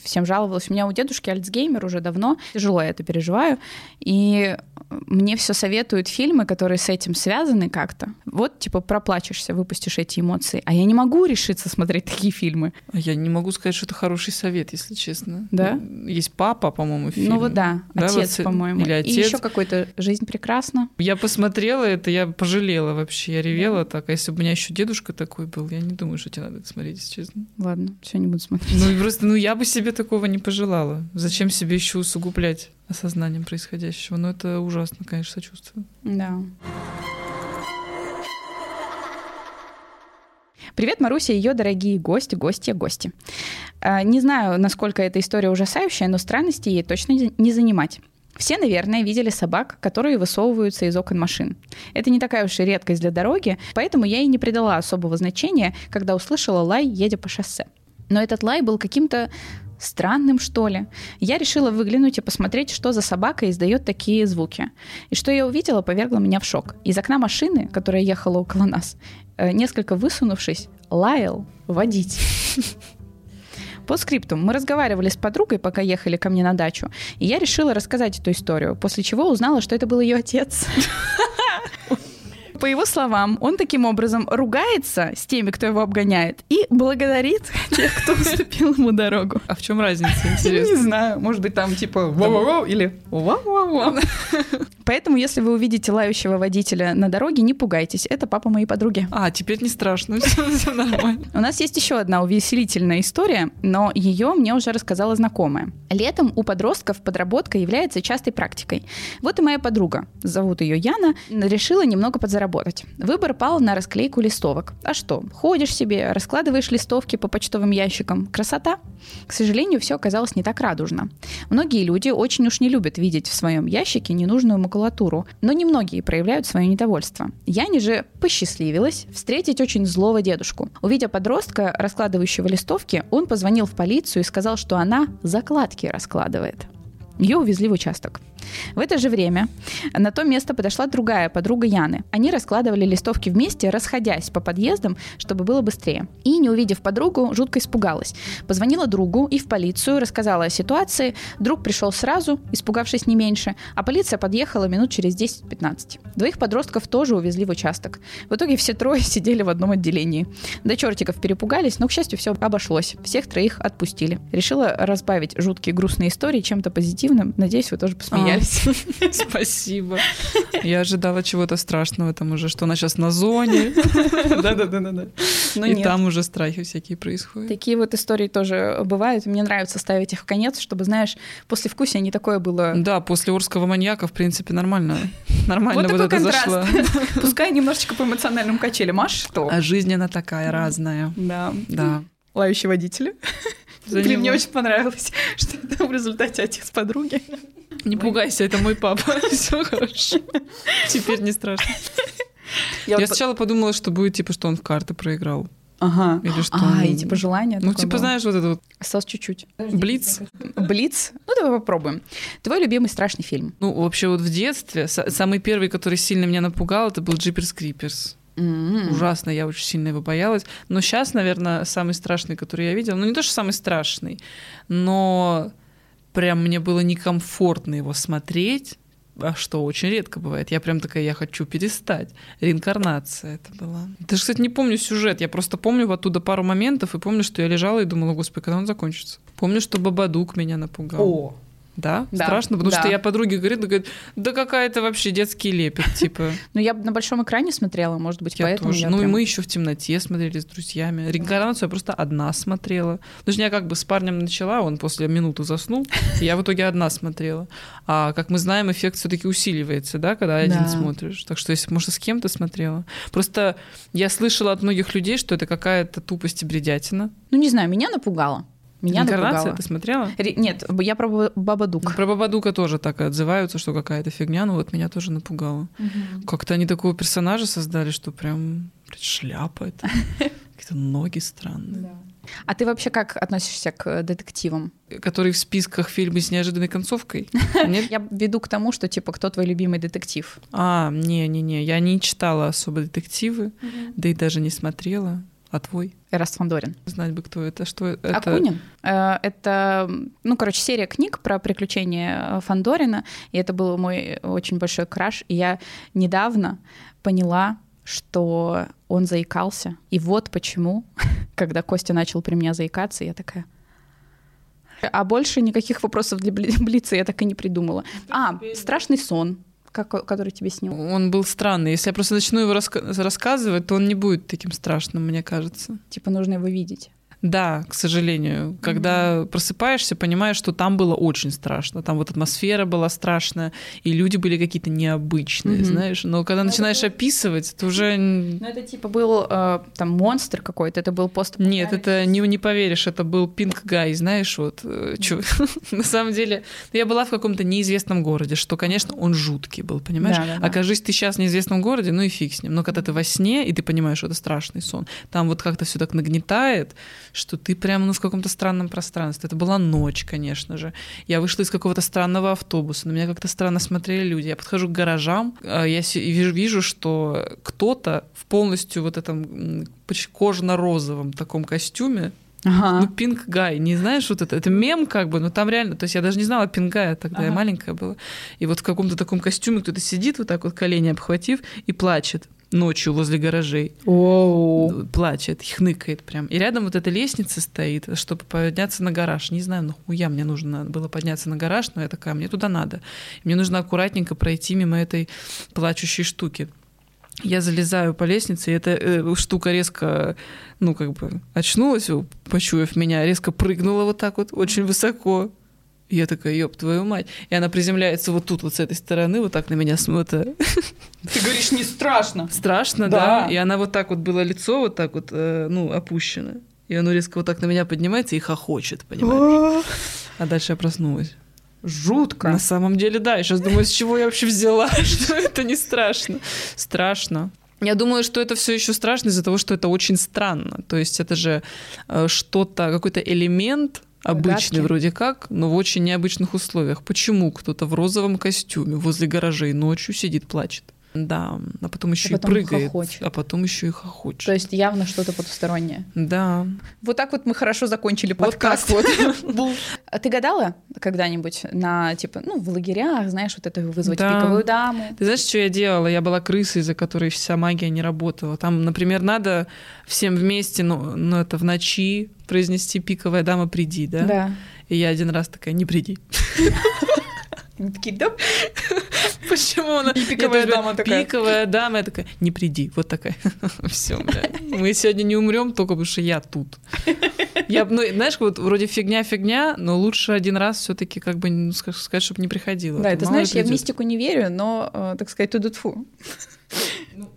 Speaker 1: всем жаловалась. У меня у дедушки Альцгеймер уже давно. Тяжело я это переживаю. И мне все советуют фильмы, которые с этим связаны как-то. Вот, типа, проплачешься, выпустишь эти эмоции. А я не могу решиться смотреть такие фильмы.
Speaker 2: А Я не могу сказать, что это хороший совет, если честно.
Speaker 1: Да?
Speaker 2: Есть папа, по-моему, фильм.
Speaker 1: Ну вот да,
Speaker 2: Да,
Speaker 1: отец,
Speaker 2: вот,
Speaker 1: по-моему.
Speaker 2: или
Speaker 1: И
Speaker 2: отец.
Speaker 1: еще какой-то «Жизнь прекрасна».
Speaker 2: Я посмотрела это, я пожалела вообще, я ревела так. А если бы у меня еще дедушка такой был, я не думаю, что тебе надо это смотреть, если честно.
Speaker 1: Ладно, все, не буду смотреть.
Speaker 2: Ну просто, ну я бы себе такого не пожелала. Зачем себе еще усугублять осознанием происходящего? Ну это ужасно, конечно, сочувствую.
Speaker 1: Да. Привет, Маруся и ее дорогие гости, гости, гости. А, Не знаю, насколько эта история ужасающая, но странности ей точно не- не занимать. Все, наверное, видели собак, которые высовываются из окон машин. Это не такая уж и редкость для дороги, поэтому я и не придала особого значения, когда услышала лай, едя по шоссе. Но этот лай был каким-то странным, что ли. Я решила выглянуть и посмотреть, что за собака издает такие звуки. И что я увидела, повергло меня в шок. Из окна машины, которая ехала около нас, э, несколько высунувшись, лаял водитель. (laughs) По скрипту мы разговаривали с подругой, пока ехали ко мне на дачу, и я решила рассказать эту историю, после чего узнала, что это был ее отец. (laughs) По его словам, он таким образом ругается с теми, кто его обгоняет, и благодарит (laughs) тех, кто уступил ему дорогу.
Speaker 2: А в чем разница,
Speaker 1: Не
Speaker 2: интересно?
Speaker 1: знаю, может быть, там типа вау-вау или вау-вау-вау. (laughs) Поэтому, если вы увидите лающего водителя на дороге, не пугайтесь, это папа моей подруги.
Speaker 2: А, теперь не страшно, (laughs) все нормально.
Speaker 1: У нас есть еще одна увеселительная история, но ее мне уже рассказала знакомая. Летом у подростков подработка является частой практикой. Вот и моя подруга, зовут ее Яна, решила немного подзаработать. Выбор пал на расклейку листовок. А что, ходишь себе, раскладываешь листовки по почтовым ящикам. Красота? К сожалению, все оказалось не так радужно. Многие люди очень уж не любят видеть в своем ящике ненужную макулатуру, но немногие проявляют свое недовольство. Яне же посчастливилось встретить очень злого дедушку. Увидя подростка, раскладывающего листовки, он позвонил в полицию и сказал, что она закладки раскладывает. Ее увезли в участок. В это же время на то место подошла другая подруга Яны. Они раскладывали листовки вместе, расходясь по подъездам, чтобы было быстрее. И, не увидев подругу, жутко испугалась. Позвонила другу и в полицию, рассказала о ситуации. Друг пришел сразу, испугавшись не меньше, а полиция подъехала минут через 10-15. Двоих подростков тоже увезли в участок. В итоге все трое (laughs) сидели в одном отделении. До чертиков перепугались, но, к счастью, все обошлось. Всех троих отпустили. Решила разбавить жуткие грустные истории чем-то позитивным. Надеюсь, вы тоже посмеялись. (laughs)
Speaker 2: Спасибо. Я ожидала чего-то страшного там уже, что она сейчас на зоне. (laughs) Да-да-да.
Speaker 1: Но
Speaker 2: И там уже страхи всякие происходят.
Speaker 1: Такие вот истории тоже бывают. Мне нравится ставить их в конец, чтобы, знаешь, после вкусия не такое было.
Speaker 2: Да, после Орского маньяка, в принципе, нормально. (laughs) Нормально
Speaker 1: Вот
Speaker 2: вот,
Speaker 1: такой
Speaker 2: это зашло.
Speaker 1: Пускай немножечко по эмоциональным качелям. А что?
Speaker 2: А жизнь она такая разная.
Speaker 1: Да.
Speaker 2: Да.
Speaker 1: Лающий водитель.
Speaker 2: За
Speaker 1: Блин, мне
Speaker 2: него.
Speaker 1: очень понравилось, (laughs) что это в результате отец подруги.
Speaker 2: Не пугайся, это мой папа. (laughs) Все хорошо. Теперь не страшно.
Speaker 1: Я
Speaker 2: Я
Speaker 1: вот по-
Speaker 2: сначала подумала, что будет типа, что он в карты проиграл.
Speaker 1: Ага.
Speaker 2: Или что
Speaker 1: А,
Speaker 2: он-
Speaker 1: и типа желание
Speaker 2: Ну, типа,
Speaker 1: было.
Speaker 2: знаешь, вот это вот
Speaker 1: Осталось чуть-чуть.
Speaker 2: Блиц.
Speaker 1: Блиц? Ну, давай попробуем. Твой любимый страшный фильм?
Speaker 2: Ну, вообще вот в детстве са- самый первый, который сильно меня напугал, это был Джиперс Криперс.
Speaker 1: М.
Speaker 2: Ужасно, я очень сильно его боялась. Но сейчас, наверное, самый страшный, который я видела, ну не то, что самый страшный, но прям мне было некомфортно его смотреть, а что очень редко бывает. Я прям такая, я хочу перестать. Реинкарнация это была. Даже, кстати, не помню сюжет. Я просто помню оттуда пару моментов и помню, что я лежала и думала, господи, когда он закончится. Помню, что Бабадук меня напугал.
Speaker 1: О,
Speaker 2: Да?
Speaker 1: Да,
Speaker 2: Страшно? Потому
Speaker 1: да.
Speaker 2: что я подруге говорит, она говорит, да какая-то вообще детский лепет, (laughs) типа.
Speaker 1: ну я на большом экране смотрела, может быть,
Speaker 2: Я
Speaker 1: поэтому
Speaker 2: тоже.
Speaker 1: я
Speaker 2: ну и мы еще в темноте смотрели с друзьями. Реинкарнацию я просто одна смотрела. Потому что я как бы с парнем начала, он после минуты заснул, и я в итоге одна смотрела. А как мы знаем, эффект все-таки усиливается, да, когда один
Speaker 1: Да.
Speaker 2: смотришь. Так что если, может, с кем-то смотрела. Просто я слышала от многих людей, что это какая-то тупость и бредятина.
Speaker 1: Ну, не знаю, меня напугало. Меня
Speaker 2: Реинкарнация
Speaker 1: напугало.
Speaker 2: ты смотрела?
Speaker 1: Ре- Нет, я про Ба- Бабадук.
Speaker 2: Про Бабадука тоже так и отзываются, что какая-то фигня, но вот меня тоже напугало. Как-то они такого персонажа создали, что прям шляпа это. (laughs) Какие-то ноги странные.
Speaker 1: А ты вообще как относишься к детективам?
Speaker 2: Который в списках фильмы с неожиданной концовкой? (laughs) Нет?
Speaker 1: Я веду к тому, что типа кто твой любимый детектив?
Speaker 2: А, не-не-не, я не читала особо детективы, да и даже не смотрела. А твой?
Speaker 1: Эраст Фандорин.
Speaker 2: Знать бы, кто это. Что это?
Speaker 1: Акунин. Э, Это, ну, короче, серия книг про приключения Фандорина, и это был мой очень большой краш. И я недавно поняла, что он заикался. И вот почему, (laughs) когда Костя начал при меня заикаться, я такая... А больше никаких вопросов для Бли- (laughs) Блица я так и не придумала. А, страшный сон, как- который тебе снил.
Speaker 2: Он был странный. Если я просто начну его раска- рассказывать, то он не будет таким страшным, мне кажется.
Speaker 1: Типа нужно его видеть.
Speaker 2: Да, к сожалению. Когда просыпаешься, понимаешь, что там было очень страшно. Там вот атмосфера была страшная, и люди были какие-то необычные,
Speaker 1: Мгм.
Speaker 2: знаешь. Но когда начинаешь описывать, то уже... н-
Speaker 1: Ну, это типа был э, там монстр какой-то, это был пост.
Speaker 2: Нет, это не, не поверишь, это был Пинк Гай, знаешь, вот. э, (laughs) На самом деле, я была в каком-то неизвестном городе, что, конечно, он жуткий был, понимаешь?
Speaker 1: Да, да, да.
Speaker 2: Окажись ты сейчас в неизвестном городе, ну и фиг с ним. Но когда ты во сне, и ты понимаешь, что это страшный сон, там вот как-то все так нагнетает, что ты прямо ну, в каком-то странном пространстве. Это была ночь, конечно же. Я вышла из какого-то странного автобуса, на меня как-то странно смотрели люди. Я подхожу к гаражам, а, я вижу, вижу, что кто-то в полностью вот этом кожно-розовом таком костюме,
Speaker 1: Ага.
Speaker 2: ну, Пинк Гай, не знаешь, вот это, это мем как бы, но там реально, то есть я даже не знала Пинк Гая тогда, я
Speaker 1: Ага.
Speaker 2: маленькая была. И вот в каком-то таком костюме кто-то сидит вот так вот колени обхватив и плачет ночью возле гаражей.
Speaker 1: Оу.
Speaker 2: Плачет, хныкает прям. И рядом вот эта лестница стоит, чтобы подняться на гараж. Не знаю, ну хуя мне нужно было подняться на гараж, но я такая, мне туда надо. Мне нужно аккуратненько пройти мимо этой плачущей штуки. Я залезаю по лестнице, и эта э, штука резко, ну, как бы, очнулась, почуяв меня, резко прыгнула вот так вот, очень высоко. И я такая, ёб твою мать. И она приземляется вот тут, вот с этой стороны, вот так на меня смотрит.
Speaker 1: Ты говоришь, не страшно.
Speaker 2: Страшно,
Speaker 1: Да.
Speaker 2: да. И она вот так вот было лицо, вот так вот, э, ну, опущено. И оно резко вот так на меня поднимается и хохочет, понимаешь? А дальше я проснулась.
Speaker 1: Жутко.
Speaker 2: На самом деле, да. Я сейчас думаю, с чего я вообще взяла, (laughs) что это не страшно. Страшно. Я думаю, что это все еще страшно из-за того, что это очень странно. То есть это же э, что-то, какой-то элемент обычный
Speaker 1: Загадки.
Speaker 2: вроде как, но в очень необычных условиях. Почему кто-то в розовом костюме возле гаражей ночью сидит, плачет? Да, а потом еще
Speaker 1: потом
Speaker 2: и прыгает,
Speaker 1: хохочет.
Speaker 2: а потом еще и хохочет.
Speaker 1: То есть явно что-то потустороннее.
Speaker 2: Да.
Speaker 1: Вот так вот мы хорошо закончили
Speaker 2: Вот
Speaker 1: подкаст.
Speaker 2: так вот. (laughs)
Speaker 1: А ты гадала когда-нибудь на, типа, ну, в лагерях, знаешь, вот это вызвать
Speaker 2: Да.
Speaker 1: пиковую даму?
Speaker 2: Ты знаешь, что я делала? Я была крысой, из-за которой вся магия не работала. Там, например, надо всем вместе, ну, ну это в ночи произнести «пиковая дама, приди», да?
Speaker 1: Да.
Speaker 2: И я один раз такая «не приди». (laughs)
Speaker 1: Они такие, да? (laughs)
Speaker 2: Почему она?
Speaker 1: И пиковая дама такая.
Speaker 2: Пиковая дама, я такая «не приди». Вот такая. (laughs) Все, Мы сегодня не умрем только потому, что я тут. Я, ну, знаешь, вот вроде фигня-фигня, но лучше один раз все таки как бы ну, ска- сказать, чтобы не приходило.
Speaker 1: Да, это знаешь, я в мистику не верю, но, э, так сказать, туду тфу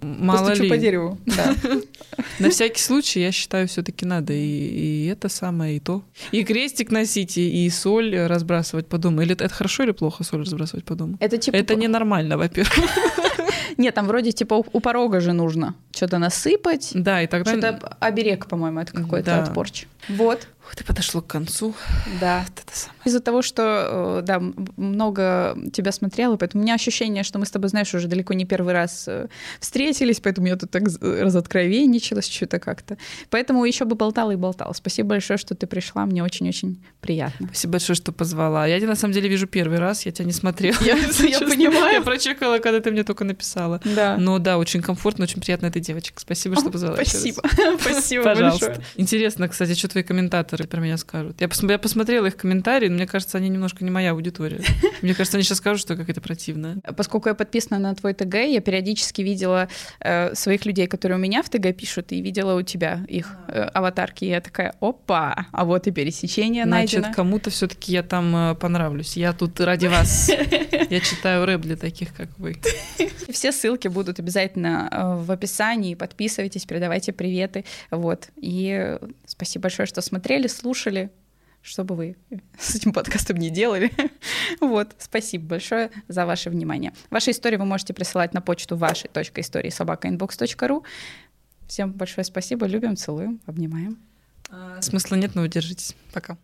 Speaker 2: Мало
Speaker 1: Постучу
Speaker 2: ли.
Speaker 1: по дереву. Да.
Speaker 2: На всякий случай, я считаю, все-таки надо и, и это самое, и то. И крестик носить, и, и соль разбрасывать по дому. Или это, это хорошо или плохо соль разбрасывать по дому?
Speaker 1: Это типа...
Speaker 2: Это ненормально, во-первых. (laughs)
Speaker 1: Нет, там вроде типа у, порога же нужно что-то насыпать.
Speaker 2: Да, и тогда...
Speaker 1: Что-то оберег, по-моему, это какой-то
Speaker 2: Да.
Speaker 1: от порчи. Вот,
Speaker 2: Ты подошло к концу.
Speaker 1: да.
Speaker 2: Вот.
Speaker 1: Из-за того, что, э, да, много тебя смотрела, поэтому у меня ощущение, что мы с тобой, знаешь, уже далеко не первый раз э, встретились, поэтому я тут так разоткровенничалась что-то как-то. Поэтому еще бы болтала и болтала. Спасибо большое, что ты пришла, мне очень-очень приятно.
Speaker 2: Спасибо большое, что позвала. Я тебя на самом деле вижу первый раз, я тебя не смотрела.
Speaker 1: Я- (laughs) я понимаю.
Speaker 2: Я прочекала, когда ты мне только написала.
Speaker 1: Да.
Speaker 2: Но да, очень комфортно, очень приятно этой девочке. Спасибо, что позвала.
Speaker 1: Спасибо. (laughs) Спасибо
Speaker 2: Пожалуйста. Интересно, кстати, что твои комментаторы про меня скажут. Я, посм- я посмотрела их комментарии, но мне кажется, они немножко не моя аудитория. Мне кажется, они сейчас скажут, что какая-то противная.
Speaker 1: Поскольку я подписана на твой ТГ, я периодически видела э, своих людей, которые у меня в ТГ пишут, и видела у тебя их э, аватарки. И я такая, опа, а вот и пересечение
Speaker 2: Значит,
Speaker 1: найдено.
Speaker 2: кому-то все-таки я там э, понравлюсь. Я тут ради вас. (laughs) Я читаю рэп для таких, как вы.
Speaker 1: Все ссылки будут обязательно э, в описании. Подписывайтесь, передавайте приветы. Вот. И спасибо большое, что смотрели, слушали. Что бы вы с этим подкастом не делали. (laughs) Вот. Спасибо большое за ваше внимание. Ваши истории вы можете присылать на почту вашей.истории собакаinbox.ru. Всем большое спасибо. Любим, целуем, обнимаем.
Speaker 2: Смысла нет, но вы держитесь. Пока.